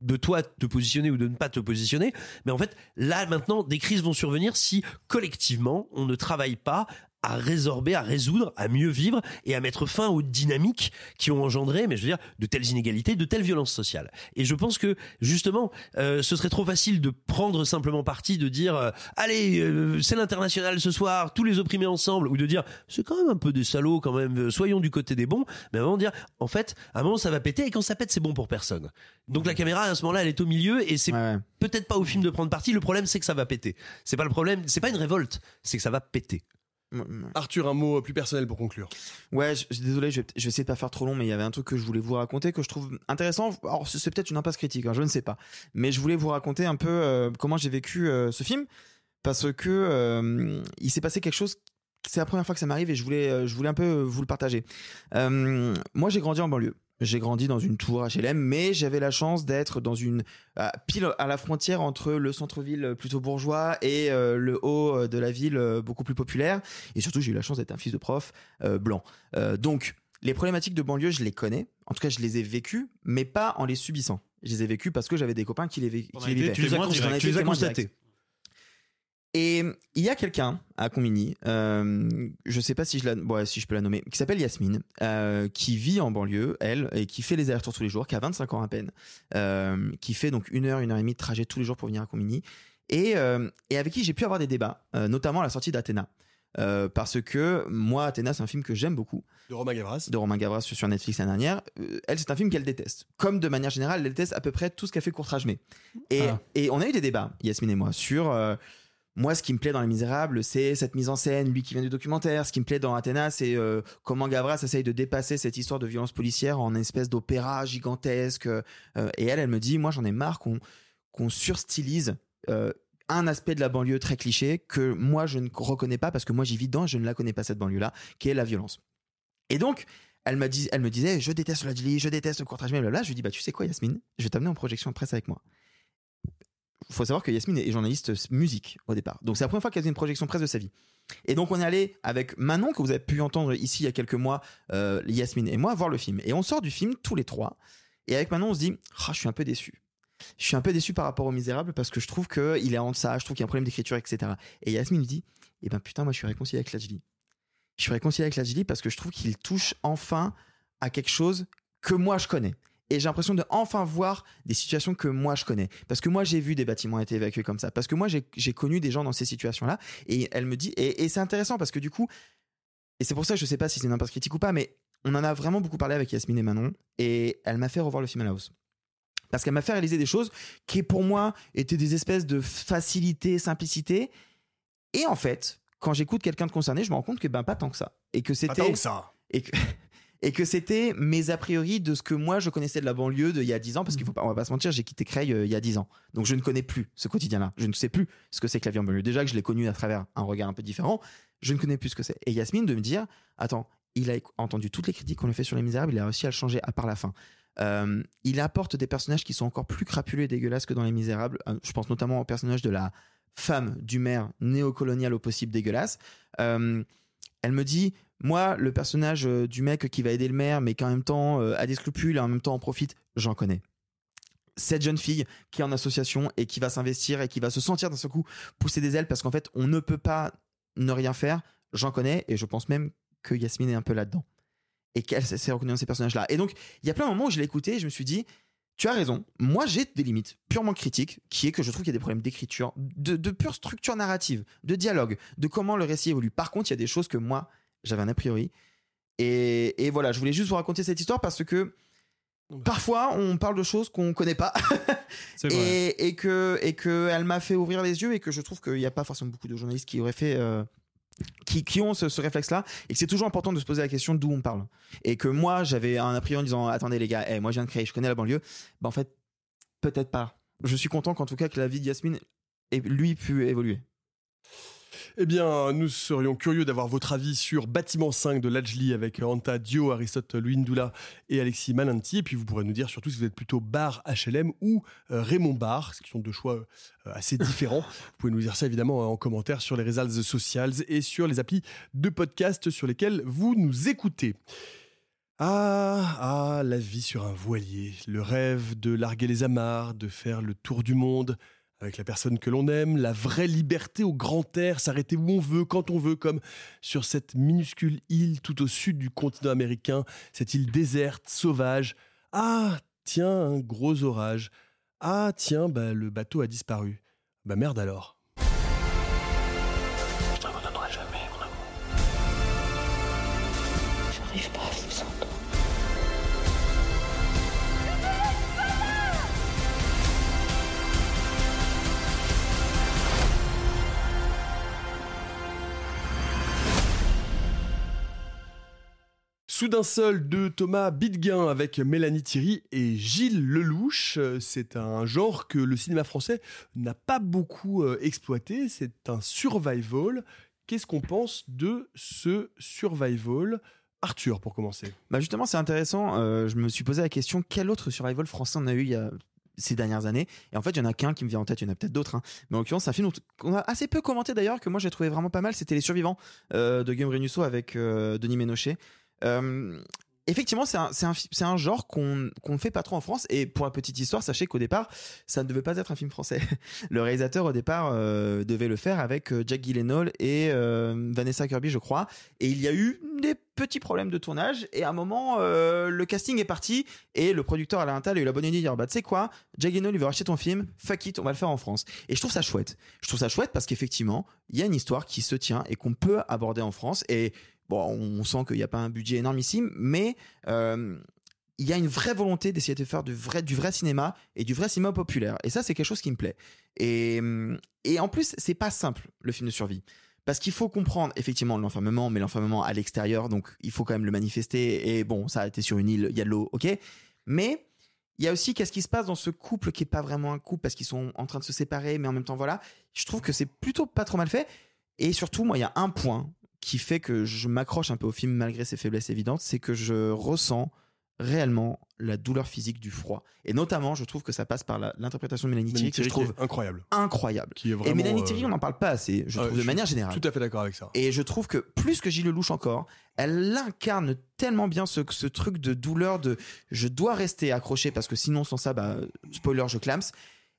de toi te positionner ou de ne pas te positionner. Mais en fait, là maintenant, des crises vont survenir si collectivement on ne travaille pas à résorber, à résoudre, à mieux vivre et à mettre fin aux dynamiques qui ont engendré, mais je veux dire, de telles inégalités, de telles violences sociales. Et je pense que justement, euh, ce serait trop facile de prendre simplement parti, de dire, euh, allez, euh, c'est l'international ce soir, tous les opprimés ensemble, ou de dire, c'est quand même un peu des salauds quand même, euh, soyons du côté des bons. Mais à un moment dire, en fait, à un moment ça va péter et quand ça pète, c'est bon pour personne. Donc la caméra à ce moment-là, elle est au milieu et c'est peut-être pas au film de prendre parti. Le problème, c'est que ça va péter. C'est pas le problème, c'est pas une révolte, c'est que ça va péter. Arthur, un mot plus personnel pour conclure. Ouais, je, je- désolé, je vais, je vais essayer de pas faire trop long, mais il y avait un truc que je voulais vous raconter que je trouve intéressant. Alors, c'est peut-être une impasse critique, hein, je ne sais pas. Mais je voulais vous raconter un peu euh, comment j'ai vécu euh, ce film. Parce que euh, il s'est passé quelque chose. C'est la première fois que ça m'arrive et je voulais, euh, je voulais un peu vous le partager. Euh, moi, j'ai grandi en banlieue. J'ai grandi dans une tour HLM, mais j'avais la chance d'être dans une euh, pile à la frontière entre le centre-ville plutôt bourgeois et euh, le haut euh, de la ville euh, beaucoup plus populaire. Et surtout, j'ai eu la chance d'être un fils de prof euh, blanc. Euh, donc, les problématiques de banlieue, je les connais. En tout cas, je les ai vécues, mais pas en les subissant. Je les ai vécues parce que j'avais des copains qui les, qui les vivaient. Tu les as constatés. Et il y a quelqu'un à Combini, euh, je sais pas si je, la, bon, si je peux la nommer, qui s'appelle Yasmine, euh, qui vit en banlieue, elle, et qui fait les allers-retours tous les jours, qui a 25 ans à peine, euh, qui fait donc une heure, une heure et demie de trajet tous les jours pour venir à Combini, et, euh, et avec qui j'ai pu avoir des débats, euh, notamment à la sortie d'Athéna. Euh, parce que moi, Athéna, c'est un film que j'aime beaucoup. De Romain Gavras. De Romain Gavras sur Netflix l'année dernière. Euh, elle, c'est un film qu'elle déteste. Comme de manière générale, elle déteste à peu près tout ce qu'a fait Courtrage-Mais. Et, Ah. et on a eu des débats, Yasmine et moi, sur. euh, moi, ce qui me plaît dans Les Misérables, c'est cette mise en scène, lui qui vient du documentaire. Ce qui me plaît dans Athéna, c'est euh, comment Gavras essaye de dépasser cette histoire de violence policière en espèce d'opéra gigantesque. Euh, et elle, elle me dit, moi, j'en ai marre qu'on qu'on surstylise euh, un aspect de la banlieue très cliché que moi, je ne reconnais pas parce que moi, j'y vis dedans et je ne la connais pas, cette banlieue-là, qui est la violence. Et donc, elle, dit, elle me disait, je déteste la Gilly, je déteste le courtage, blablabla. Je lui dis, bah, tu sais quoi, Yasmine, je vais t'amener en projection presse avec moi. Il faut savoir que Yasmine est journaliste musique au départ. Donc, c'est la première fois qu'elle faisait une projection presse de sa vie. Et donc, on est allé avec Manon, que vous avez pu entendre ici il y a quelques mois, euh, Yasmine et moi, voir le film. Et on sort du film tous les trois. Et avec Manon, on se dit, Ah, je suis un peu déçu. Je suis un peu déçu par rapport aux Misérables parce que je trouve qu'il est en deçà, je trouve qu'il y a un problème d'écriture, etc. Et Yasmine me dit, eh ben putain, moi je suis réconcilié avec Lajli. Je suis réconcilié avec Lajli parce que je trouve qu'il touche enfin à quelque chose que moi je connais. Et j'ai l'impression de enfin voir des situations que moi je connais. Parce que moi j'ai vu des bâtiments être évacués comme ça. Parce que moi j'ai connu des gens dans ces situations-là. Et elle me dit, et, et c'est intéressant parce que du coup, et c'est pour ça que je sais pas si c'est une impasse critique ou pas, mais on en a vraiment beaucoup parlé avec Yasmine et Manon. Et elle m'a fait revoir le film à la hausse parce qu'elle m'a fait réaliser des choses qui pour moi étaient des espèces de facilité, simplicité. Et en fait, quand j'écoute quelqu'un de concerné, je me rends compte que ben pas tant que ça, et que c'était tant que ça. et que et que c'était mes a priori de ce que moi je connaissais de la banlieue de il y a 10 ans parce qu'il faut pas on va pas se mentir, j'ai quitté Creil euh, il y a 10 ans. Donc je ne connais plus ce quotidien-là. Je ne sais plus ce que c'est que la vie en banlieue. Déjà que je l'ai connu à travers un regard un peu différent, je ne connais plus ce que c'est. Et Yasmine de me dire attends, il a entendu toutes les critiques qu'on lui fait sur les misérables, il a réussi à le changer à part la fin. Euh, il apporte des personnages qui sont encore plus crapuleux et dégueulasses que dans Les Misérables. Euh, Je pense notamment au personnage de la femme du maire néocolonial au possible dégueulasse. Euh, elle me dit, moi, le personnage euh, du mec qui va aider le maire, mais qui en même temps euh, a des scrupules et en même temps en profite, j'en connais. Cette jeune fille qui est en association et qui va s'investir et qui va se sentir d'un seul coup pousser des ailes parce qu'en fait, on ne peut pas ne rien faire, j'en connais et je pense même que Yasmine est un peu là-dedans et qu'elle s'est reconnue dans ces personnages-là. Et donc, il y a plein de moments où je l'ai écouté et je me suis dit, tu as raison, moi j'ai des limites purement critiques, qui est que je trouve qu'il y a des problèmes d'écriture, de, de pure structure narrative, de dialogue, de comment le récit évolue. Par contre, il y a des choses que moi, j'avais un a priori. Et, et voilà, je voulais juste vous raconter cette histoire parce que parfois on parle de choses qu'on connaît pas. Vrai. et, et que et que elle m'a fait ouvrir les yeux et que je trouve qu'il n'y a pas forcément beaucoup de journalistes qui auraient fait euh, qui, qui ont ce, ce réflexe-là et que c'est toujours important de se poser la question d'où on parle. Et que moi j'avais un a priori en disant attendez les gars eh, moi je viens de créer je connais la banlieue. Bah en fait peut-être pas. Je suis content qu'en tout cas que la vie de Yasmine ait lui pu évoluer Eh bien, nous serions curieux d'avoir votre avis sur Bâtiment 5 de Lajli avec Anta Dio, Aristote Luindula et Alexis Mananti. Et puis vous pourrez nous dire surtout si vous êtes plutôt Bar HLM ou euh, Raymond Bar, ce qui sont deux choix euh, assez différents. vous pouvez nous dire ça évidemment en commentaire sur les réseaux sociaux et sur les applis de podcast sur lesquels vous nous écoutez. Ah, ah, la vie sur un voilier, le rêve de larguer les amarres, de faire le tour du monde avec la personne que l'on aime, la vraie liberté au grand air, s'arrêter où on veut, quand on veut, comme sur cette minuscule île tout au sud du continent américain, cette île déserte, sauvage. Ah, tiens, un gros orage. Ah, tiens, bah, le bateau a disparu. Bah merde alors. Soudain seul de Thomas Bidguin avec Mélanie Thierry et Gilles Lelouch. Euh, C'est un genre que le cinéma français n'a pas beaucoup euh, exploité. C'est un survival. Qu'est-ce qu'on pense de ce survival? Arthur, pour commencer. Bah justement, c'est intéressant. euh, je me suis posé la question quel autre survival français on a eu ces dernières années? Et en fait, il y en a qu'un qui me vient en tête. Il y en a peut-être d'autres, hein. mais en l'occurrence, c'est un film qu'on a assez peu commenté d'ailleurs, que moi j'ai trouvé vraiment pas mal. C'était Les Survivants de Guillaume Renusso avec Denis Ménochet. Effectivement, c'est un, un, un genre qu'on qu'on fait pas trop en France. Et pour la petite histoire, sachez qu'au départ, ça ne devait pas être un film français. Le réalisateur, au départ, euh, devait le faire avec euh, Jack Gyllenhaal et euh, Vanessa Kirby, je crois. Et il y a eu des petits problèmes de tournage. Et à un moment, le casting est parti. Et le producteur Alain Attal a eu la bonne idée de dire Bah, tu sais quoi, Jack Gyllenhaal, il veut racheter ton film. Fuck it, on va le faire en France. Et je trouve ça chouette. Je trouve ça chouette parce qu'effectivement, il y a une histoire qui se tient et qu'on peut aborder en France. Et bon, on sent qu'il n'y a pas un budget énormissime, mais euh, il y a une vraie volonté d'essayer de faire du vrai, du vrai cinéma et du vrai cinéma populaire. Et ça, c'est quelque chose qui me plaît. Et, hum, et en plus, c'est pas simple, le film de survie. Parce qu'il faut comprendre effectivement l'enfermement, mais l'enfermement à l'extérieur, donc il faut quand même le manifester. Et bon, ça a été sur une île, il y a de l'eau, ok. Mais il y a aussi qu'est-ce qui se passe dans ce couple qui est pas vraiment un couple parce qu'ils sont en train de se séparer, mais en même temps, voilà. Je trouve que c'est plutôt pas trop mal fait. Et surtout, moi, il y a un point qui fait que je m'accroche un peu au film malgré ses faiblesses évidentes, c'est que je ressens réellement la douleur physique du froid. Et notamment, je trouve que ça passe par l'interprétation de Mélanie Thierry, que je trouve est incroyable. incroyable. Qui est Et vraiment, Mélanie euh, Thierry, on n'en parle pas assez, je euh, trouve, de je manière générale. Tout à fait d'accord avec ça. Et je trouve que plus que Gilles Lelouch encore, elle incarne tellement bien ce, ce truc de douleur de je dois rester accroché parce que sinon sans ça, bah, spoiler, je clams.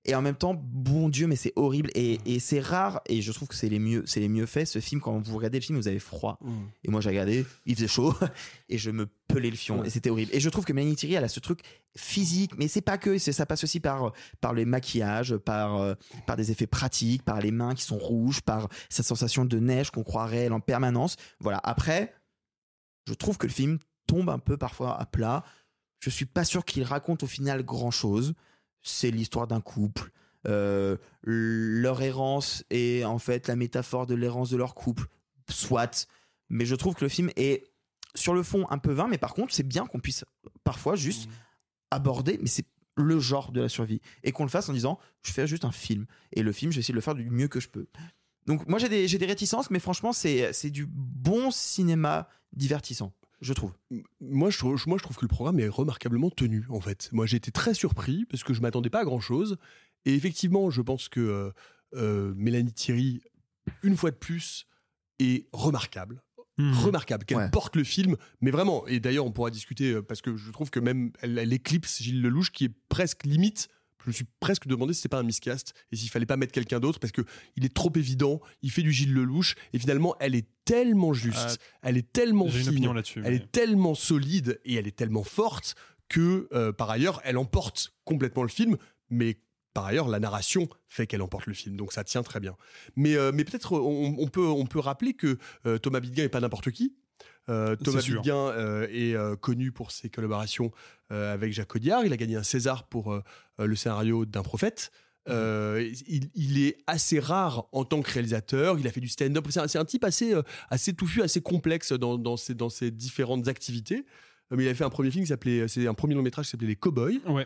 Et en même temps, bon Dieu, mais c'est horrible et, et c'est rare. Et je trouve que c'est les mieux, c'est les mieux faits. Ce film, quand vous regardez le film, vous avez froid. Mm. Et moi, j'ai regardé, il faisait chaud et je me pelais le fion et c'était horrible. Et je trouve que Mélanie Thierry, elle a ce truc physique, mais c'est pas que, ça passe aussi par par les maquillages, par euh, par des effets pratiques, par les mains qui sont rouges, par cette sensation de neige qu'on croit réelle en permanence. Voilà. Après, je trouve que le film tombe un peu parfois à plat. Je suis pas sûr qu'il raconte au final grand chose. C'est l'histoire d'un couple. Euh, leur errance est en fait la métaphore de l'errance de leur couple. Soit. Mais je trouve que le film est sur le fond un peu vain, mais par contre, c'est bien qu'on puisse parfois juste aborder, mais c'est le genre de la survie. Et qu'on le fasse en disant, je fais juste un film. Et le film, je vais essayer de le faire du mieux que je peux. Donc moi, j'ai des, des réticences, mais franchement, c'est du bon cinéma divertissant, je trouve. Moi je, trouve, moi, je trouve que le programme est remarquablement tenu, en fait. Moi, j'ai été très surpris parce que je m'attendais pas à grand-chose. Et effectivement, je pense que euh, euh, Mélanie Thierry, une fois de plus, est remarquable. Remarquable, qu'elle Ouais. porte le film, mais vraiment. Et d'ailleurs, on pourra discuter euh, parce que je trouve que même elle, elle éclipse Gilles Lelouch, qui est presque limite. Je me suis presque demandé si c'est pas un miscast et s'il fallait pas mettre quelqu'un d'autre parce que il est trop évident. Il fait du Gilles Lelouch et finalement, elle est tellement juste, Euh, elle est tellement fine, elle mais- est tellement solide et elle est tellement forte que euh, par ailleurs elle emporte complètement le film mais par ailleurs la narration fait qu'elle emporte le film donc ça tient très bien mais, euh, mais peut-être on, on peut, on peut rappeler que euh, Thomas Bidguin est pas n'importe qui Thomas sûr. Bidguin euh, est euh, connu pour ses collaborations euh, avec Jacques Audiard il a gagné un César pour euh, euh, le scénario d'un prophète Euh, il, il est assez rare en tant que réalisateur. Il a fait du stand-up. C'est un, un type assez, euh, assez touffu, assez complexe dans, dans, ses, dans ses différentes activités. Euh, Mais il avait fait un premier film qui s'appelait, c'est un premier long métrage qui s'appelait Les Cowboys. Ouais.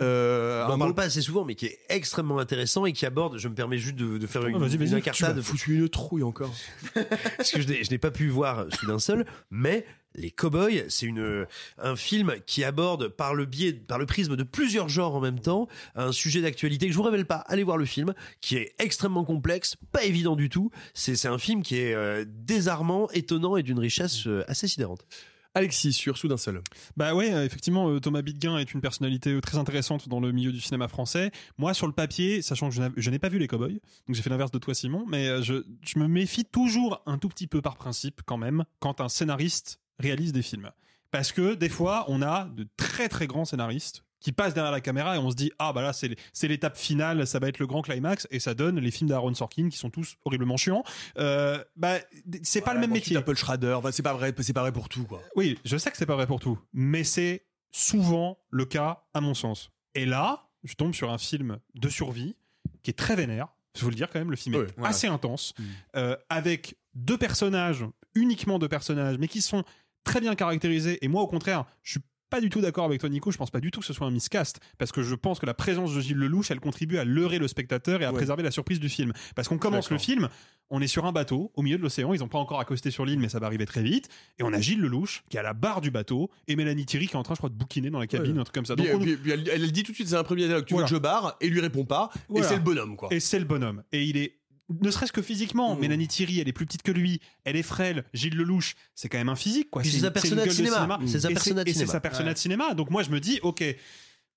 Euh, On en un- parle pas assez souvent, mais qui est extrêmement intéressant et qui aborde. Je me permets juste de, de faire une, Oh, vas-y, une vas-y, tu incartade. m'as foutu une trouille encore. parce que je n'ai- je n'ai pas pu voir sous d'un seul, mais les Cowboys, c'est une un film qui aborde par le biais, par le prisme de plusieurs genres en même temps, un sujet d'actualité que je vous révèle pas. Allez voir le film, qui est extrêmement complexe, pas évident du tout. C'est c'est un film qui est euh, désarmant, étonnant et d'une richesse euh, assez sidérante. Alexis sur Soudain Seul. Bah ouais, euh, effectivement, euh, Thomas Bidguin est une personnalité euh, très intéressante dans le milieu du cinéma français. Moi, sur le papier, sachant que je n'ai pas vu les Cowboys, donc j'ai fait l'inverse de toi, Simon, mais je me méfie toujours un tout petit peu par principe, quand même, quand un scénariste réalise des films. Parce que des fois, on a de très très grands scénaristes qui passent derrière la caméra et on se dit ah bah là c'est l'étape finale ça va être le grand climax et ça donne les films d'Aaron Sorkin qui sont tous horriblement chiants euh, bah c'est pas le même métier Apple Schrader, c'est pas vrai, c'est pas vrai pour tout quoi. oui, je sais que c'est pas vrai pour tout, mais c'est souvent le cas à mon sens. Et là, je tombe sur un film de survie qui est très vénère. Je vous le dire quand même, le film est assez intense, euh, avec deux personnages, uniquement deux personnages, mais qui sont très bien caractérisés. Et moi, au contraire, je suis pas du tout d'accord avec toi, Nico. Je pense pas du tout que ce soit un miscast, parce que je pense que la présence de Gilles Lelouch, elle contribue à leurrer le spectateur et à Ouais. préserver la surprise du film. Parce qu'on commence le film, on est sur un bateau au milieu de l'océan. Ils ont pas encore accosté sur l'île, mais ça va arriver très vite. Et on a Gilles Lelouch qui est à la barre du bateau et Mélanie Thierry qui est en train, je crois, de bouquiner dans la cabine, Ouais. un truc comme ça. Donc Puis, on- puis- puis elle, elle dit tout de suite, c'est un premier dialogue, tu Voilà. veux que je barre, et lui répond pas, Voilà. et c'est le bonhomme quoi. Et c'est le bonhomme. Et il est, ne serait-ce que physiquement, Mélanie Thierry, elle est plus petite que lui, elle est frêle. Gilles Lelouch, c'est quand même un physique, quoi. C'est sa persona de cinéma. C'est sa Et persona de et c'est cinéma. sa persona Ouais. de cinéma. Donc moi, je me dis, ok.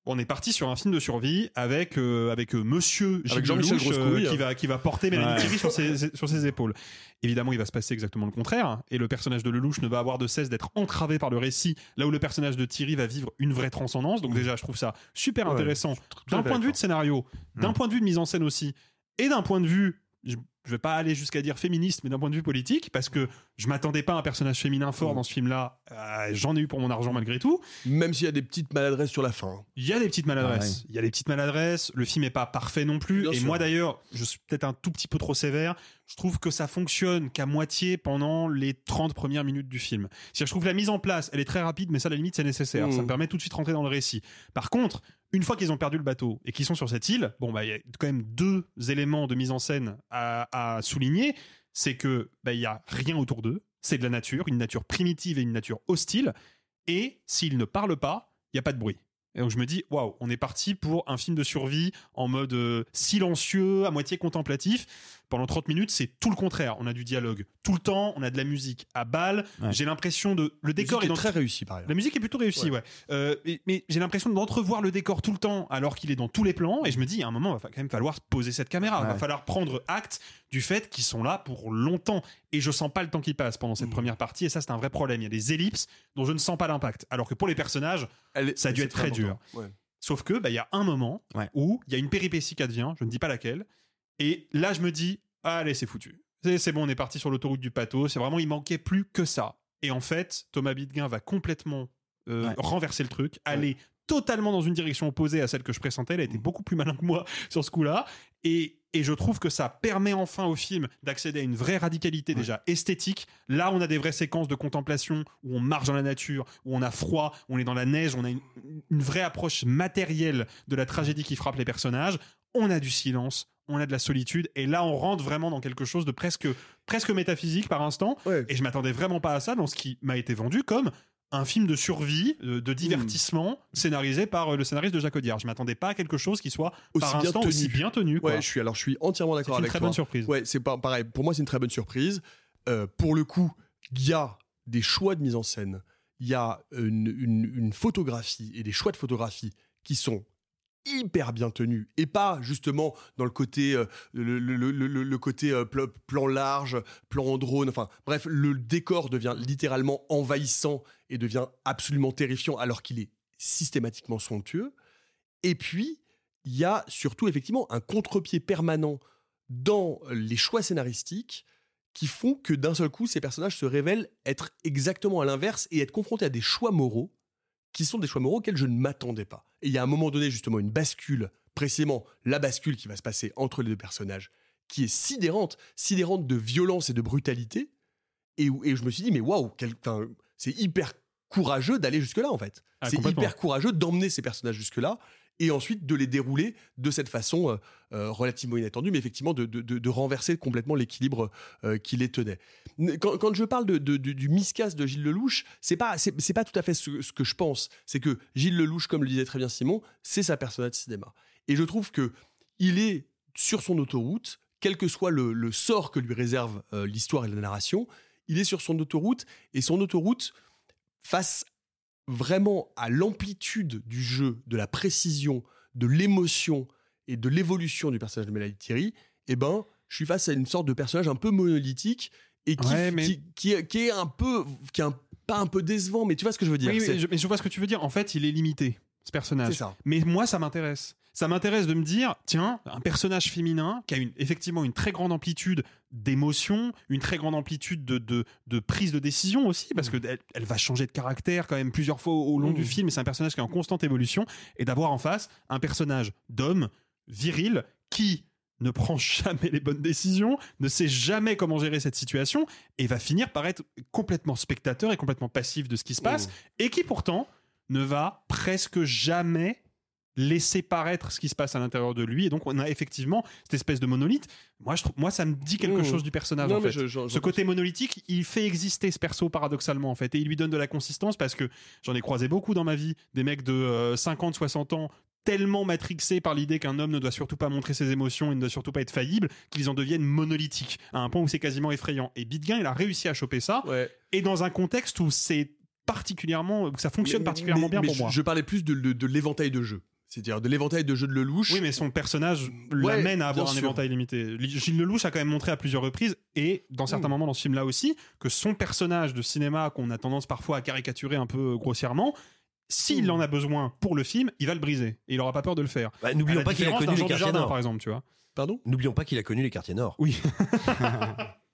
On est parti sur un film de survie avec euh, avec euh, Monsieur Gilles Avec Jean-Michel Lelouch, euh, qui va qui va porter Mélanie Ouais. Thierry sur ses sur ses épaules. Évidemment, il va se passer exactement le contraire et le personnage de Lelouch ne va avoir de cesse d'être entravé par le récit, là où le personnage de Thierry va vivre une vraie transcendance. Donc déjà, je trouve ça super Ouais, intéressant d'un point de vue de scénario, d'un point de vue de mise en scène aussi, et d'un point de vue, je, je vais pas aller jusqu'à dire féministe, mais d'un point de vue politique, parce que je m'attendais pas à un personnage féminin fort dans ce film-là. Euh, J'en ai eu pour mon argent malgré tout. Même s'il y a des petites maladresses sur la fin. Il y a des petites maladresses. Ah ouais. Il y a des petites maladresses. Le film est pas parfait non plus. Bien et sûr. moi d'ailleurs, je suis peut-être un tout petit peu trop sévère. Je trouve que ça fonctionne qu'à moitié pendant les 30 premières minutes du film. C'est-à-dire, je trouve que la mise en place, elle est très rapide, mais ça, à la limite, c'est nécessaire. Ça me permet tout de suite de rentrer dans le récit. Par contre, une fois qu'ils ont perdu le bateau et qu'ils sont sur cette île, bon, bah, il y a quand même deux éléments de mise en scène à, souligner. C'est que, bah, il y a rien autour d'eux. C'est de la nature, une nature primitive et une nature hostile. Et s'ils ne parlent pas, il n'y a pas de bruit. Et donc je me dis, waouh, on est parti pour un film de survie en mode euh, silencieux, à moitié contemplatif. Pendant 30 minutes, c'est tout le contraire. On a du dialogue tout le temps, on a de la musique à balle. Ouais. J'ai l'impression de. Le décor est dans- très réussi, par ailleurs. La musique est plutôt réussie, ouais. Euh, mais mais j'ai l'impression d'entrevoir le décor tout le temps alors qu'il est dans tous les plans. Et je me dis, à un moment, il va quand même falloir poser cette caméra. Il va falloir prendre acte du fait qu'ils sont là pour longtemps. Et je sens pas le temps qui passe pendant Mmh. cette première partie. Et ça, c'est un vrai problème. Il y a des ellipses dont je ne sens pas l'impact. Alors que pour les personnages, ça a dû être très très dur. Sauf que, bah, il y a un moment où il y a une péripétie qui advient, je ne dis pas laquelle, et là, je me dis, allez, c'est foutu. C'est bon, on est parti sur l'autoroute du pathos, c'est vraiment, il manquait plus que ça. Et en fait, Thomas Bidguin va complètement euh, renverser le truc, aller totalement dans une direction opposée à celle que je pressentais, elle a Mmh. été beaucoup plus malin que moi sur ce coup-là, et, et je trouve que ça permet enfin au film d'accéder à une vraie radicalité déjà esthétique. Là, on a des vraies séquences de contemplation où on marche dans la nature, où on a froid, où on est dans la neige, on a une, une vraie approche matérielle de la tragédie qui frappe les personnages. On a du silence, on a de la solitude, et là, on rentre vraiment dans quelque chose de presque, presque métaphysique par instant. Et je m'attendais vraiment pas à ça dans ce qui m'a été vendu comme un film de survie, de divertissement, scénarisé par euh, le scénariste de Jacques Audiard. Je m'attendais pas à quelque chose qui soit par instant aussi bien tenu. quoi. Ouais, je suis alors je suis entièrement d'accord C'est une avec très toi. bonne surprise. Ouais, c'est pas pareil. Pour moi, c'est une très bonne surprise. Euh, pour le coup, il y a des choix de mise en scène, il y a une, une- une photographie et des choix de photographie qui sont hyper bien tenus et pas justement dans le côté euh, le, côté euh, pla- plan large plan en drone enfin bref le décor devient littéralement envahissant et devient absolument terrifiant alors qu'il est systématiquement somptueux. Et puis, il y a surtout effectivement un contre-pied permanent dans les choix scénaristiques qui font que d'un seul coup, ces personnages se révèlent être exactement à l'inverse et être confrontés à des choix moraux qui sont des choix moraux auxquels je ne m'attendais pas. Et il y a un moment donné, justement, une bascule, précisément la bascule qui va se passer entre les deux personnages, qui est sidérante, sidérante de violence et de brutalité. Et, et je me suis dit, mais waouh, c'est hyper courageux d'aller jusque-là, en fait. Ah, c'est hyper courageux d'emmener ces personnages jusque-là et ensuite de les dérouler de cette façon euh, euh, relativement inattendue, mais effectivement de, de- de- renverser complètement l'équilibre euh, qui les tenait. Quand, je parle de, du, miscast de Gilles Lelouch, c'est pas c'est pas tout à fait ce, que je pense. C'est que Gilles Lelouch, comme le disait très bien Simon, c'est sa persona de cinéma. Et je trouve que il est sur son autoroute, quel que soit le, le sort que lui réserve l'histoire et la narration, il est sur son autoroute et son autoroute face vraiment à l'amplitude du jeu, de la précision, de l'émotion et de l'évolution du personnage de Mélanie Thierry, eh ben, je suis face à une sorte de personnage un peu monolithique et qui, Ouais, mais- qui, qui est, qui est un peu, qui est un- pas un peu décevant, mais tu vois ce que je veux dire. Oui, c'est- mais je, mais je vois ce que tu veux dire. En fait, il est limité, ce personnage. C'est ça. Mais moi, ça m'intéresse. Ça m'intéresse de me dire, tiens, un personnage féminin qui a une, effectivement une très grande amplitude d'émotion, une très grande amplitude de, de, de prise de décision aussi, parce Mmh. que elle, elle va changer de caractère quand même plusieurs fois au, au long Mmh. du film, et c'est un personnage qui est en constante évolution, et d'avoir en face un personnage d'homme viril qui ne prend jamais les bonnes décisions, ne sait jamais comment gérer cette situation, et va finir par être complètement spectateur et complètement passif de ce qui se passe, et qui pourtant ne va presque jamais laisser paraître ce qui se passe à l'intérieur de lui. Et donc on a effectivement cette espèce de monolithe. Moi je trouve moi ça me dit quelque Mmh. chose du personnage Non, en fait. je- je- ce côté monolithique il fait exister ce perso paradoxalement en fait. Et il lui donne de la consistance parce que j'en ai croisé beaucoup dans ma vie des mecs de euh, 50 60 ans tellement matrixés par l'idée qu'un homme ne doit surtout pas montrer ses émotions et ne doit surtout pas être faillible qu'ils en deviennent monolithiques à un point où c'est quasiment effrayant. Et Bitguin il a réussi à choper ça. Et dans un contexte où c'est particulièrement où ça fonctionne Mais- particulièrement mais- bien mais pour je, moi. je parlais plus de, de- de l'éventail de jeux. C'est-à-dire de l'éventail de jeux de Lelouch. Oui, mais son personnage Ouais, l'amène à avoir un sûr. éventail limité. Gilles Lelouch a quand même montré à plusieurs reprises, et dans certains Mm. moments dans ce film-là aussi, que son personnage de cinéma, qu'on a tendance parfois à caricaturer un peu grossièrement, s'il Mm. en a besoin pour le film, il va le briser. Et il aura pas peur de le faire. Bah, N'oublions pas qu'il a connu les quartiers nord. par exemple, tu vois. Pardon? N'oublions pas qu'il a connu les quartiers nord. Oui.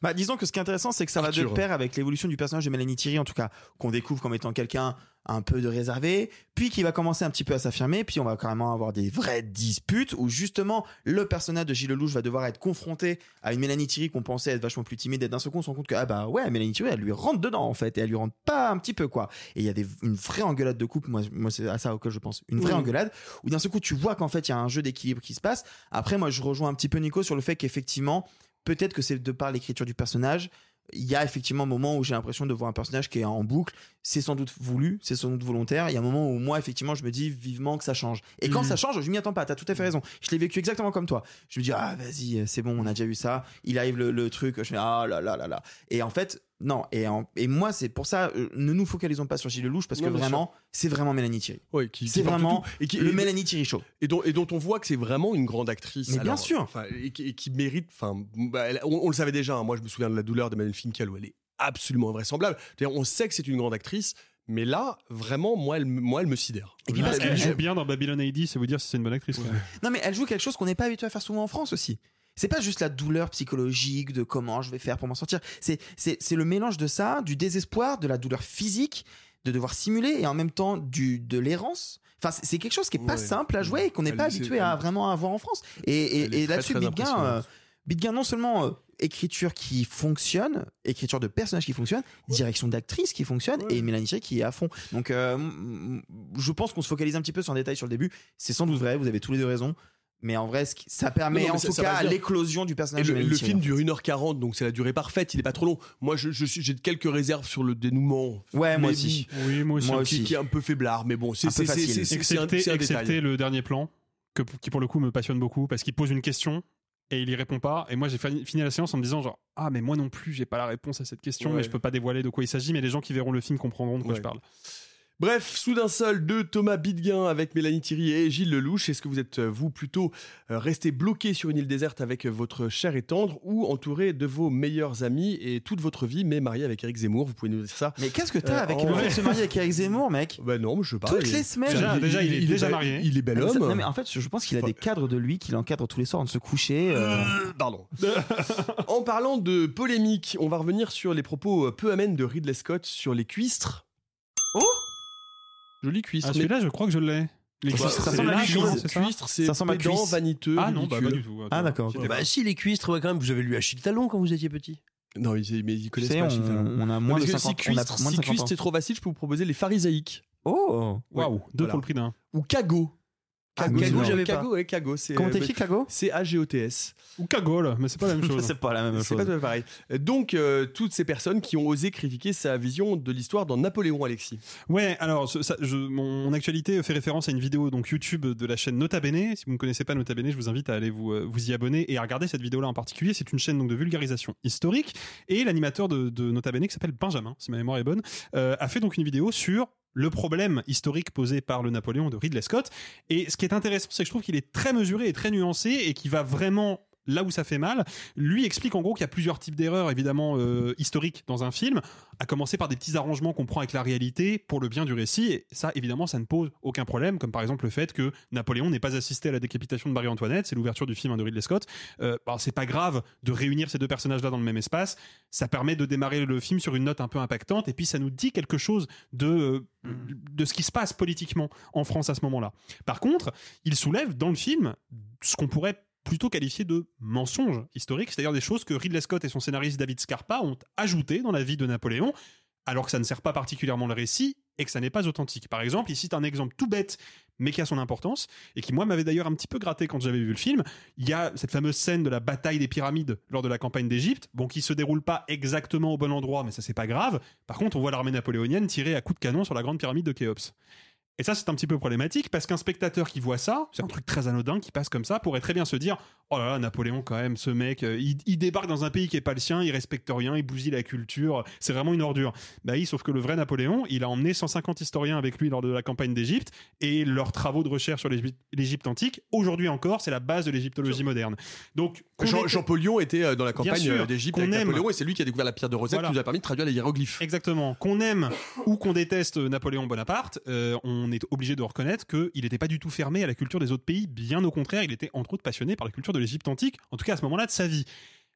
Bah, disons que ce qui est intéressant, c'est que ça va de pair avec l'évolution du personnage de Mélanie Thierry, en tout cas, qu'on découvre comme étant quelqu'un un peu de réservé, puis qui va commencer un petit peu à s'affirmer, puis on va carrément avoir des vraies disputes où justement le personnage de Gilles Lelouch va devoir être confronté à une Mélanie Thierry qu'on pensait être vachement plus timide et d'un seul coup on se rend compte que ah bah ouais Mélanie Thierry elle lui rentre dedans en fait et elle lui rentre pas un petit peu quoi. Et il y a des, une vraie engueulade de couple moi, moi c'est à ça auquel je pense. Une vraie Oui. engueulade où d'un seul coup tu vois qu'en fait il y a un jeu d'équilibre qui se passe. Après moi je rejoins un petit peu Nico sur le fait qu'effectivement peut-être que c'est de par l'écriture du personnage il y a effectivement un moment où j'ai l'impression de voir un personnage qui est en boucle. C'est sans doute voulu, c'est sans doute volontaire. Il y a un moment où moi, effectivement, je me dis vivement que ça change. Et quand Mhm. ça change, je m'y attends pas. T'as tout à fait raison. Je l'ai vécu exactement comme toi. Je me dis, ah, vas-y, c'est bon, on a déjà vu ça. Il arrive le, le truc. Je fais, ah là là là là. Et en fait, non. Et, en- et moi, c'est pour ça, euh, ne nous focalisons pas sur Gilles Lelouch parce Non, que vraiment, c'est vraiment Mélanie Thierry. Ouais, qui- C'est vraiment tout. et qui, le et- Mélanie Thierry Show. et dont, et dont on voit que c'est vraiment une grande actrice. Mais bien sûr. enfin, et, qui, et qui mérite. Enfin, bah, on, on le savait déjà. hein. moi, je me souviens de la douleur d'Emmanuel Finkel où elle est absolument invraisemblable. C'est-à-dire, on sait que c'est une grande actrice, mais là, vraiment, moi, elle, me- moi, elle me sidère. Et puis parce Elle que- joue bien dans Babylon AD, c'est vous dire si c'est une bonne actrice. quoi. Non, mais elle joue quelque chose qu'on n'est pas habitué à faire souvent en France aussi. C'est pas juste la douleur psychologique de comment je vais faire pour m'en sortir. C'est, c'est, c'est le mélange de ça, du désespoir, de la douleur physique, de devoir simuler et en même temps du, de l'errance. Enfin, c'est, quelque chose qui est pas simple à jouer et qu'on n'est pas c'est- habitué à vraiment avoir en France. Et, et, là-dessus, très Bitguin, euh, non seulement euh, écriture qui fonctionne, écriture de personnage qui fonctionne, direction d'actrice qui fonctionne et Mélanie Thierry qui est à fond. Donc, euh, je pense qu'on se focalise un petit peu sur un détail sur le début. C'est sans doute vrai, vous avez tous les deux raison. Mais en vrai, ce qui- ça permet Non, non, mais en ça- tout ça cas l'éclosion du Et personnage le, de le film dure 1h40, donc c'est la durée parfaite. Il est pas trop long. Moi, je- je suis- j'ai quelques réserves sur le dénouement. Ouais, moi aussi. Oui, moi aussi. Moi qui, aussi. qui est un peu faiblard, mais bon, c'est Un un, excepté, c'est un excepté le dernier plan, que, qui pour le coup me passionne beaucoup, parce qu'il pose une question et il y répond pas. Et moi, j'ai fini fini la séance en me disant genre ah mais moi non plus, j'ai pas la réponse à cette question, Ouais. mais je peux pas dévoiler de quoi il s'agit. Mais les gens qui verront le film comprendront de quoi Ouais. je parle. Bref, soudain seul de Thomas Bidguin avec Mélanie Thierry et Gilles Lelouch. Est-ce que vous êtes, euh, vous, plutôt euh, resté bloqué sur une île déserte avec votre cher et tendre ou entouré de vos meilleurs amis et toute votre vie, mais marié avec Eric Zemmour? Vous pouvez nous dire ça. Mais qu'est-ce que t'as Euh, avec le fait de se marier avec Eric Zemmour, mec? Bah non, je sais pas. Toutes il- les semaines. Déjà, déjà, il est déjà marié. Il est bel Ah, mais ça- homme. non, mais en fait, je pense qu'il a des cadres de lui qu'il encadre tous les soirs en de se coucher. euh, Euh, Pardon. en parlant de polémique, on va revenir sur les propos euh, peu amènes de Ridley Scott sur les cuistres. Oh Joli cuistre. Ah, mais- celui-là, je crois que je l'ai. Les cuistres, ça les la cuisse. c'est ça cuistre, c'est Ça ressemble à pédant, cuisse. vaniteux, Ah non, bah, pas du tout. Ah, d'accord. Bah si, les cuistres, ouais, quand même, vous avez lu Achille Talon quand vous étiez petit. Non, ils- mais ils connaissent pas on- Chifel. on a moins de que 50 si on a cuistre, si 50 ans. cuistre, c'est trop facile, je peux vous proposer les pharisaïques. Oh Waouh, deux pour le prix d'un. Ou Cago. Ah, c'est- j'avais pas. Cago, ouais, Cago. c'est, Comment euh, t'écris Cago C'est A-G-O-T-S. Ou cagole, mais c'est pas la même chose. C'est pas la même C'est chose. pas tout à fait pareil. Donc, euh, toutes ces personnes qui ont osé critiquer sa vision de l'histoire dans Napoléon, Alexis. Ouais, alors ce- ça, je, mon, mon actualité fait référence à une vidéo donc YouTube de la chaîne Nota Bene. Si vous ne connaissez pas Nota Bene, je vous invite à aller vous, euh, vous y abonner et à regarder cette vidéo-là en particulier. C'est une chaîne donc de vulgarisation historique et l'animateur de, de Nota Bene qui s'appelle Benjamin, si ma mémoire est bonne, euh, a fait donc une vidéo sur le problème historique posé par le Napoléon de Ridley Scott. Et ce qui est intéressant, c'est que je trouve qu'il est très mesuré et très nuancé et qui va vraiment là où ça fait mal. Lui explique en gros qu'il y a plusieurs types d'erreurs évidemment euh, historiques dans un film, à commencer par des petits arrangements qu'on prend avec la réalité pour le bien du récit. Et ça, évidemment, ça ne pose aucun problème, comme par exemple le fait que Napoléon n'ait pas assisté à la décapitation de Marie-Antoinette, c'est l'ouverture du film de Ridley Scott. Euh, bah, c'est pas grave de réunir ces deux personnages-là dans le même espace. Ça permet de démarrer le film sur une note un peu impactante, et puis ça nous dit quelque chose de euh, de ce qui se passe politiquement en France à ce moment-là. Par contre, il soulève dans le film ce qu'on pourrait plutôt qualifier de mensonge historique, c'est-à-dire des choses que Ridley Scott et son scénariste David Scarpa ont ajoutées dans la vie de Napoléon, alors que ça ne sert pas particulièrement le récit et que ça n'est pas authentique. Par exemple, il cite un exemple tout bête, mais qui a son importance, et qui moi m'avait d'ailleurs un petit peu gratté quand j'avais vu le film. Il y a cette fameuse scène de la bataille des pyramides lors de la campagne d'Égypte, bon, qui se déroule pas exactement au bon endroit, mais ça c'est pas grave. Par contre, on voit l'armée napoléonienne tirer à coups de canon sur la grande pyramide de Khéops. Et ça, c'est un petit peu problématique parce qu'un spectateur qui voit ça, c'est un truc très anodin qui passe comme ça, pourrait très bien se dire Oh là là, Napoléon, quand même, ce mec, euh, il, il débarque dans un pays qui est pas le sien, il respecte rien, il bousille la culture, c'est vraiment une ordure. Bah oui, sauf que le vrai Napoléon, il a emmené 150 historiens avec lui lors de la campagne d'Égypte et leurs travaux de recherche sur l'Égypte antique, aujourd'hui encore, c'est la base de l'égyptologie moderne. Donc, Jean, Jean Paulion était euh, dans la campagne euh, d'Égypte avec aime. Napoléon et c'est lui qui a découvert la pierre de Rosette Voilà. qui nous a permis de traduire les hiéroglyphes. Exactement. Qu'on aime ou qu'on déteste Napoléon Bonaparte, euh, on est obligé de reconnaître qu'il n'était pas du tout fermé à la culture des autres pays. Bien au contraire, il était entre autres passionné par la culture de l'Égypte antique, en tout cas à ce moment-là de sa vie.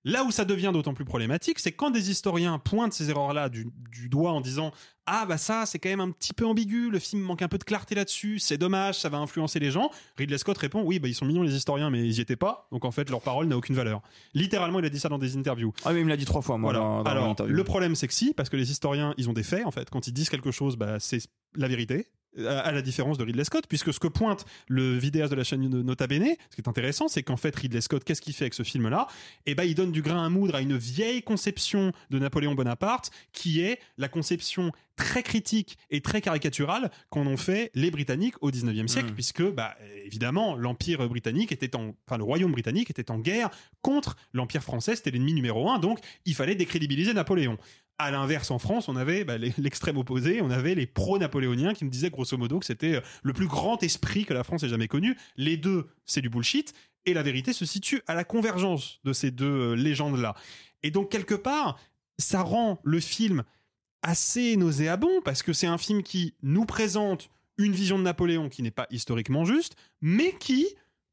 Là où ça devient d'autant plus problématique, c'est quand des historiens pointent ces erreurs-là du, du doigt en disant ah bah ça c'est quand même un petit peu ambigu, le film manque un peu de clarté là-dessus, c'est dommage, ça va influencer les gens. Ridley Scott répond oui bah ils sont mignons les historiens mais ils y étaient pas, donc en fait leur parole n'a aucune valeur. Littéralement il a dit ça dans des interviews. Ah mais il me l'a dit trois fois moi Voilà. dans, dans Alors, le problème, c'est que si, parce que les historiens, ils ont des faits, en fait. Quand ils disent quelque chose, bah, c'est la vérité. À la différence de Ridley Scott, puisque ce que pointe le vidéaste de la chaîne de Nota Bene, ce qui est intéressant, c'est qu'en fait, Ridley Scott, qu'est-ce qu'il fait avec ce film-là? Eh ben, il donne du grain à moudre à une vieille conception de Napoléon Bonaparte, qui est la conception très critique et très caricaturale qu'en ont fait les Britanniques au 19e siècle, puisque, bah, évidemment, l'Empire britannique était en, enfin, le Royaume britannique était en guerre contre l'Empire français, c'était l'ennemi numéro un, donc il fallait décrédibiliser Napoléon. À l'inverse, en France, on avait bah, l'extrême opposé, on avait les pro-napoléoniens qui me disaient grosso modo que c'était euh, le plus grand esprit que la France ait jamais connu. Les deux, c'est du bullshit, et la vérité se situe à la convergence de ces deux euh, légendes-là. Et donc, quelque part, ça rend le film assez nauséabond, parce que c'est un film qui nous présente une vision de Napoléon qui n'est pas historiquement juste, mais qui,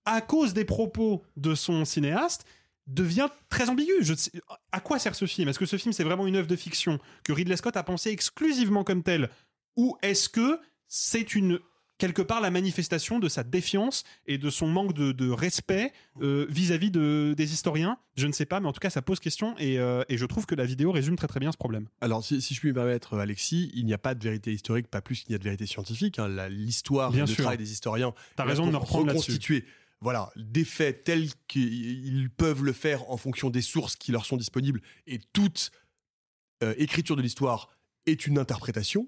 à cause des propos de son cinéaste, devient très ambigu. Je sais- à quoi sert ce film? Est-ce que ce film c'est vraiment une œuvre de fiction que Ridley Scott a pensé exclusivement comme tel ou est-ce que c'est une quelque part la manifestation de sa défiance et de son manque de, de respect euh, vis-à-vis de, des historiens? Je ne sais pas, mais en tout cas ça pose question et, euh, et je trouve que la vidéo résume très très bien ce problème. Alors, si, si je puis me permettre, Alexis, il n'y a pas de vérité historique, pas plus qu'il n'y a de vérité scientifique. hein. L'histoire, le sûr. travail des historiens, là raison de me reprendre reconstituer voilà, des faits tels qu'ils peuvent le faire en fonction des sources qui leur sont disponibles. Et toute euh, écriture de l'histoire est une interprétation.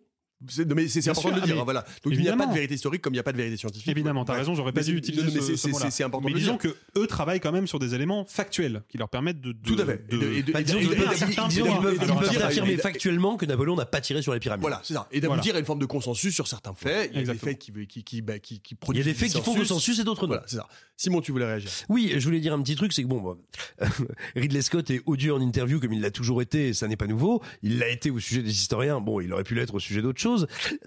Mais c'est- important sûr, de le ah, dire. mais hein, voilà. Donc il n'y a pas de vérité historique comme il n'y a pas de vérité scientifique. Évidemment, t'as Ouais. raison, j'aurais Mais pas dû utiliser non, mais ce, c'est- ce mot-là. c'est- important Mais de disons dire. que eux travaillent quand même sur des éléments factuels qui leur permettent de, de- Tout à fait. de- de- Bah, disons ils- peuvent- affirmer factuellement que Napoléon n'a pas tiré sur les pyramides. Voilà, c'est ça. Et d'aboutir à une forme de consensus sur certains faits. Il y a des faits qui, qui, bah, qui Il y produisent a des faits qui font consensus et d'autres non. Voilà, c'est ça. Simon, tu voulais réagir Oui, je voulais dire un petit truc, c'est que bon, bah, Ridley Scott est odieux en interview comme il l'a toujours été, et ça n'est pas nouveau. Il l'a été au sujet des historiens, bon, il aurait pu l'être au sujet d'autres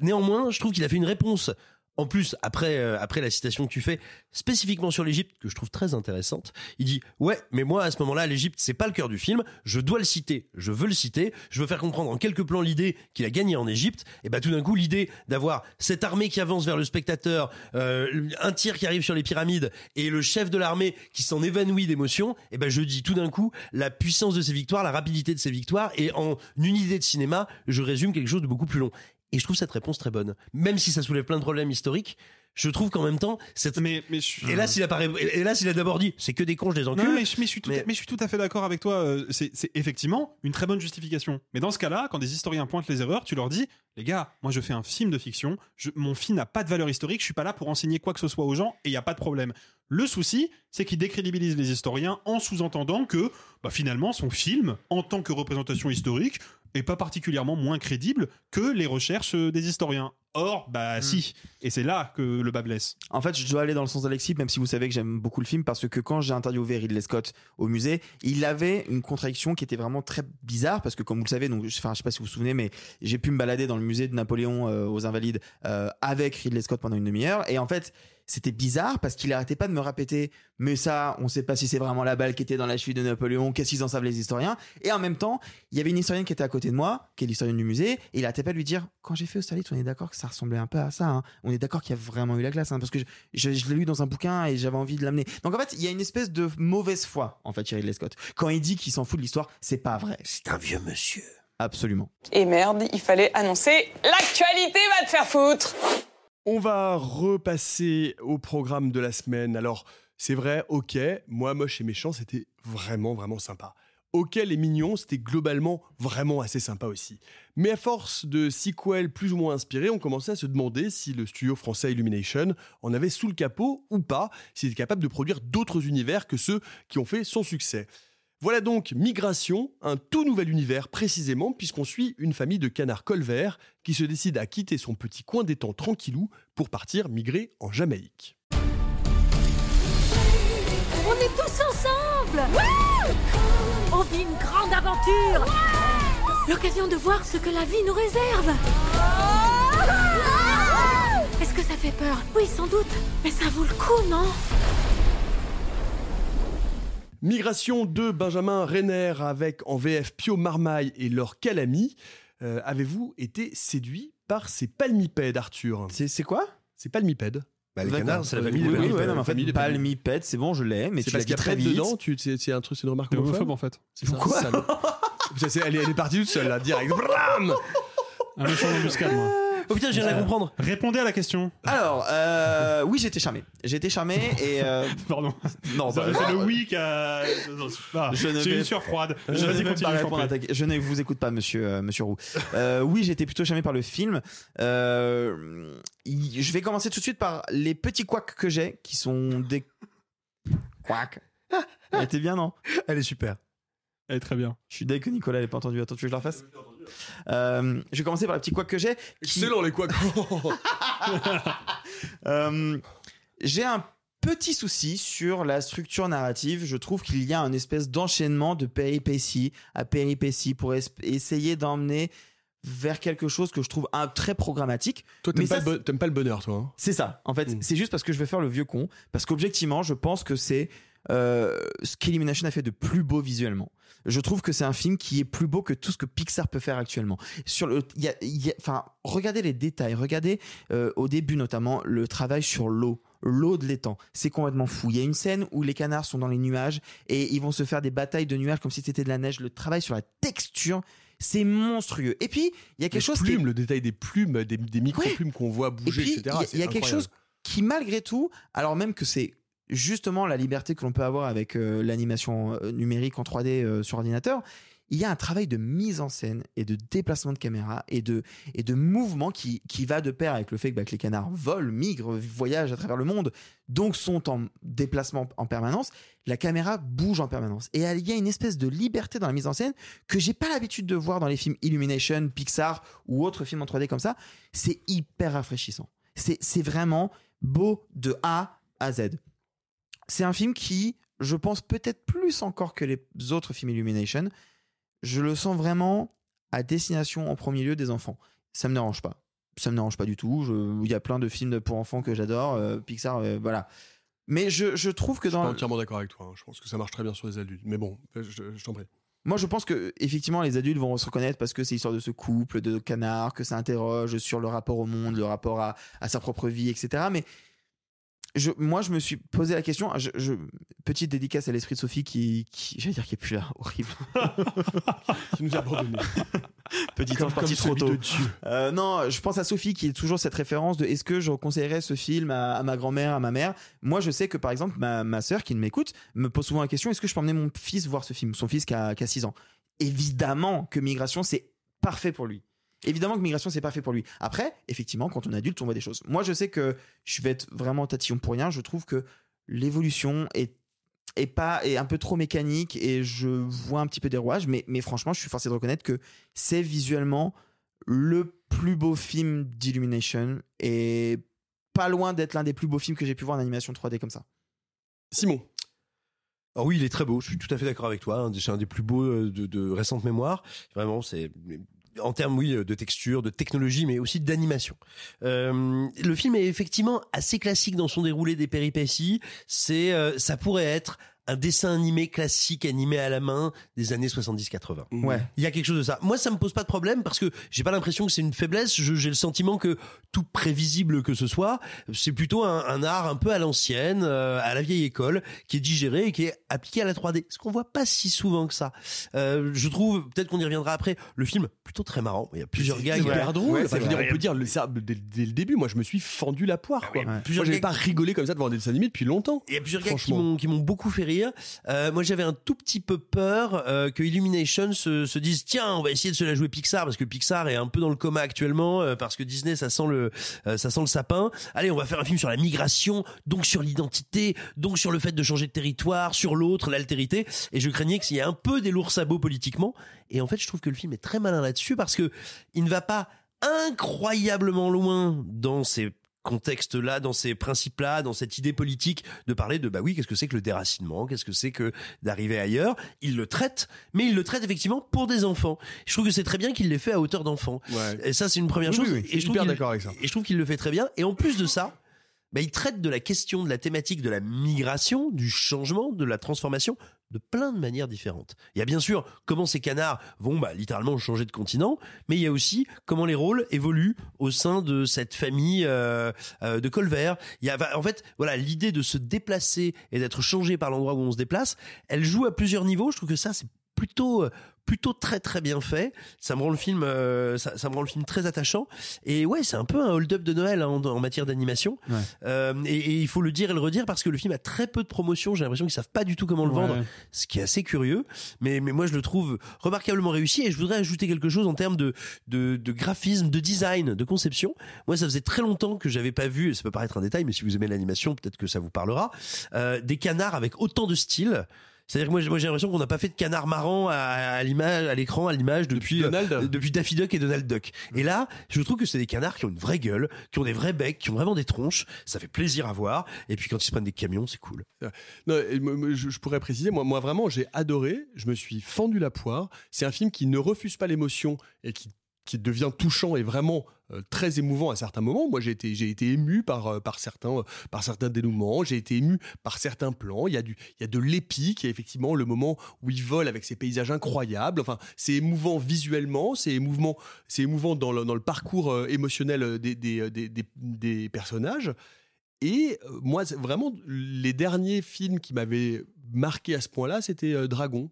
Néanmoins, je trouve qu'il a fait une réponse. En plus, après, euh, après la citation que tu fais, spécifiquement sur l'Égypte, que je trouve très intéressante, il dit Ouais, mais moi, à ce moment-là, l'Égypte, c'est pas le cœur du film, je dois le citer, je veux le citer, je veux faire comprendre en quelques plans l'idée qu'il a gagné en Égypte, et bah tout d'un coup, l'idée d'avoir cette armée qui avance vers le spectateur, euh, un tir qui arrive sur les pyramides, et le chef de l'armée qui s'en évanouit d'émotion, et ben je dis tout d'un coup la puissance de ses victoires, la rapidité de ses victoires, et en une idée de cinéma, je résume quelque chose de beaucoup plus long. Et je trouve cette réponse très bonne. Même si ça soulève plein de problèmes historiques, je trouve qu'en même temps, cette... mais, mais je- et là, s'il a, pas... et là, s'il a d'abord dit, c'est que des cons, je les encule. Non, mais je, mais je suis tout, Mais- à, mais je suis tout à fait d'accord avec toi. euh, C'est effectivement une très bonne justification. Mais dans ce cas-là, quand des historiens pointent les erreurs, tu leur dis les gars, moi je fais un film de fiction, je- mon film n'a pas de valeur historique, je suis pas là pour enseigner quoi que ce soit aux gens et il n'y a pas de problème. Le souci, c'est qu'il décrédibilise les historiens en sous-entendant que bah, finalement son film, en tant que représentation historique, est pas particulièrement moins crédible que les recherches euh, des historiens. Or, bah si. Et c'est là que le bas blesse. En fait, je dois aller dans le sens d'Alexis, même si vous savez que j'aime beaucoup le film, parce que quand j'ai interviewé Ridley Scott au musée, il avait une contradiction qui était vraiment très bizarre, parce que comme vous le savez, donc, enfin, je sais pas si vous vous souvenez, mais j'ai pu me balader dans le musée de Napoléon euh, aux Invalides euh, avec Ridley Scott pendant une demi-heure, et en fait, c'était bizarre parce qu'il arrêtait pas de me répéter, mais ça, on sait pas si c'est vraiment la balle qui était dans la cheville de Napoléon, qu'est-ce qu'ils en savent les historiens, et en même temps, il y avait une historienne qui était à côté de moi, qui est l'historienne du musée, et il arrêtait pas de lui dire, quand j'ai fait Austerlitz, on est d'accord que ça ressemblait un peu à ça, hein. on est d'accord qu'il y a vraiment eu la glace, hein, parce que je, je- je l'ai lu dans un bouquin et j'avais envie de l'amener. Donc en fait, il y a une espèce de mauvaise foi, en fait, chez Ridley Scott. Quand il dit qu'il s'en fout de l'histoire, c'est pas vrai. C'est un vieux monsieur. Absolument. Et merde, il fallait annoncer l'actualité va te faire foutre. On va repasser au programme de la semaine. Alors, c'est vrai, ok, moi, moche et méchant, c'était vraiment, vraiment sympa. Ok, les mignons, c'était globalement vraiment assez sympa aussi. Mais à force de sequels plus ou moins inspirés, on commençait à se demander si le studio français Illumination en avait sous le capot ou pas, s'il était capable de produire d'autres univers que ceux qui ont fait son succès. Voilà donc Migration, un tout nouvel univers précisément, puisqu'on suit une famille de canards colverts qui se décide à quitter son petit coin d'étang tranquillou pour partir migrer en Jamaïque. On est tous ensemble On vit une grande aventure L'occasion de voir ce que la vie nous réserve Est-ce que ça fait peur? Oui, sans doute. Mais ça vaut le coup, non? Migration de Benjamin Renner avec en VF Pio Marmaille et Laure Calamy. Euh, Avez-vous été séduit par ces palmipèdes, Arthur? C'est quoi? C'est palmipèdes. Bah, les canards, c'est la Oui, famille oui, des oui, palmipèdes. ouais, non, mais en fait, palmipède, c'est bon, je l'ai, mais C'est tu l'as parce dit qu'il y a très vite. dedans, tu- c'est un truc, c'est une remarque homophobe homophobe en fait. C'est ça, Quoi sale. Ça, c'est- elle, est, elle est partie toute seule là, direct. Bram Un méchant d'embuscade, moi. Oh putain, je viens de la comprendre. Répondez à la question. Alors, euh, oui, été charmé. Été charmé et. euh, Pardon. Non, C'est bah, c'est le euh, oui qui a. Je ne J'ai vais- une sueur froide. Je Vas-y, ne vais continue, pas je t'en répondre à prie. ta- Je ne vous écoute pas, monsieur, euh, monsieur Roux. Euh, oui, été plutôt charmé par le film. Euh, y- je vais commencer tout de suite par les petits couacs que j'ai, qui sont des couacs. Elle était bien, non? Elle est super. Elle est très bien. Je suis deg que Nicolas n'ait pas entendu. Attends, tu veux que je la refasse? Euh, Je vais commencer par les petits couacs que j'ai. qui- Excellent les couacs. Euh, j'ai un petit souci sur la structure narrative. Je trouve qu'il y a un espèce d'enchaînement de péripéties à péripéties pour es- essayer d'emmener vers quelque chose que je trouve un, très programmatique. Toi, t'aimes pas, le pas bonheur, toi. hein c'est ça. En fait, c'est juste parce que je vais faire le vieux con. Parce qu'objectivement, je pense que c'est euh, ce qu'Illumination a fait de plus beau visuellement. Je trouve que c'est un film qui est plus beau que tout ce que Pixar peut faire actuellement. Sur le, y a- il y a- enfin, regardez les détails. Regardez euh, au début notamment le travail sur l'eau. L'eau de l'étang, c'est complètement fou. Il y a une scène où les canards sont dans les nuages et ils vont se faire des batailles de nuages comme si c'était de la neige. Le travail sur la texture, c'est monstrueux. Et puis, il y a quelque Les chose qui est- plumes, le détail des plumes, des, des micro-plumes qu'on voit bouger, et puis, etc. Il y a- y, quelque chose qui, malgré tout, alors même que c'est justement la liberté que l'on peut avoir avec euh, l'animation euh, numérique en 3D euh, sur ordinateur, il y a un travail de mise en scène et de déplacement de caméra et de, et de mouvement qui, qui va de pair avec le fait que, bah, les canards volent, migrent, voyagent à travers le monde, donc sont en déplacement en permanence. La caméra bouge en permanence. Et il y a une espèce de liberté dans la mise en scène que j'ai pas l'habitude de voir dans les films Illumination, Pixar ou autres films en 3D comme ça. C'est hyper rafraîchissant. C'est vraiment beau de A à Z. C'est un film qui, je pense peut-être plus encore que les autres films Illumination, je le sens vraiment à destination en premier lieu des enfants. Ça me dérange pas. ça me dérange pas du tout. Il y a plein de films pour enfants que j'adore. euh, Pixar, euh, voilà. Mais je, je trouve que Je suis dans. entièrement d'accord avec toi. hein. Je pense que ça marche très bien sur les adultes. Mais bon, je, je t'en prie. Moi, je pense que effectivement, les adultes vont se reconnaître parce que c'est l'histoire de ce couple de canards, que ça interroge sur le rapport au monde, le rapport à, à sa propre vie, etc. Mais je, moi, je me suis posé la question. Je, je- petite dédicace à l'esprit de Sophie qui, qui j'allais dire qui est plus là, horrible. qui nous a abandonnés. Petit Comme- ange parti trop tôt. Euh, non, je pense à Sophie qui est toujours cette référence de est-ce que je conseillerais ce film à, à ma grand-mère, à ma mère? Moi, je sais que par exemple, ma, ma sœur qui m'écoute me pose souvent la question est-ce que je peux emmener mon fils voir ce film? Son fils qui a, qui a 6 ans. Évidemment que Migration, c'est parfait pour lui. Évidemment que Migration, c'est parfait pour lui. Après, effectivement, quand on est adulte, on voit des choses. Moi, je sais que je vais être vraiment tatillon pour rien. Je trouve que l'évolution est est pas est un peu trop mécanique et je vois un petit peu des rouages mais mais franchement je suis forcé de reconnaître que c'est visuellement le plus beau film d'Illumination et pas loin d'être l'un des plus beaux films que j'ai pu voir en animation 3D comme ça. Simon. Ah oui, il est très beau. Je suis tout à fait d'accord avec toi. C'est un des plus beaux euh, de, de récente mémoire. Vraiment, c'est en termes oui de texture, de technologie, mais aussi d'animation. Euh, le film est effectivement assez classique dans son déroulé des péripéties. C'est, euh, ça pourrait être un dessin animé classique animé à la main des années 70-80. Ouais. Il y a quelque chose de ça. Moi, ça me pose pas de problème parce que j'ai pas l'impression que c'est une faiblesse. J'ai le sentiment que tout prévisible que ce soit, c'est plutôt un, un art un peu à l'ancienne, euh, à la vieille école, qui est digéré et qui est appliqué à la 3D. Ce qu'on voit pas si souvent que ça. Euh, je trouve, peut-être qu'on y reviendra après, le film plutôt très marrant. Il y a plusieurs gags. hyper drôle. Ouais, Enfin, c'est je veux dire, vrai. on peut dire le, ça dès, dès le début. Moi, je me suis fendu la poire. Quoi. plusieurs Moi, j'avais pas rigolé comme ça devant des dessins animés depuis longtemps. Il y a plusieurs gars qui m'ont beaucoup fait rire. Euh, moi, j'avais un tout petit peu peur euh, que Illumination se, se dise tiens, on va essayer de se la jouer Pixar parce que Pixar est un peu dans le coma actuellement euh, parce que Disney ça sent le ça sent le sapin. Allez, on va faire un film sur la migration, donc sur l'identité, donc sur le fait de changer de territoire, sur l'autre, l'altérité. Et je craignais qu'il y ait un peu des lourds sabots politiquement. Et en fait, je trouve que le film est très malin là-dessus parce que il ne va pas incroyablement loin dans ses contexte-là, dans ces principes-là, dans cette idée politique de parler de bah oui, qu'est-ce que c'est que le déracinement, qu'est-ce que c'est que d'arriver ailleurs. Il le traite, mais il le traite effectivement pour des enfants. Je trouve que c'est très bien qu'il l'ait fait à hauteur d'enfant. Et ça, c'est une première Oui, chose. oui, oui, et je trouve hyper d'accord avec ça. Et je trouve qu'il le fait très bien. Et en plus de ça, bah, il traite de la question, de la thématique de la migration, du changement, de la transformation, de plein de manières différentes. Il y a bien sûr comment ces canards vont bah, littéralement changer de continent, mais il y a aussi comment les rôles évoluent au sein de cette famille euh, euh, de Colvert. Il y a, en fait, voilà, l'idée de se déplacer et d'être changé par l'endroit où on se déplace, elle joue à plusieurs niveaux. Je trouve que ça, c'est plutôt euh, plutôt très très bien fait. Ça me rend le film euh, ça, ça me rend le film très attachant. Et ouais c'est un peu un hold-up de Noël hein, en, en matière d'animation. Euh, et, et il faut le dire et le redire parce que le film a très peu de promotion j'ai l'impression qu'ils savent pas du tout comment le Ouais. vendre ce qui est assez curieux. Mais mais moi je le trouve remarquablement réussi et je voudrais ajouter quelque chose en termes de de, de graphisme de design de conception. Moi ça faisait très longtemps que j'avais pas vu et ça peut paraître un détail mais si vous aimez l'animation peut-être que ça vous parlera euh, des canards avec autant de style c'est-à-dire que moi, j'ai- l'impression qu'on n'a pas fait de canard marrant à, l'image, à l'écran, à l'image depuis euh, depuis Daffy Duck et Donald Duck. Et là, je trouve que c'est des canards qui ont une vraie gueule, qui ont des vrais becs, qui ont vraiment des tronches. Ça fait plaisir à voir. Et puis quand ils se prennent des camions, c'est cool. Non, je, pourrais préciser, moi, moi vraiment, j'ai adoré. Je me suis fendu la poire. C'est un film qui ne refuse pas l'émotion et qui, qui devient touchant et vraiment très émouvant à certains moments. Moi, j'ai été, j'ai été ému par, euh, par, certains, euh, par certains dénouements. J'ai été ému par certains plans. Il y a, du, il y a de l'épique. Il y a effectivement le moment où il vole avec ces paysages incroyables. Enfin, c'est émouvant visuellement. C'est émouvant, c'est émouvant dans le, dans le parcours euh, émotionnel euh, des, des, euh, des, des- des personnages. Et euh, moi, vraiment, les derniers films qui m'avaient marqué à ce point-là, c'était euh, Dragon.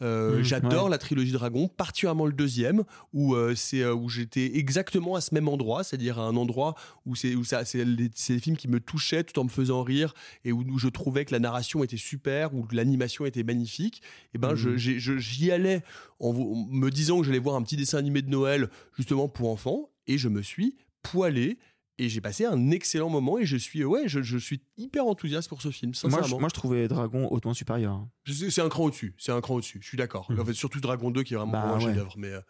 Euh, Mmh, J'adore ouais. la trilogie Dragon, particulièrement le deuxième, où euh, c'est euh, où j'étais exactement à ce même endroit, c'est-à-dire à un endroit où c'est où ça c'est les, films qui me touchaient tout en me faisant rire et où, où je trouvais que la narration était super, où l'animation était magnifique. Et ben je- Mhm. j'ai- je- j'y allais en, en me disant que j'allais voir un petit dessin animé de Noël justement pour enfants, et je me suis poilé. Et j'ai passé un excellent moment et je suis ouais je, je suis hyper enthousiaste pour ce film Moi sincèrement. je, moi, je trouvais Dragon hautement supérieur. C'est un cran au-dessus, c'est un cran au-dessus, je suis d'accord. En fait, surtout Dragon 2 qui est vraiment Bah un ouais. chef-d'œuvre. Mais euh,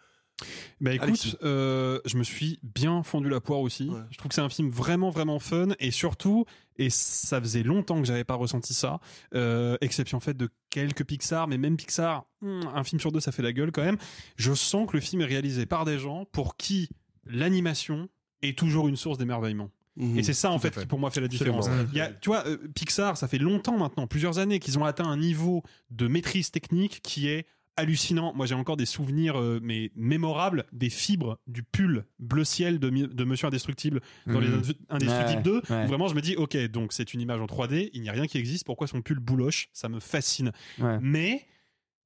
Bah écoute, euh, je me suis bien fendu la poire aussi. Je trouve que c'est un film vraiment vraiment fun et surtout, et ça faisait longtemps que j'avais pas ressenti ça, euh, exception faite de quelques Pixar, mais même Pixar, hmm, un film sur deux ça fait la gueule quand même. Je sens que le film est réalisé par des gens pour qui l'animation est toujours une source d'émerveillement. Et c'est ça en fait, fait. qui pour moi fait la Absolument. différence. Il y a, tu vois, euh, Pixar, ça fait longtemps maintenant, plusieurs années, qu'ils ont atteint un niveau de maîtrise technique qui est hallucinant. Moi, j'ai encore des souvenirs euh, mais mémorables des fibres du pull bleu ciel de, de Monsieur Indestructible dans Mhm. les Indes- Indestructibles Ouais, 2. ouais. où vraiment, je me dis, ok, donc c'est une image en 3D, il n'y a rien qui existe. Pourquoi son pull bouloche? Ça me fascine. Ouais. Mais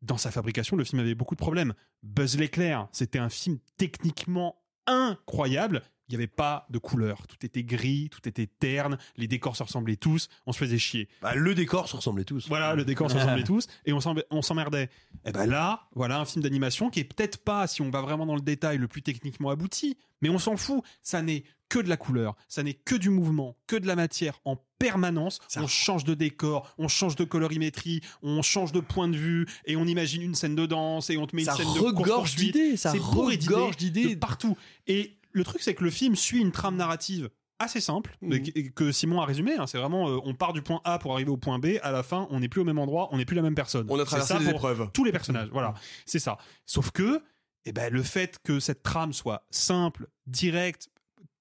dans sa fabrication, le film avait beaucoup de problèmes. Buzz l'éclair, c'était un film techniquement incroyable. Il n'y avait pas de couleur. Tout était gris, tout était terne, les décors se ressemblaient tous, on se faisait chier. Bah, le décor se ressemblait tous. Voilà, le décor se ressemblait tous, et on s'emmerdait. Et ben là, voilà un film d'animation qui est peut-être pas, si on va vraiment dans le détail, le plus techniquement abouti, mais on s'en fout. Ça n'est que de la couleur, ça n'est que du mouvement, que de la matière en permanence. On change de décor, on change de colorimétrie, on change de point de vue, et on imagine une scène de danse, et on te met Ça une scène de regorge course-poursuite. d'idées, ça regorge d'idées partout. Et le truc, c'est que le film suit une trame narrative assez simple, Mhm. que- Simon a résumé. hein. c'est vraiment, euh, on part du point A pour arriver au point B. À la fin, on n'est plus au même endroit, on n'est plus la même personne. On a traversé ça pour épreuves. Tous les personnages, voilà, c'est ça. Sauf que, eh ben, le fait que cette trame soit simple, directe,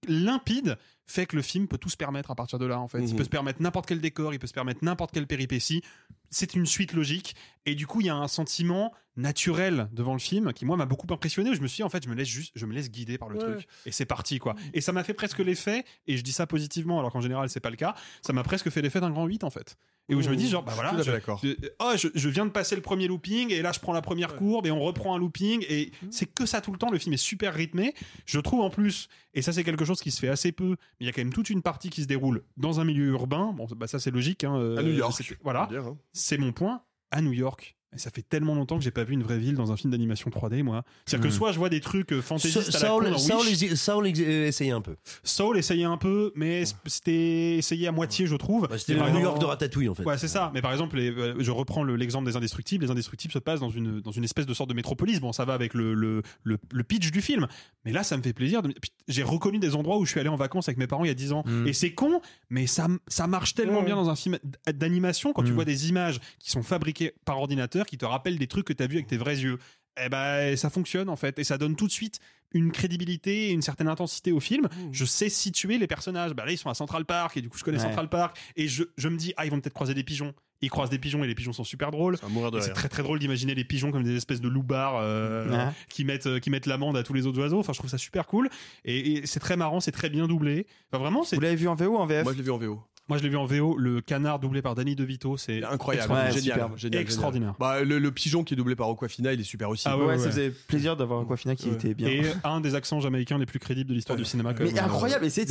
limpide, fait que le film peut tout se permettre à partir de là. En fait, il Mhm. peut se permettre n'importe quel décor, il peut se permettre n'importe quelle péripétie. C'est une suite logique, et du coup, il y a un sentiment naturel devant le film qui moi m'a beaucoup impressionné. Où je me suis dit, en fait, je me laisse juste, je me laisse guider par le Ouais. truc, et c'est parti quoi. Et ça m'a fait presque l'effet, et je dis ça positivement, alors qu'en général c'est pas le cas. Ça m'a presque fait l'effet d'un grand 8 en fait. Et où je me dis genre bah voilà, je- d'accord. de- oh, je, je viens de passer le premier looping et là je prends la première courbe et on reprend un looping et c'est que ça tout le temps. Le film est super rythmé. Je trouve en plus, et ça c'est quelque chose qui se fait assez peu, mais il y a quand même toute une partie qui se déroule dans un milieu urbain. Bon, bah ça c'est logique. Hein, euh, À New York, c'était- on Voilà, hein. c'est mon point. À New York. Et ça fait tellement longtemps que j'ai pas vu une vraie ville dans un film d'animation 3D, moi. C'est-à-dire que Mm. soit je vois des trucs euh, fantaisistes à la Saul, con dans Saul, Wish. Saul euh, essayait un peu. Soul essayait un peu, mais c'était essayé à moitié, je trouve. Bah, c'était le New York de Ratatouille, en fait. Ouais, c'est ça. Mais par exemple, les- euh, je reprends le- l'exemple des Indestructibles. Les Indestructibles se passent dans une, dans une espèce de sorte de métropolis. Bon, ça va avec le, le, le, le pitch du film. Mais là, ça me fait plaisir. J'ai reconnu des endroits où je suis allé en vacances avec mes parents il y a 10 ans. Mm. Et c'est con, mais ça, ça marche tellement bien dans un film d'animation quand tu Mm. vois des images qui sont fabriquées par ordinateur, qui te rappellent des trucs que tu as vus avec tes vrais yeux. Eh ben, ça fonctionne en fait. Et ça donne tout de suite une crédibilité et une certaine intensité au film. Je sais situer les personnages. Bah là, ils sont à Central Park et du coup, je connais Ouais. Central Park. Et je, je me dis, ah, ils vont peut-être croiser des pigeons. Ils croisent des pigeons et les pigeons sont super drôles. C'est très très drôle d'imaginer les pigeons comme des espèces de loupards euh, Ouais. qui mettent euh, qui mettent l'amende à tous les autres oiseaux. Enfin, je trouve ça super cool et, et c'est très marrant, c'est très bien doublé. Enfin, vraiment, c'est. Vous l'avez vu en VO ou en VF Moi, je l'ai vu en VO. Moi, je l'ai vu en VO, le canard doublé par Danny DeVito, c'est Incroyable, Ouais, génial, génial, Extraordinaire. génial. Bah, le, le pigeon qui est doublé par Aquafina, il est super aussi. Ah Ouais, ouais, ça ouais. faisait plaisir d'avoir Aquafina qui Ouais. était bien. Et un des accents jamaïcains les plus crédibles de l'histoire du cinéma. quand Mais même. incroyable, c'est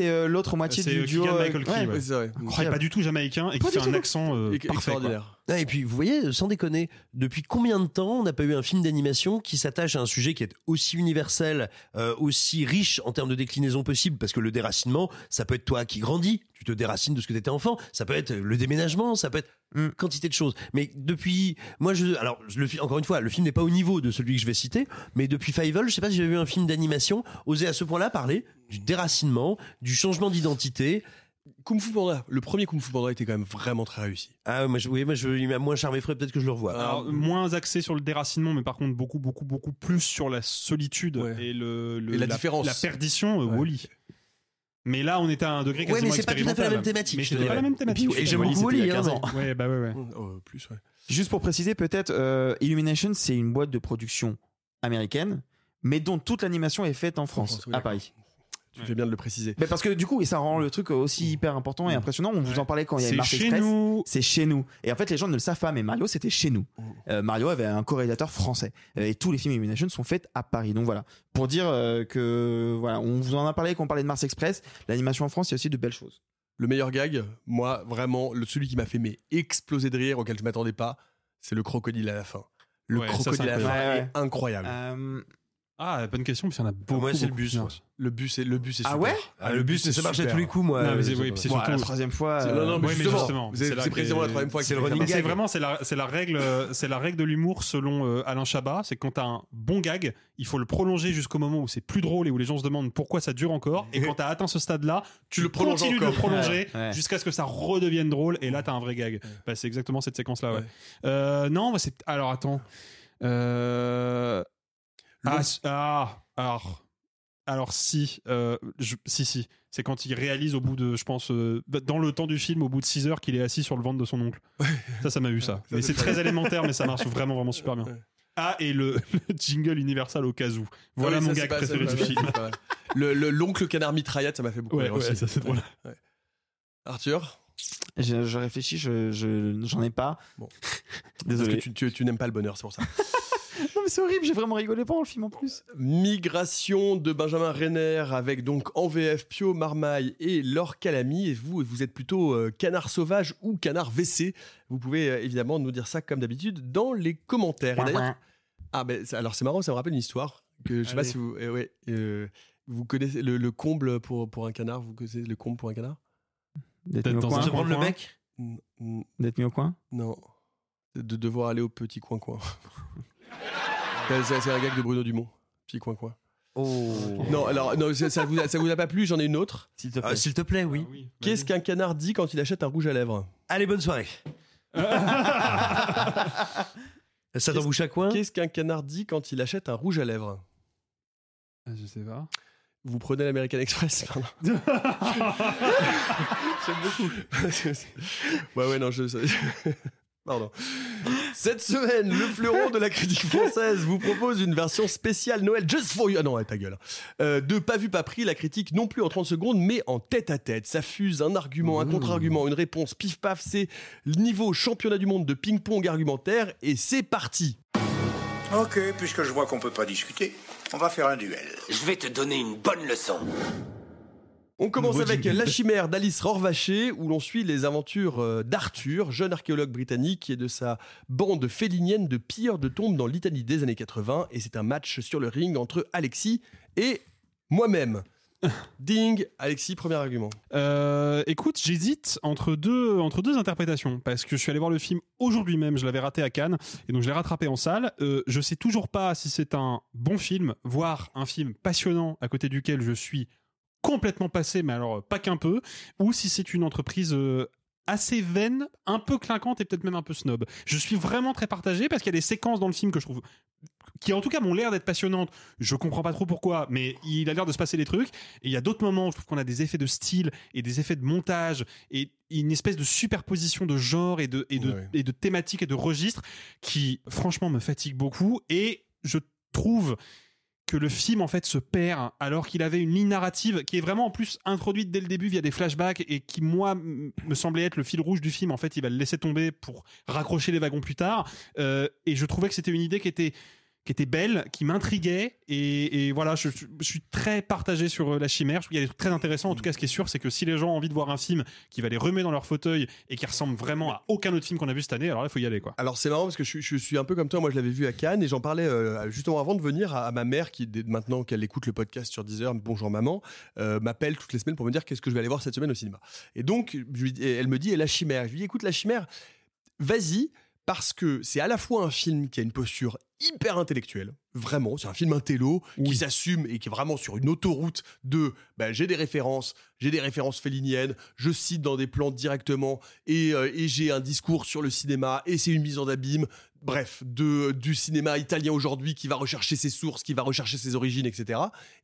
euh, l'autre moitié du euh, duo. Keegan-Michael euh, Key, ouais. ouais. C'est vrai. qui est Incroyable. pas du tout jamaïcain et qui fait un accent euh, parfait. extraordinaire. Ah, et puis, vous voyez, sans déconner, depuis combien de temps on n'a pas eu un film d'animation qui s'attache à un sujet qui est aussi universel, euh, aussi riche en termes de déclinaison possible? Parce que le déracinement, ça peut être toi qui grandis, tu te déracines de ce que t'étais enfant, ça peut être le déménagement, ça peut être Mm. quantité de choses. Mais depuis, moi, je, alors, le, encore une fois, le film n'est pas au niveau de celui que je vais citer, mais depuis Fievel, je sais pas si j'ai vu un film d'animation oser à ce point-là parler du déracinement, du changement d'identité. Kung Fu Panda, le premier Kung Fu Panda était quand même vraiment très réussi. Ah, moi, je, oui, moi, je, il m'a moins charmé frais, peut-être que je le revois. Alors, moins axé sur le déracinement, mais par contre beaucoup, beaucoup, beaucoup plus sur la solitude Ouais. et, le, le- Et la différence. la perdition, euh, Ouais. Wally. Mais là, on était à un degré Ouais, quasiment mais c'est pas tout à fait la même thématique, Mais c'était pas la même thématique. Et j'aime beaucoup. Wally, c'était il y a hein, 15 ans. Ouais, bah ouais, ouais. Oh, plus, ouais. Juste pour préciser, peut-être, euh, Illumination, c'est une boîte de production américaine, mais dont toute l'animation est faite en France, France, oui, à. Paris. Tu fais bien de le préciser. Mais parce que du coup, et ça rend le truc aussi hyper important et impressionnant. On vous en parlait quand il y a C'est Mars chez Express. nous. C'est chez nous. Et en fait, les gens ne le savent pas, mais Mario, c'était chez nous. Euh, Mario avait un co-réalisateur français. Euh, et tous les films Illumination sont faits à Paris. Donc voilà. Pour dire euh, que, voilà, on vous en a parlé quand on parlait de Mars Express. L'animation en France, il y a aussi de belles choses. Le meilleur gag, moi, vraiment, le, celui qui m'a fait mais, exploser de rire, auquel je m'attendais pas, c'est le crocodile à la fin. Le Ouais, crocodile à la fin incroyable. est incroyable. Euh, Ah, bonne question, parce qu'il y en a beaucoup. moi, c'est le bus. Le bus est, le bus est Ah super. ouais Ah, le bus, est ça marche à tous les coups, moi. Non, mais c'est- Euh, oui, c'est surtout. la troisième fois. C'est- euh, non, non, mais Ouais, mais justement, c'est c'est précisément la troisième fois que c'est le running c'est gag. vraiment c'est la c'est la règle euh, c'est la règle de l'humour selon euh, Alain Chabat c'est quand t'as un bon gag il faut le prolonger jusqu'au moment où c'est plus drôle et où les gens se demandent pourquoi ça dure encore et quand t'as atteint ce stade là tu, le prolonges continues de le prolonger Ouais, ouais. jusqu'à ce que ça redevienne drôle et là t'as un vrai gag bah, c'est exactement cette séquence là ouais, Ouais. Euh, non c'est alors attends euh... ah, ah, alors Alors si, euh, je- si, si. C'est quand il réalise au bout de, je pense, euh, dans le temps du film, au bout de 6 heures, qu'il est assis sur le ventre de son oncle. Ça, ça m'a eu ça. mais c'est très élémentaire, mais ça marche vraiment, vraiment super bien. Ah, et le, le jingle universal au cas où. Voilà oui, mon gag préféré du film. Le- L'oncle canard mitraillette, ça m'a fait beaucoup Ouais, rire ouais, aussi. ça, c'est drôle. Ouais. Arthur? Je, je réfléchis, je, je- j'en ai pas. Bon. Désolé. Parce que tu, tu- tu n'aimes pas le bonheur, c'est pour ça. Non mais c'est horrible, j'ai vraiment rigolé pendant le film en plus. Migration de Benjamin Renner avec donc en VF Pio Marmaille et Laure Calamy. Et vous, vous êtes plutôt euh, canard sauvage ou canard WC. Vous pouvez euh, évidemment nous dire ça comme d'habitude dans les commentaires. Et d'ailleurs- ah ben c'est- alors c'est marrant, ça me rappelle une histoire que je sais pas si vous, eh ouais, euh, vous connaissez le, le comble pour pour un canard. Vous connaissez le comble pour un canard? D'être mis au coin. prendre le bec? D'être mis au coin? Non, de devoir aller au petit coin coin. c'est un gag de Bruno Dumont. Petit coin coin. Oh. Non, alors non, ça, ça vous a, ça vous a pas plu J'en ai une autre. S'il te plaît. Ah, S'il te plaît, oui. Qu'est-ce qu'un canard dit quand il achète un rouge à lèvres? Allez, bonne soirée. Ça t'embouche à coin Qu'est-ce qu'un canard dit quand il achète un rouge à lèvres? Ah, Je sais pas. Vous prenez l'American Express pardon. J'aime beaucoup. ouais, ouais, non, je. Pardon. Cette semaine, le fleuron de la critique française vous propose une version spéciale Noël Just for You. Ah non, ouais, ta gueule. Euh, de Pas vu, pas pris, la critique non plus en 30 secondes, mais en tête à tête. Ça fuse un argument, un contre-argument, une réponse, pif paf, c'est le niveau championnat du monde de ping-pong argumentaire et c'est parti. Ok, puisque je vois qu'on peut pas discuter, on va faire un duel. Je vais te donner une bonne leçon. On commence Nouveau avec jingle. La chimère d'Alice Rorvaché, où l'on suit les aventures euh, d'Arthur, jeune archéologue britannique et de sa bande félinienne de pilleurs de tombes dans l'Italie des années 80. Et c'est un match sur le ring entre Alexis et moi-même. Ding, Alexis, premier argument. Euh, écoute, j'hésite entre deux, entre deux interprétations parce que je suis allé voir le film aujourd'hui même, je l'avais raté à Cannes et donc je l'ai rattrapé en salle. Euh, je sais toujours pas si c'est un bon film, voire un film passionnant à côté duquel je suis complètement passé, mais alors euh, pas qu'un peu, ou si c'est une entreprise euh, assez vaine, un peu clinquante et peut-être même un peu snob. Je suis vraiment très partagé parce qu'il y a des séquences dans le film que je trouve qui en tout cas m'ont l'air d'être passionnantes. Je comprends pas trop pourquoi, mais il a l'air de se passer des trucs. Et il y a d'autres moments où je trouve qu'on a des effets de style et des effets de montage et une espèce de superposition de genre et de, et de, Ouais. et de thématiques et de registres qui, franchement, me fatigue beaucoup. Et je trouve que le film en fait se perd alors qu'il avait une ligne narrative qui est vraiment en plus introduite dès le début via des flashbacks et qui moi me semblait être le fil rouge du film. En fait il va le laisser tomber pour raccrocher les wagons plus tard. Euh, et je trouvais que c'était une idée qui était qui était belle, qui m'intriguait et, voilà, je, suis très partagé sur euh, la chimère. Qu'il y a des trucs très intéressants. En tout cas, ce qui est sûr, c'est que si les gens ont envie de voir un film qui va les remettre dans leur fauteuil et qui ressemble vraiment à aucun autre film qu'on a vu cette année, alors là, il faut y aller quoi. Alors c'est marrant parce que je, suis- un peu comme toi, moi je l'avais vu à Cannes et j'en parlais euh, justement avant de venir à, ma mère qui maintenant qu'elle écoute le podcast sur Deezer, bonjour maman, euh, m'appelle toutes les semaines pour me dire qu'est-ce que je vais aller voir cette semaine au cinéma. Et donc elle me dit et la chimère. Je lui dis écoute la chimère, vas-y parce que c'est à la fois un film qui a une posture hyper intellectuelle, vraiment, c'est un film intello qui s'assume et qui est vraiment sur une autoroute de bah, j'ai des références, j'ai des références féliniennes, je cite dans des plans directement et, euh, et j'ai un discours sur le cinéma et c'est une mise en abîme, bref, de, du cinéma italien aujourd'hui qui va rechercher ses sources, qui va rechercher ses origines, etc.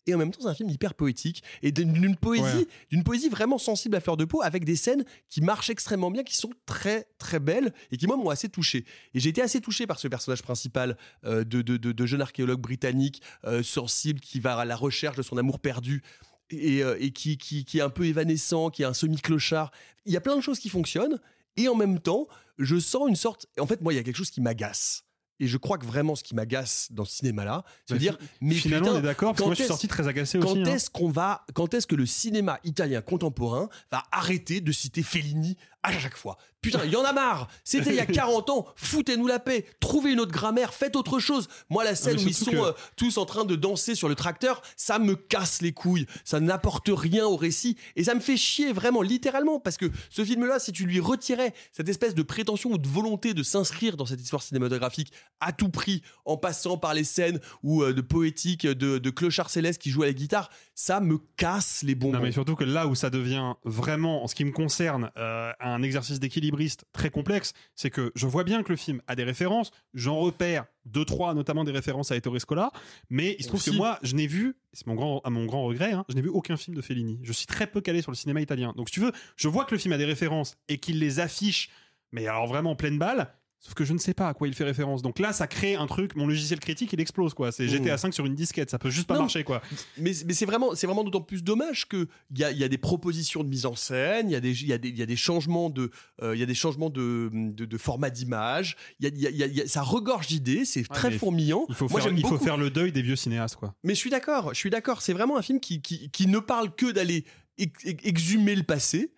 Et en même temps, c'est un film hyper poétique et d'une poésie, Ouais. d'une poésie vraiment sensible à fleur de peau avec des scènes qui marchent extrêmement bien, qui sont très très belles et qui moi m'ont assez touché. Et j'ai été assez touché par ce personnage principal de, de, de, de jeune archéologue britannique euh, sensible qui va à la recherche de son amour perdu et, euh, et qui, qui, qui est un peu évanescent, qui est un semi-clochard. Il y a plein de choses qui fonctionnent et en même temps, je sens une sorte. En fait, moi, il y a quelque chose qui m'agace. Et je crois que vraiment ce qui m'agace dans ce cinéma-là, c'est de Bah, dire, fi- mais finalement, putain, on est d'accord, parce que moi, je suis sorti très agacé Quand aussi, hein. est-ce qu'on va, quand est-ce que le cinéma italien contemporain va arrêter de citer Fellini à chaque fois Putain, il y en a marre. C'était il y a 40 ans. Foutez-nous la paix. Trouvez une autre grammaire. Faites autre chose. Moi, la scène mais où ils sont que- euh, tous en train de danser sur le tracteur, ça me casse les couilles. Ça n'apporte rien au récit et ça me fait chier vraiment, littéralement, parce que ce film-là, si tu lui retirais cette espèce de prétention ou de volonté de s'inscrire dans cette histoire cinématographique à tout prix, en passant par les scènes ou euh, de poétique de, de clochard céleste qui joue à la guitare, ça me casse les bonbons. Non, mais surtout que là où ça devient vraiment, en ce qui me concerne, euh, un, un exercice d'équilibriste très complexe. C'est que je vois bien que le film a des références, j'en repère deux trois, notamment des références à Ettore Scola, mais il se trouve Aussi. que moi, je n'ai vu, c'est mon grand, à mon grand regret, hein, je n'ai vu aucun film de Fellini. Je suis très peu calé sur le cinéma italien. Donc si tu veux, je vois que le film a des références et qu'il les affiche, mais alors vraiment en pleine balle. Sauf que je ne sais pas à quoi il fait référence. Donc là, ça crée un truc. Mon logiciel critique, il explose quoi. C'est Mmh. GTA 5 sur une disquette. Ça peut juste pas Non. marcher quoi. Mais, mais c'est vraiment, c'est vraiment d'autant plus dommage que il y a, il y a des propositions de mise en scène, il y a des, il y a des, il y a des changements de, euh, il y a des changements de, de, de format d'image. Il y a, y y ça regorge d'idées, c'est très fourmillant. Il faut Moi, faire, il faut faire le deuil des vieux cinéastes quoi. Mais je suis d'accord, je suis d'accord. C'est vraiment un film qui, qui, qui ne parle que d'aller ex- ex- exhumer le passé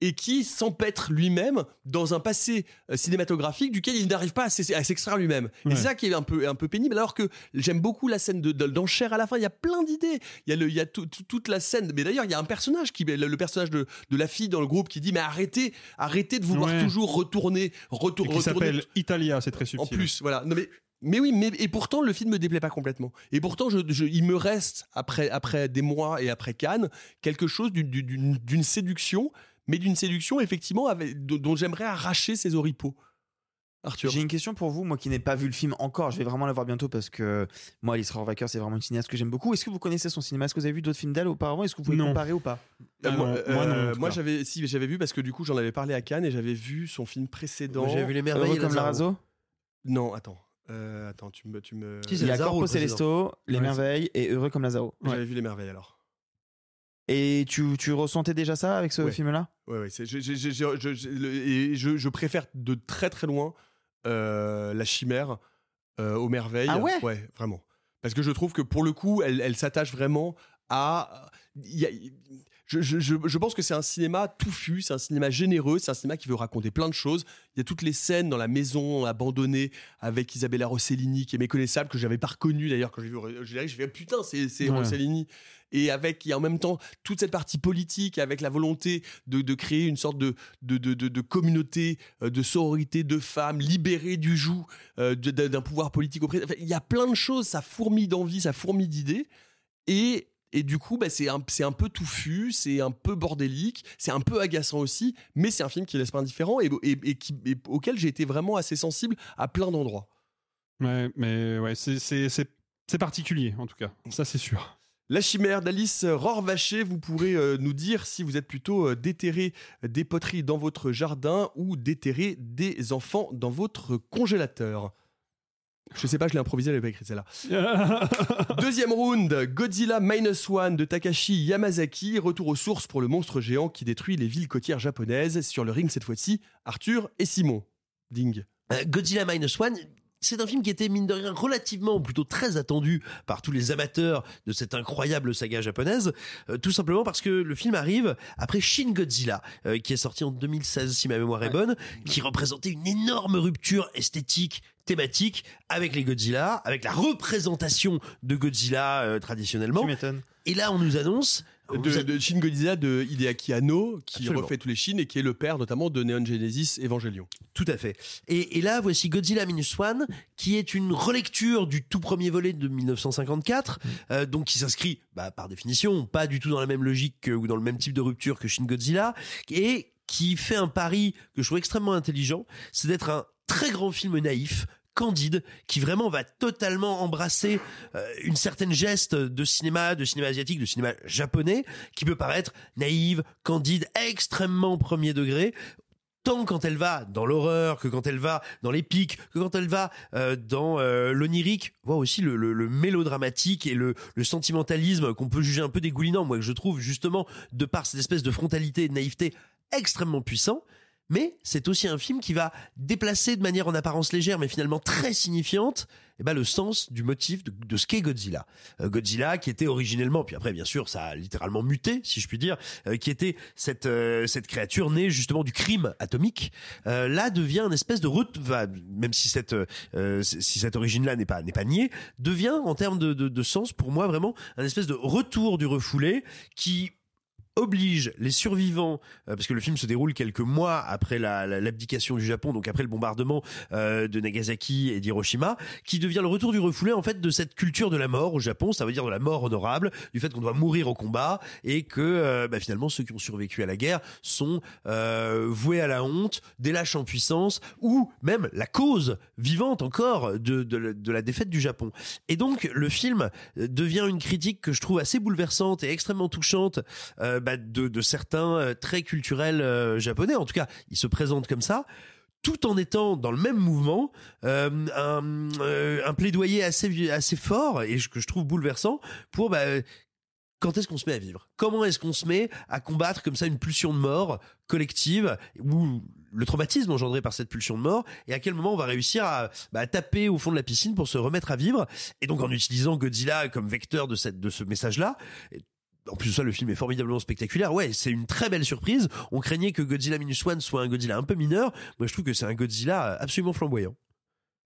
et qui s'empêtre lui-même dans un passé euh, cinématographique duquel il n'arrive pas à s'ex- à s'extraire lui-même. Et c'est ça qui est un peu, un peu pénible, alors que j'aime beaucoup la scène de, de- d'enchère à la fin. Il y a plein d'idées. Il y a, le, il y a tout- tout- toute la scène. Mais d'ailleurs, il y a un personnage, qui, le, le personnage de, de la fille dans le groupe qui dit Mais arrêtez, arrêtez de vouloir Ouais. toujours retourner, retour, Et qui retourner s'appelle Italia, c'est très subtil. en plus, voilà. Non mais mais oui, mais et pourtant le film me déplaît pas complètement. Et pourtant, je, je- il me reste après après des mois et après Cannes quelque chose d'une séduction, mais d'une séduction effectivement avec, dont j'aimerais arracher ses oripeaux. Arthur. J'ai une question pour vous, moi qui n'ai pas vu le film encore, je vais vraiment la voir bientôt parce que moi Alice Rohrwacher c'est vraiment une cinéaste que j'aime beaucoup. Est-ce que vous connaissez son cinéma? Est-ce que vous avez vu d'autres films d'elle auparavant? Est-ce que vous pouvez Non. comparer ou pas? Euh, moi, non, euh, moi j'avais si j'avais vu parce que du coup j'en avais parlé à Cannes et j'avais vu son film précédent. J'avais vu Les Merveilles comme Lazaro. Lazaro Non, attends. Euh, attends, tu me tu me Si, c'est Il y a Corpo. Celesto, Les Ouais, Merveilles et Heureux comme Lazaro. J'avais vu les merveilles alors. Et tu, tu ressentais déjà ça avec ce Ouais. film-là? Ouais, ouais, c'est- je, je- préfère de très très loin euh, la chimère euh, aux merveilles. Ah ouais? Ouais, vraiment. Parce que je trouve que pour le coup, elle, elle s'attache vraiment à. il y a- je, je- je- je pense que c'est un cinéma touffu, c'est un cinéma généreux, c'est un cinéma qui veut raconter plein de choses. Il y a toutes les scènes dans la maison abandonnée avec Isabella Rossellini qui est méconnaissable, que j'avais pas reconnu d'ailleurs quand j'ai vu. Je je fais putain, c'est Ouais. Rossellini. Et avec, il y a en même temps toute cette partie politique avec la volonté de, de créer une sorte de, de, de, de- de communauté, euh, de sororité de femmes libérées du joug euh, d'un pouvoir politique. Enfin, il y a plein de choses, ça fourmille d'envie, ça fourmille d'idées. Et, et du coup, bah, c'est un, peu touffu, c'est un peu bordélique, c'est un peu agaçant aussi, mais c'est un film qui laisse pas indifférent et, et, et qui, et auquel j'ai été vraiment assez sensible à plein d'endroits. Ouais, mais ouais, c'est particulier en tout cas. Ça c'est sûr. La chimère d'Alice Rohrwacher, vous pourrez euh, nous dire si vous êtes plutôt euh, déterrer des poteries dans votre jardin ou déterrer des enfants dans votre congélateur. Je sais pas, je l'ai improvisé, elle avait pas écrit celle-là. Deuxième round, Godzilla Minus One de Takashi Yamazaki, retour aux sources pour le monstre géant qui détruit les villes côtières japonaises. Sur le ring cette fois-ci, Arthur et Simon. Ding. Euh, Godzilla Minus One, c'est un film qui était mine de rien relativement, ou plutôt très attendu par tous les amateurs de cette incroyable saga japonaise, euh, tout simplement parce que le film arrive après Shin Godzilla, euh, qui est sorti en 2016 si ma mémoire est bonne, qui représentait une énorme rupture esthétique thématique avec les Godzilla, avec la représentation de Godzilla euh, traditionnellement. Tu m'étonnes. Et là, on nous annonce De, Shin Godzilla de Hideaki Anno, qui Absolument. refait tous les Shin et qui est le père notamment de Neon Genesis Evangelion. Tout à fait. Et, et là, voici Godzilla Minus One, qui est une relecture du tout premier volet de 1954, euh, donc qui s'inscrit, bah, par définition, pas du tout dans la même logique que- ou dans le même type de rupture que Shin Godzilla, et qui fait un pari que je trouve extrêmement intelligent, c'est d'être un très grand film naïf, candide, qui vraiment va totalement embrasser euh, une certaine geste de cinéma, de cinéma asiatique, de cinéma japonais, qui peut paraître naïve, candide, extrêmement premier degré, tant quand elle va dans l'horreur que quand elle va dans l'épique que quand elle va euh, dans euh, l'onirique voire aussi le, le- le mélodramatique et le, le sentimentalisme qu'on peut juger un peu dégoulinant moi que je trouve justement de par cette espèce de frontalité et de naïveté extrêmement puissant mais c'est aussi un film qui va déplacer de manière en apparence légère mais finalement très signifiante eh ben, le sens du motif de, ce qu'est Godzilla. Euh, Godzilla qui était originellement, puis après bien sûr ça a littéralement muté si je puis dire, euh, qui était cette, euh, cette créature née justement du crime atomique, euh, là devient une espèce de route, même si cette, euh, si cette origine-là n'est pas, n'est pas niée, devient en termes de, de, de sens pour moi vraiment un espèce de retour du refoulé qui oblige les survivants, euh, parce que le film se déroule quelques mois après la- la- l'abdication du Japon, donc après le bombardement euh, de Nagasaki et d'Hiroshima, qui devient le retour du refoulé en fait de cette culture de la mort au Japon, ça veut dire de la mort honorable, du fait qu'on doit mourir au combat et que euh, bah, finalement ceux qui ont survécu à la guerre sont euh, voués à la honte, des lâches en puissance ou même la cause vivante encore de, de, la- de la défaite du Japon. Et donc le film euh, devient une critique que je trouve assez bouleversante et extrêmement touchante euh, de, certains euh, traits culturels euh, japonais. En tout cas, il se présente comme ça tout en étant dans le même mouvement, euh, un, plaidoyer assez fort et que je trouve bouleversant pour bah, quand est-ce qu'on se met à vivre? Comment est-ce qu'on se met à combattre comme ça une pulsion de mort collective ou le traumatisme engendré par cette pulsion de mort et à quel moment on va réussir à bah, taper au fond de la piscine pour se remettre à vivre? Et donc en utilisant Godzilla comme vecteur de cette de ce message-là. Et En plus de ça, le film est formidablement spectaculaire. Ouais, c'est une très belle surprise. On craignait que Godzilla Minus One soit un Godzilla un peu mineur. Moi, je trouve que c'est un Godzilla absolument flamboyant.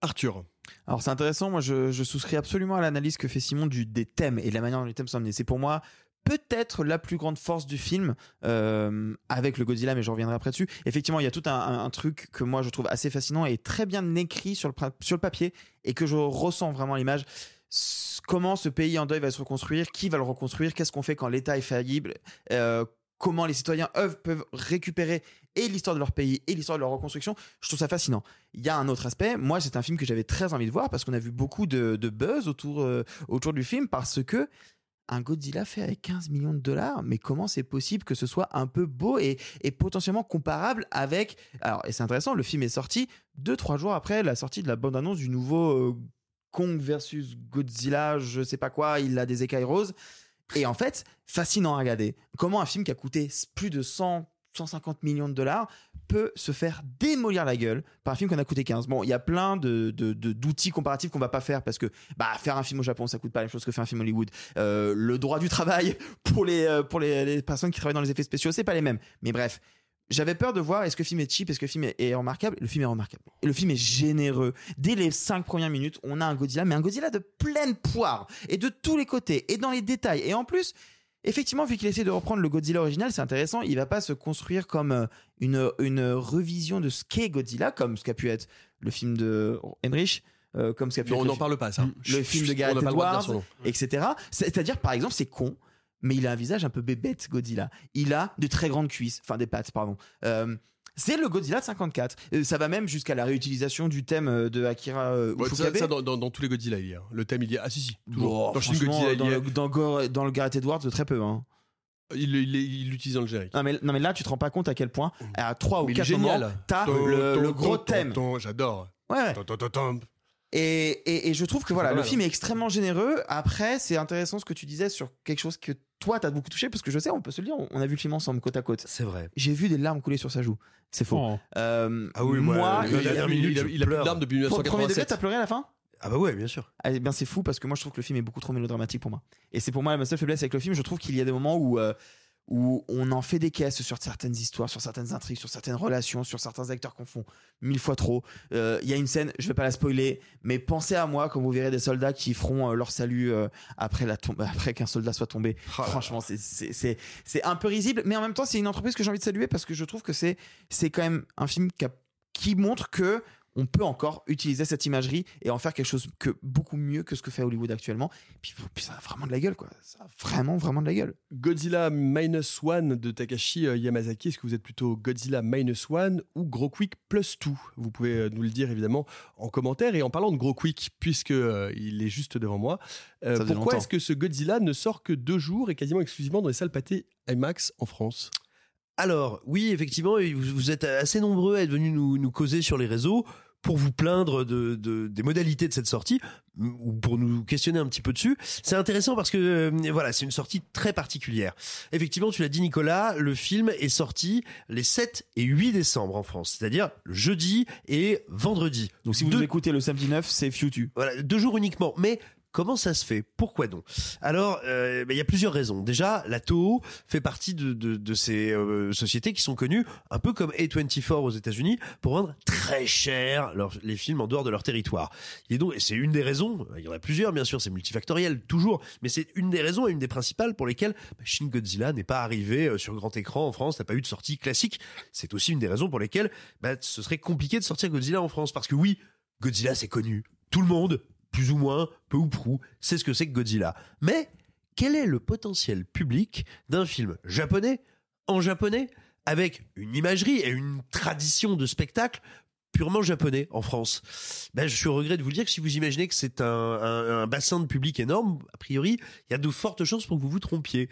Arthur. Alors c'est intéressant, moi je, je souscris absolument à l'analyse que fait Simon du, des thèmes et de la manière dont les thèmes sont amenés. C'est pour moi peut-être la plus grande force du film euh, avec le Godzilla, mais je reviendrai après dessus. Effectivement, il y a tout un, un- un truc que moi je trouve assez fascinant et très bien écrit sur le, sur le papier et que je ressens vraiment à l'image. Comment ce pays en deuil va se reconstruire Qui va le reconstruire Qu'est-ce qu'on fait quand l'État est faillible Euh, Comment les citoyens peuvent récupérer et l'histoire de leur pays et l'histoire de leur reconstruction Je trouve ça fascinant. Il y a un autre aspect. Moi, c'est un film que j'avais très envie de voir parce qu'on a vu beaucoup de, buzz autour, euh, autour du film parce que un Godzilla fait avec 15 millions de dollars, mais comment c'est possible que ce soit un peu beau et, et potentiellement comparable avec... Alors, et c'est intéressant, le film est sorti deux, trois jours après la sortie de la bande-annonce du nouveau euh, Kong versus Godzilla, je sais pas quoi, il a des écailles roses. Et en fait, fascinant à regarder. Comment un film qui a coûté plus de 100, 150 millions de dollars peut se faire démolir la gueule par un film qu'on a coûté 15. Bon, il y a plein de, d'outils comparatifs qu'on va pas faire parce que bah, faire un film au Japon, ça coûte pas la même chose que faire un film Hollywood. Euh, le droit du travail pour les, euh, pour les personnes qui travaillent dans les effets spéciaux, c'est pas les mêmes. Mais bref. J'avais peur de voir est-ce que le film est cheap, est-ce que le film est, remarquable? Le film est remarquable. Et le film est généreux. Dès les cinq premières minutes, on a un Godzilla, mais un Godzilla de pleine poire. Et de tous les côtés. Et dans les détails. Et en plus, effectivement, vu qu'il essaie de reprendre le Godzilla original, c'est intéressant. Il va pas se construire comme euh, une, une revision de ce qu'est Godzilla, comme ce qu'a pu être le film de Heinrich. euh, comme ce qu'a pu Non, être on le n'en fi- parle pas, ça. Le Chut, film de Gareth Edwards, etc. C'est-à-dire, par exemple, c'est con, mais il a un visage un peu bébête, Godzilla. Il a de très grandes cuisses, enfin des pattes, pardon. Euh, c'est le Godzilla de 54. Euh, ça va même jusqu'à la réutilisation du thème euh, de Akira euh, Ouais, ça, ça, dans, dans- dans tous les Godzilla, il y a. Le thème, il y a. Ah, si, si, toujours. Dans Shin franchement, Godzilla, dans, il y a. le, dans, Gore- dans le Gareth Edwards, très peu. Hein. Il il- il l'utilise dans le générique. Non mais, non mais là, tu te rends pas compte à quel point, à 3 ou Mais il est 4 moments, t'as le, le gros thème. J'adore. Ouais. Et, et, et je trouve que voilà, le film hein. est extrêmement généreux. Après, c'est intéressant ce que tu disais sur quelque chose que toi, t'as beaucoup touché, parce que je sais, on peut se le dire, on- a vu le film ensemble, côte à côte. C'est vrai. J'ai vu des larmes couler sur sa joue. C'est faux. Oh. Euh, Ah oui, moi, moi, la il- dernière il- minute, il a, je il a plus pleure. d'armes depuis Premier degré, 1987. t'as pleuré à la fin? Ah bah ouais, bien sûr. Eh bien, c'est fou parce que moi, je trouve que le film est beaucoup trop mélodramatique pour moi. Et c'est pour moi ma seule faiblesse avec le film. Je trouve qu'il y a des moments où, euh, où on en fait des caisses sur certaines histoires, sur certaines intrigues, sur certaines relations, sur certains acteurs qu'on font mille fois trop. Euh, Il y a une scène, je vais pas la spoiler, mais pensez à moi quand vous verrez des soldats qui feront euh, leur salut euh, après, la tombe, après qu'un soldat soit tombé. Franchement, c'est- c'est c'est- c'est un peu risible, mais en même temps, c'est une entreprise que j'ai envie de saluer parce que je trouve que c'est c'est quand même un film qui, a- qui montre que on peut encore utiliser cette imagerie et en faire quelque chose que beaucoup mieux que ce que fait Hollywood actuellement. Puis, puis ça a vraiment de la gueule, quoi. Ça a vraiment, vraiment de la gueule. Godzilla Minus One de Takashi euh, Yamazaki, est-ce que vous êtes plutôt Godzilla Minus One ou Gros Quick Plus 2 Vous pouvez euh, nous le dire évidemment en commentaire. Et en parlant de Gros Quick, puisque euh, il est juste devant moi, euh, pourquoi est-ce que ce Godzilla ne sort que deux jours et quasiment exclusivement dans les salles pâtées IMAX en France? Alors, oui, effectivement, et vous, vous êtes assez nombreux à être venus nous, nous causer sur les réseaux pour vous plaindre de, de- des modalités de cette sortie ou pour nous questionner un petit peu dessus. C'est intéressant parce que euh, voilà, c'est une sortie très particulière. Effectivement, tu l'as dit Nicolas, le film est sorti les 7 et 8 décembre en France, c'est-à-dire jeudi et vendredi. Donc si vous Deux- écoutez le samedi 9, c'est Futu. voilà, deux jours uniquement. Mais Comment ça se fait? Pourquoi donc? Alors, euh, ben, il y a plusieurs raisons. Déjà, la Toho fait partie de, de, de ces euh, sociétés qui sont connues, un peu comme A24 aux États-Unis, pour vendre très cher les films en dehors de leur territoire. Et donc, c'est une des raisons. Il y en a plusieurs, bien sûr, c'est multifactoriel toujours, mais c'est une des raisons et une des principales pour lesquelles bah, Shin Godzilla n'est pas arrivé euh, sur grand écran en France, n'a pas eu de sortie classique. C'est aussi une des raisons pour lesquelles bah, ce serait compliqué de sortir Godzilla en France, parce que oui, Godzilla c'est connu, tout le monde plus ou moins, peu ou prou, sait ce que c'est que Godzilla. Mais quel est le potentiel public d'un film japonais, en japonais, avec une imagerie et une tradition de spectacle purement japonais en France? Ben, Je suis au regret de vous le dire que si vous imaginez que c'est un, un- un bassin de public énorme, a priori, il y a de fortes chances pour que vous vous trompiez.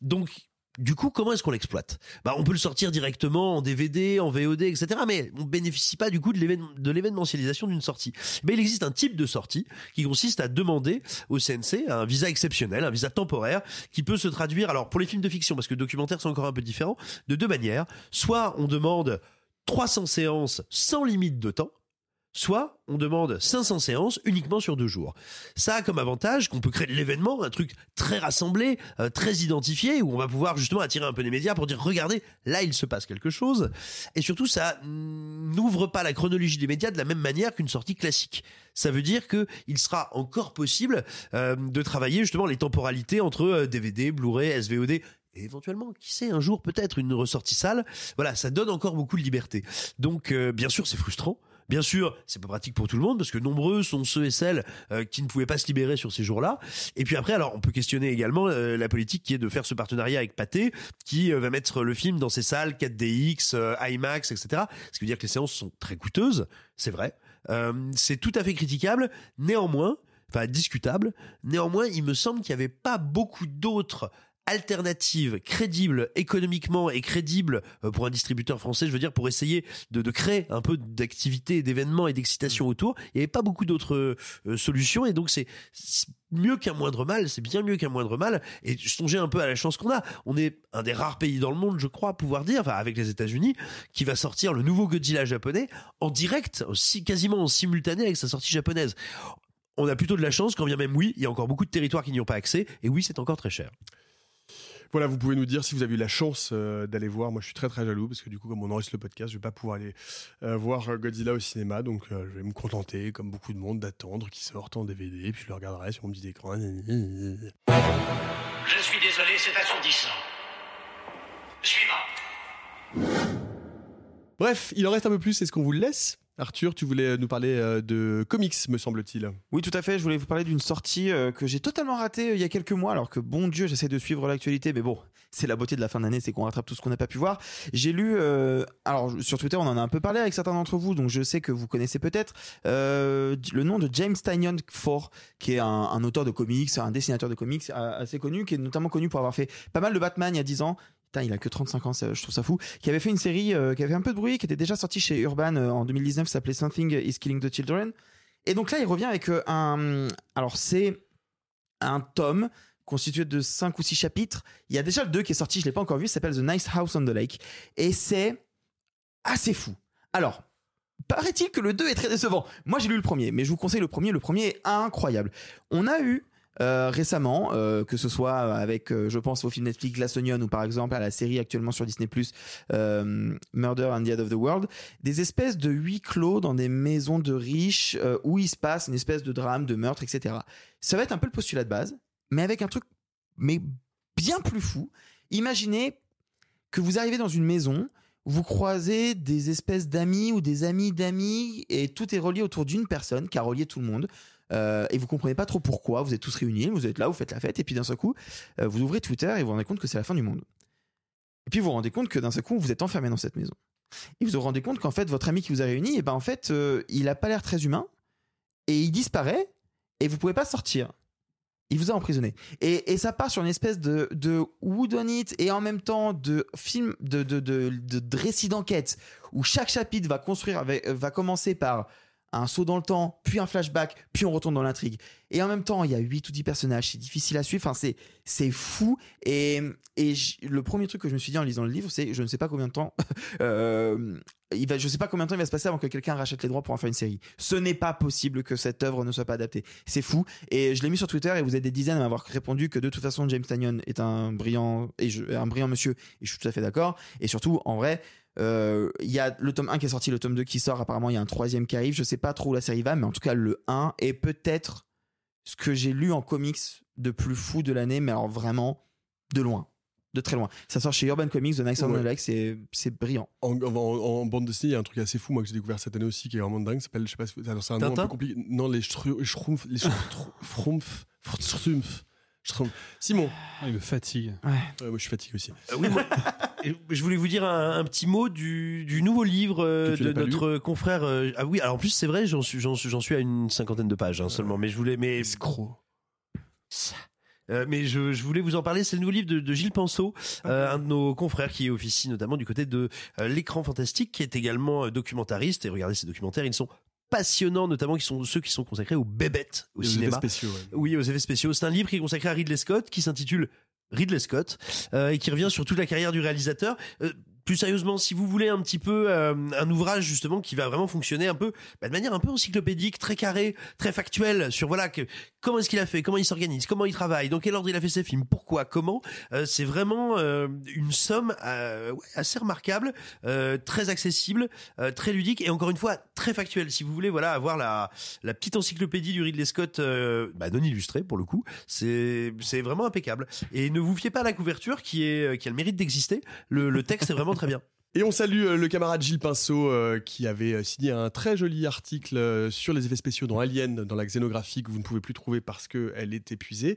Donc, du coup, comment est-ce qu'on l'exploite? Bah, On peut le sortir directement en DVD, en VOD, etc. Mais on bénéficie pas du coup de l'événement- de l'événementialisation d'une sortie. Mais il existe un type de sortie qui consiste à demander au CNC un visa exceptionnel, un visa temporaire, qui peut se traduire, alors pour les films de fiction, parce que documentaire c'est encore un peu différent, de deux manières. Soit on demande 300 séances sans limite de temps, soit on demande 500 séances uniquement sur deux jours. Ça a comme avantage qu'on peut créer de l'événement, un truc très rassemblé, euh, très identifié, où on va pouvoir justement attirer un peu les médias pour dire regardez, là il se passe quelque chose. Et surtout, ça mm, n'ouvre pas la chronologie des médias de la même manière qu'une sortie classique. Ça veut dire que il sera encore possible euh, de travailler justement les temporalités entre euh, DVD, Blu-ray, SVOD et éventuellement, qui sait, un jour peut-être une ressortie sale. Voilà, ça donne encore beaucoup de liberté. Donc, euh, bien sûr, c'est frustrant. Bien sûr, c'est pas pratique pour tout le monde parce que nombreux sont ceux et celles euh, qui ne pouvaient pas se libérer sur ces jours-là. Et puis après, alors on peut questionner également euh, la politique qui est de faire ce partenariat avec Pathé, qui euh, va mettre le film dans ses salles 4DX, euh, IMAX, etc. Ce qui veut dire que les séances sont très coûteuses, c'est vrai. C'est tout à fait critiquable. Néanmoins, enfin discutable. Néanmoins, il me semble qu'il n'y avait pas beaucoup d'autres alternatives crédibles économiquement et crédibles euh, pour un distributeur français, je veux dire, pour essayer de, de créer un peu d'activité, d'événements et d'excitation autour. Il n'y avait pas beaucoup d'autres euh, solutions et donc c'est mieux qu'un moindre mal, c'est bien mieux qu'un moindre mal. Et je songeais un peu à la chance qu'on a. On est un des rares pays dans le monde, je crois, à pouvoir dire, enfin avec les États-Unis, qui va sortir le nouveau Godzilla japonais en direct, aussi quasiment en simultané avec sa sortie japonaise. On a plutôt de la chance, quand bien même oui, il y a encore beaucoup de territoires qui n'y ont pas accès, et oui, c'est encore très cher. Voilà, vous pouvez nous dire si vous avez eu la chance euh, d'aller voir. Moi, je suis très très jaloux parce que du coup, comme on enregistre le podcast, je vais pas pouvoir aller euh, voir Godzilla au cinéma. Donc, euh, je vais me contenter, comme beaucoup de monde, d'attendre qu'il sorte en DVD. Puis je le regarderai sur mon petit écran. Je suis désolé, c'est assourdissant. Suivant. Bref, il en reste un peu plus. Est-ce qu'on vous le laisse Arthur, tu voulais nous parler euh, de comics, me semble-t-il. Oui, tout à fait. Je voulais vous parler d'une sortie euh, que j'ai totalement ratée euh, il y a quelques mois, alors que bon Dieu, j'essaie de suivre l'actualité, mais bon, c'est la beauté de la fin d'année, c'est qu'on rattrape tout ce qu'on n'a pas pu voir. J'ai lu, euh, alors sur Twitter, on en a un peu parlé avec certains d'entre vous, donc je sais que vous connaissez peut-être euh, le nom de James Tynion Ford, qui est un, un auteur de comics, un dessinateur de comics euh, assez connu, qui est notamment connu pour avoir fait pas mal de Batman il y a 10 ans. Il a que 35 ans, je trouve ça fou. Qui avait fait une série euh, qui avait un peu de bruit, qui était déjà sortie chez Urban euh, en 2019, s'appelait Something is Killing the Children. Et donc là, il revient avec euh, un. Alors, c'est un tome constitué de 5 ou 6 chapitres. Il y a déjà le 2 qui est sorti, je ne l'ai pas encore vu, s'appelle The Nice House on the Lake. Et c'est assez fou. Alors, paraît-il que le 2 est très décevant. Moi, j'ai lu le premier, mais je vous conseille le premier. Le premier est incroyable. On a eu. Euh, récemment, euh, que ce soit avec, euh, je pense au film Netflix Glass Onion ou par exemple à la série actuellement sur Disney euh, Murder and the End of the World, des espèces de huis clos dans des maisons de riches où il se passe une espèce de drame, de meurtre, etc. Ça va être un peu le postulat de base, mais avec un truc mais bien plus fou. Imaginez que vous arrivez dans une maison, vous croisez des espèces d'amis ou des amis d'amis, et tout est relié autour d'une personne qui a relié tout le monde. Euh, et vous comprenez pas trop pourquoi, vous êtes tous réunis, vous êtes là, vous faites la fête, et puis d'un seul coup, euh, vous ouvrez Twitter et vous vous rendez compte que c'est la fin du monde. Et puis vous vous rendez compte que d'un seul coup, vous êtes enfermé dans cette maison. Et vous vous rendez compte qu'en fait, votre ami qui vous a réuni, et ben en fait, euh, il a pas l'air très humain, et il disparaît, et vous pouvez pas sortir. Il vous a emprisonné. Et, et ça part sur une espèce de, de whodunit et en même temps de film, de, de, de, récit d'enquête où chaque chapitre va construire, va commencer par un saut dans le temps, puis un flashback, puis on retourne dans l'intrigue. Et en même temps, il y a 8 ou 10 personnages, c'est difficile à suivre, enfin, c'est, fou. Et, et le premier truc que je me suis dit en lisant le livre, c'est je ne sais pas combien de temps, euh, il va, je sais pas combien de temps il va se passer avant que quelqu'un rachète les droits pour en faire une série. Ce n'est pas possible que cette œuvre ne soit pas adaptée. C'est fou. Et je l'ai mis sur Twitter et vous êtes des dizaines à m'avoir répondu que de toute façon, James Tanyon est un brillant, et un brillant monsieur, et je suis tout à fait d'accord. Et surtout, en vrai, il y a le tome 1 qui est sorti, le tome 2 qui sort, apparemment il y a un troisième qui arrive, je sais pas trop où la série va, mais en tout cas le 1 est peut-être ce que j'ai lu en comics de plus fou de l'année, mais alors vraiment de loin, de très loin. Ça sort chez Urban Comics, The of Ouais. the Lake, c'est c'est brillant. En, en- en bande dessinée, il y a un truc assez fou, moi, que j'ai découvert cette année aussi, qui est vraiment dingue. Ça s'appelle, je sais pas c'est un nom un peu compliqué. Non, les Schtroumpfs, les Schtroumpfs, Schtroumpfs, Schtroumpfs. Simon. il me fatigue. Ouais, moi, je suis fatigué aussi. Euh, oui, moi, et je voulais vous dire un, un petit mot du, du nouveau livre euh, de notre confrère. euh, ah oui, alors en plus c'est vrai, j'en suis, j'en à une cinquantaine de pages hein, seulement, mais je voulais, mais Escroc. Euh, mais je, je voulais vous en parler. C'est le nouveau livre de, de Gilles Penseau, euh, un de nos confrères qui officie notamment du côté de euh, l'écran fantastique, qui est également euh, documentariste. Et regardez ces documentaires, ils sont passionnants, notamment qui sont ceux qui sont consacrés aux bébêtes au effets cinéma. spéciaux, ouais. Oui, aux effets spéciaux. C'est un livre qui est consacré à Ridley Scott, qui s'intitule Ridley Scott, euh, et qui revient sur toute la carrière du réalisateur. Euh, plus sérieusement, si vous voulez un petit peu euh, un ouvrage justement qui va vraiment fonctionner un peu bah, de manière un peu encyclopédique, très carré, très factuel sur voilà que comment est-ce qu'il a fait, comment il s'organise, comment il travaille, dans quel ordre il a fait ses films, pourquoi, comment. Euh, c'est vraiment euh, une somme euh, ouais, assez remarquable, euh, très accessible, très ludique et encore une fois très factuelle. Si vous voulez voilà avoir la la petite encyclopédie du Ridley Scott bah, non illustrée pour le coup, c'est c'est vraiment impeccable. Et ne vous fiez pas à la couverture qui est qui a le mérite d'exister. Le, le texte est vraiment très bien. Et on salue euh, le camarade Gilles Pinceau euh, qui avait euh, signé un très joli article sur les effets spéciaux dans Alien, dans la xénographie que vous ne pouvez plus trouver parce qu'elle est épuisée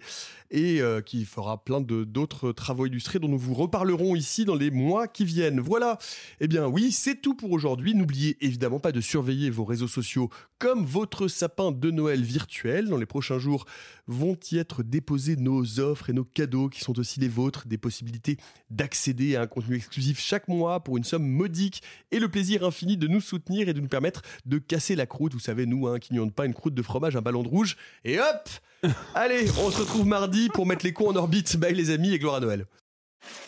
et qui fera plein d'autres travaux illustrés dont nous vous reparlerons ici dans les mois qui viennent. Voilà. Eh bien oui, c'est tout pour aujourd'hui. N'oubliez évidemment pas de surveiller vos réseaux sociaux comme votre sapin de Noël virtuel. Dans les prochains jours vont y être déposés nos offres et nos cadeaux qui sont aussi les vôtres, des possibilités d'accéder à un contenu exclusif chaque mois pour une somme modique et le plaisir infini de nous soutenir et de nous permettre de casser la croûte. Vous savez, nous, hein, qui n'ont pas une croûte de fromage, un ballon de rouge. Et hop Allez, on se retrouve mardi pour mettre les cons en orbite. Bye les amis et gloire à Noël.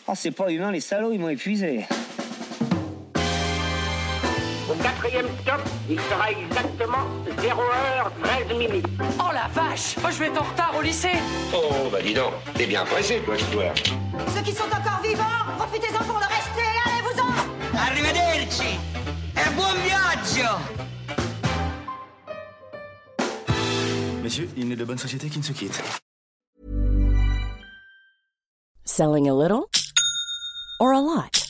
Oh, c'est pas humain, les salauds, ils m'ont épuisé. Au quatrième stop, il sera exactement 0h13 minutes. Oh la vache Moi je vais être en retard au lycée Oh, bah dis donc, t'es bien pressé, toi, toi. Ceux qui sont encore vivants, profitez-en pour le rester Allez-vous-en Arrivederci e buon viaggio Messieurs, il n'est de bonne société qui ne se quitte. Selling a little or a lot?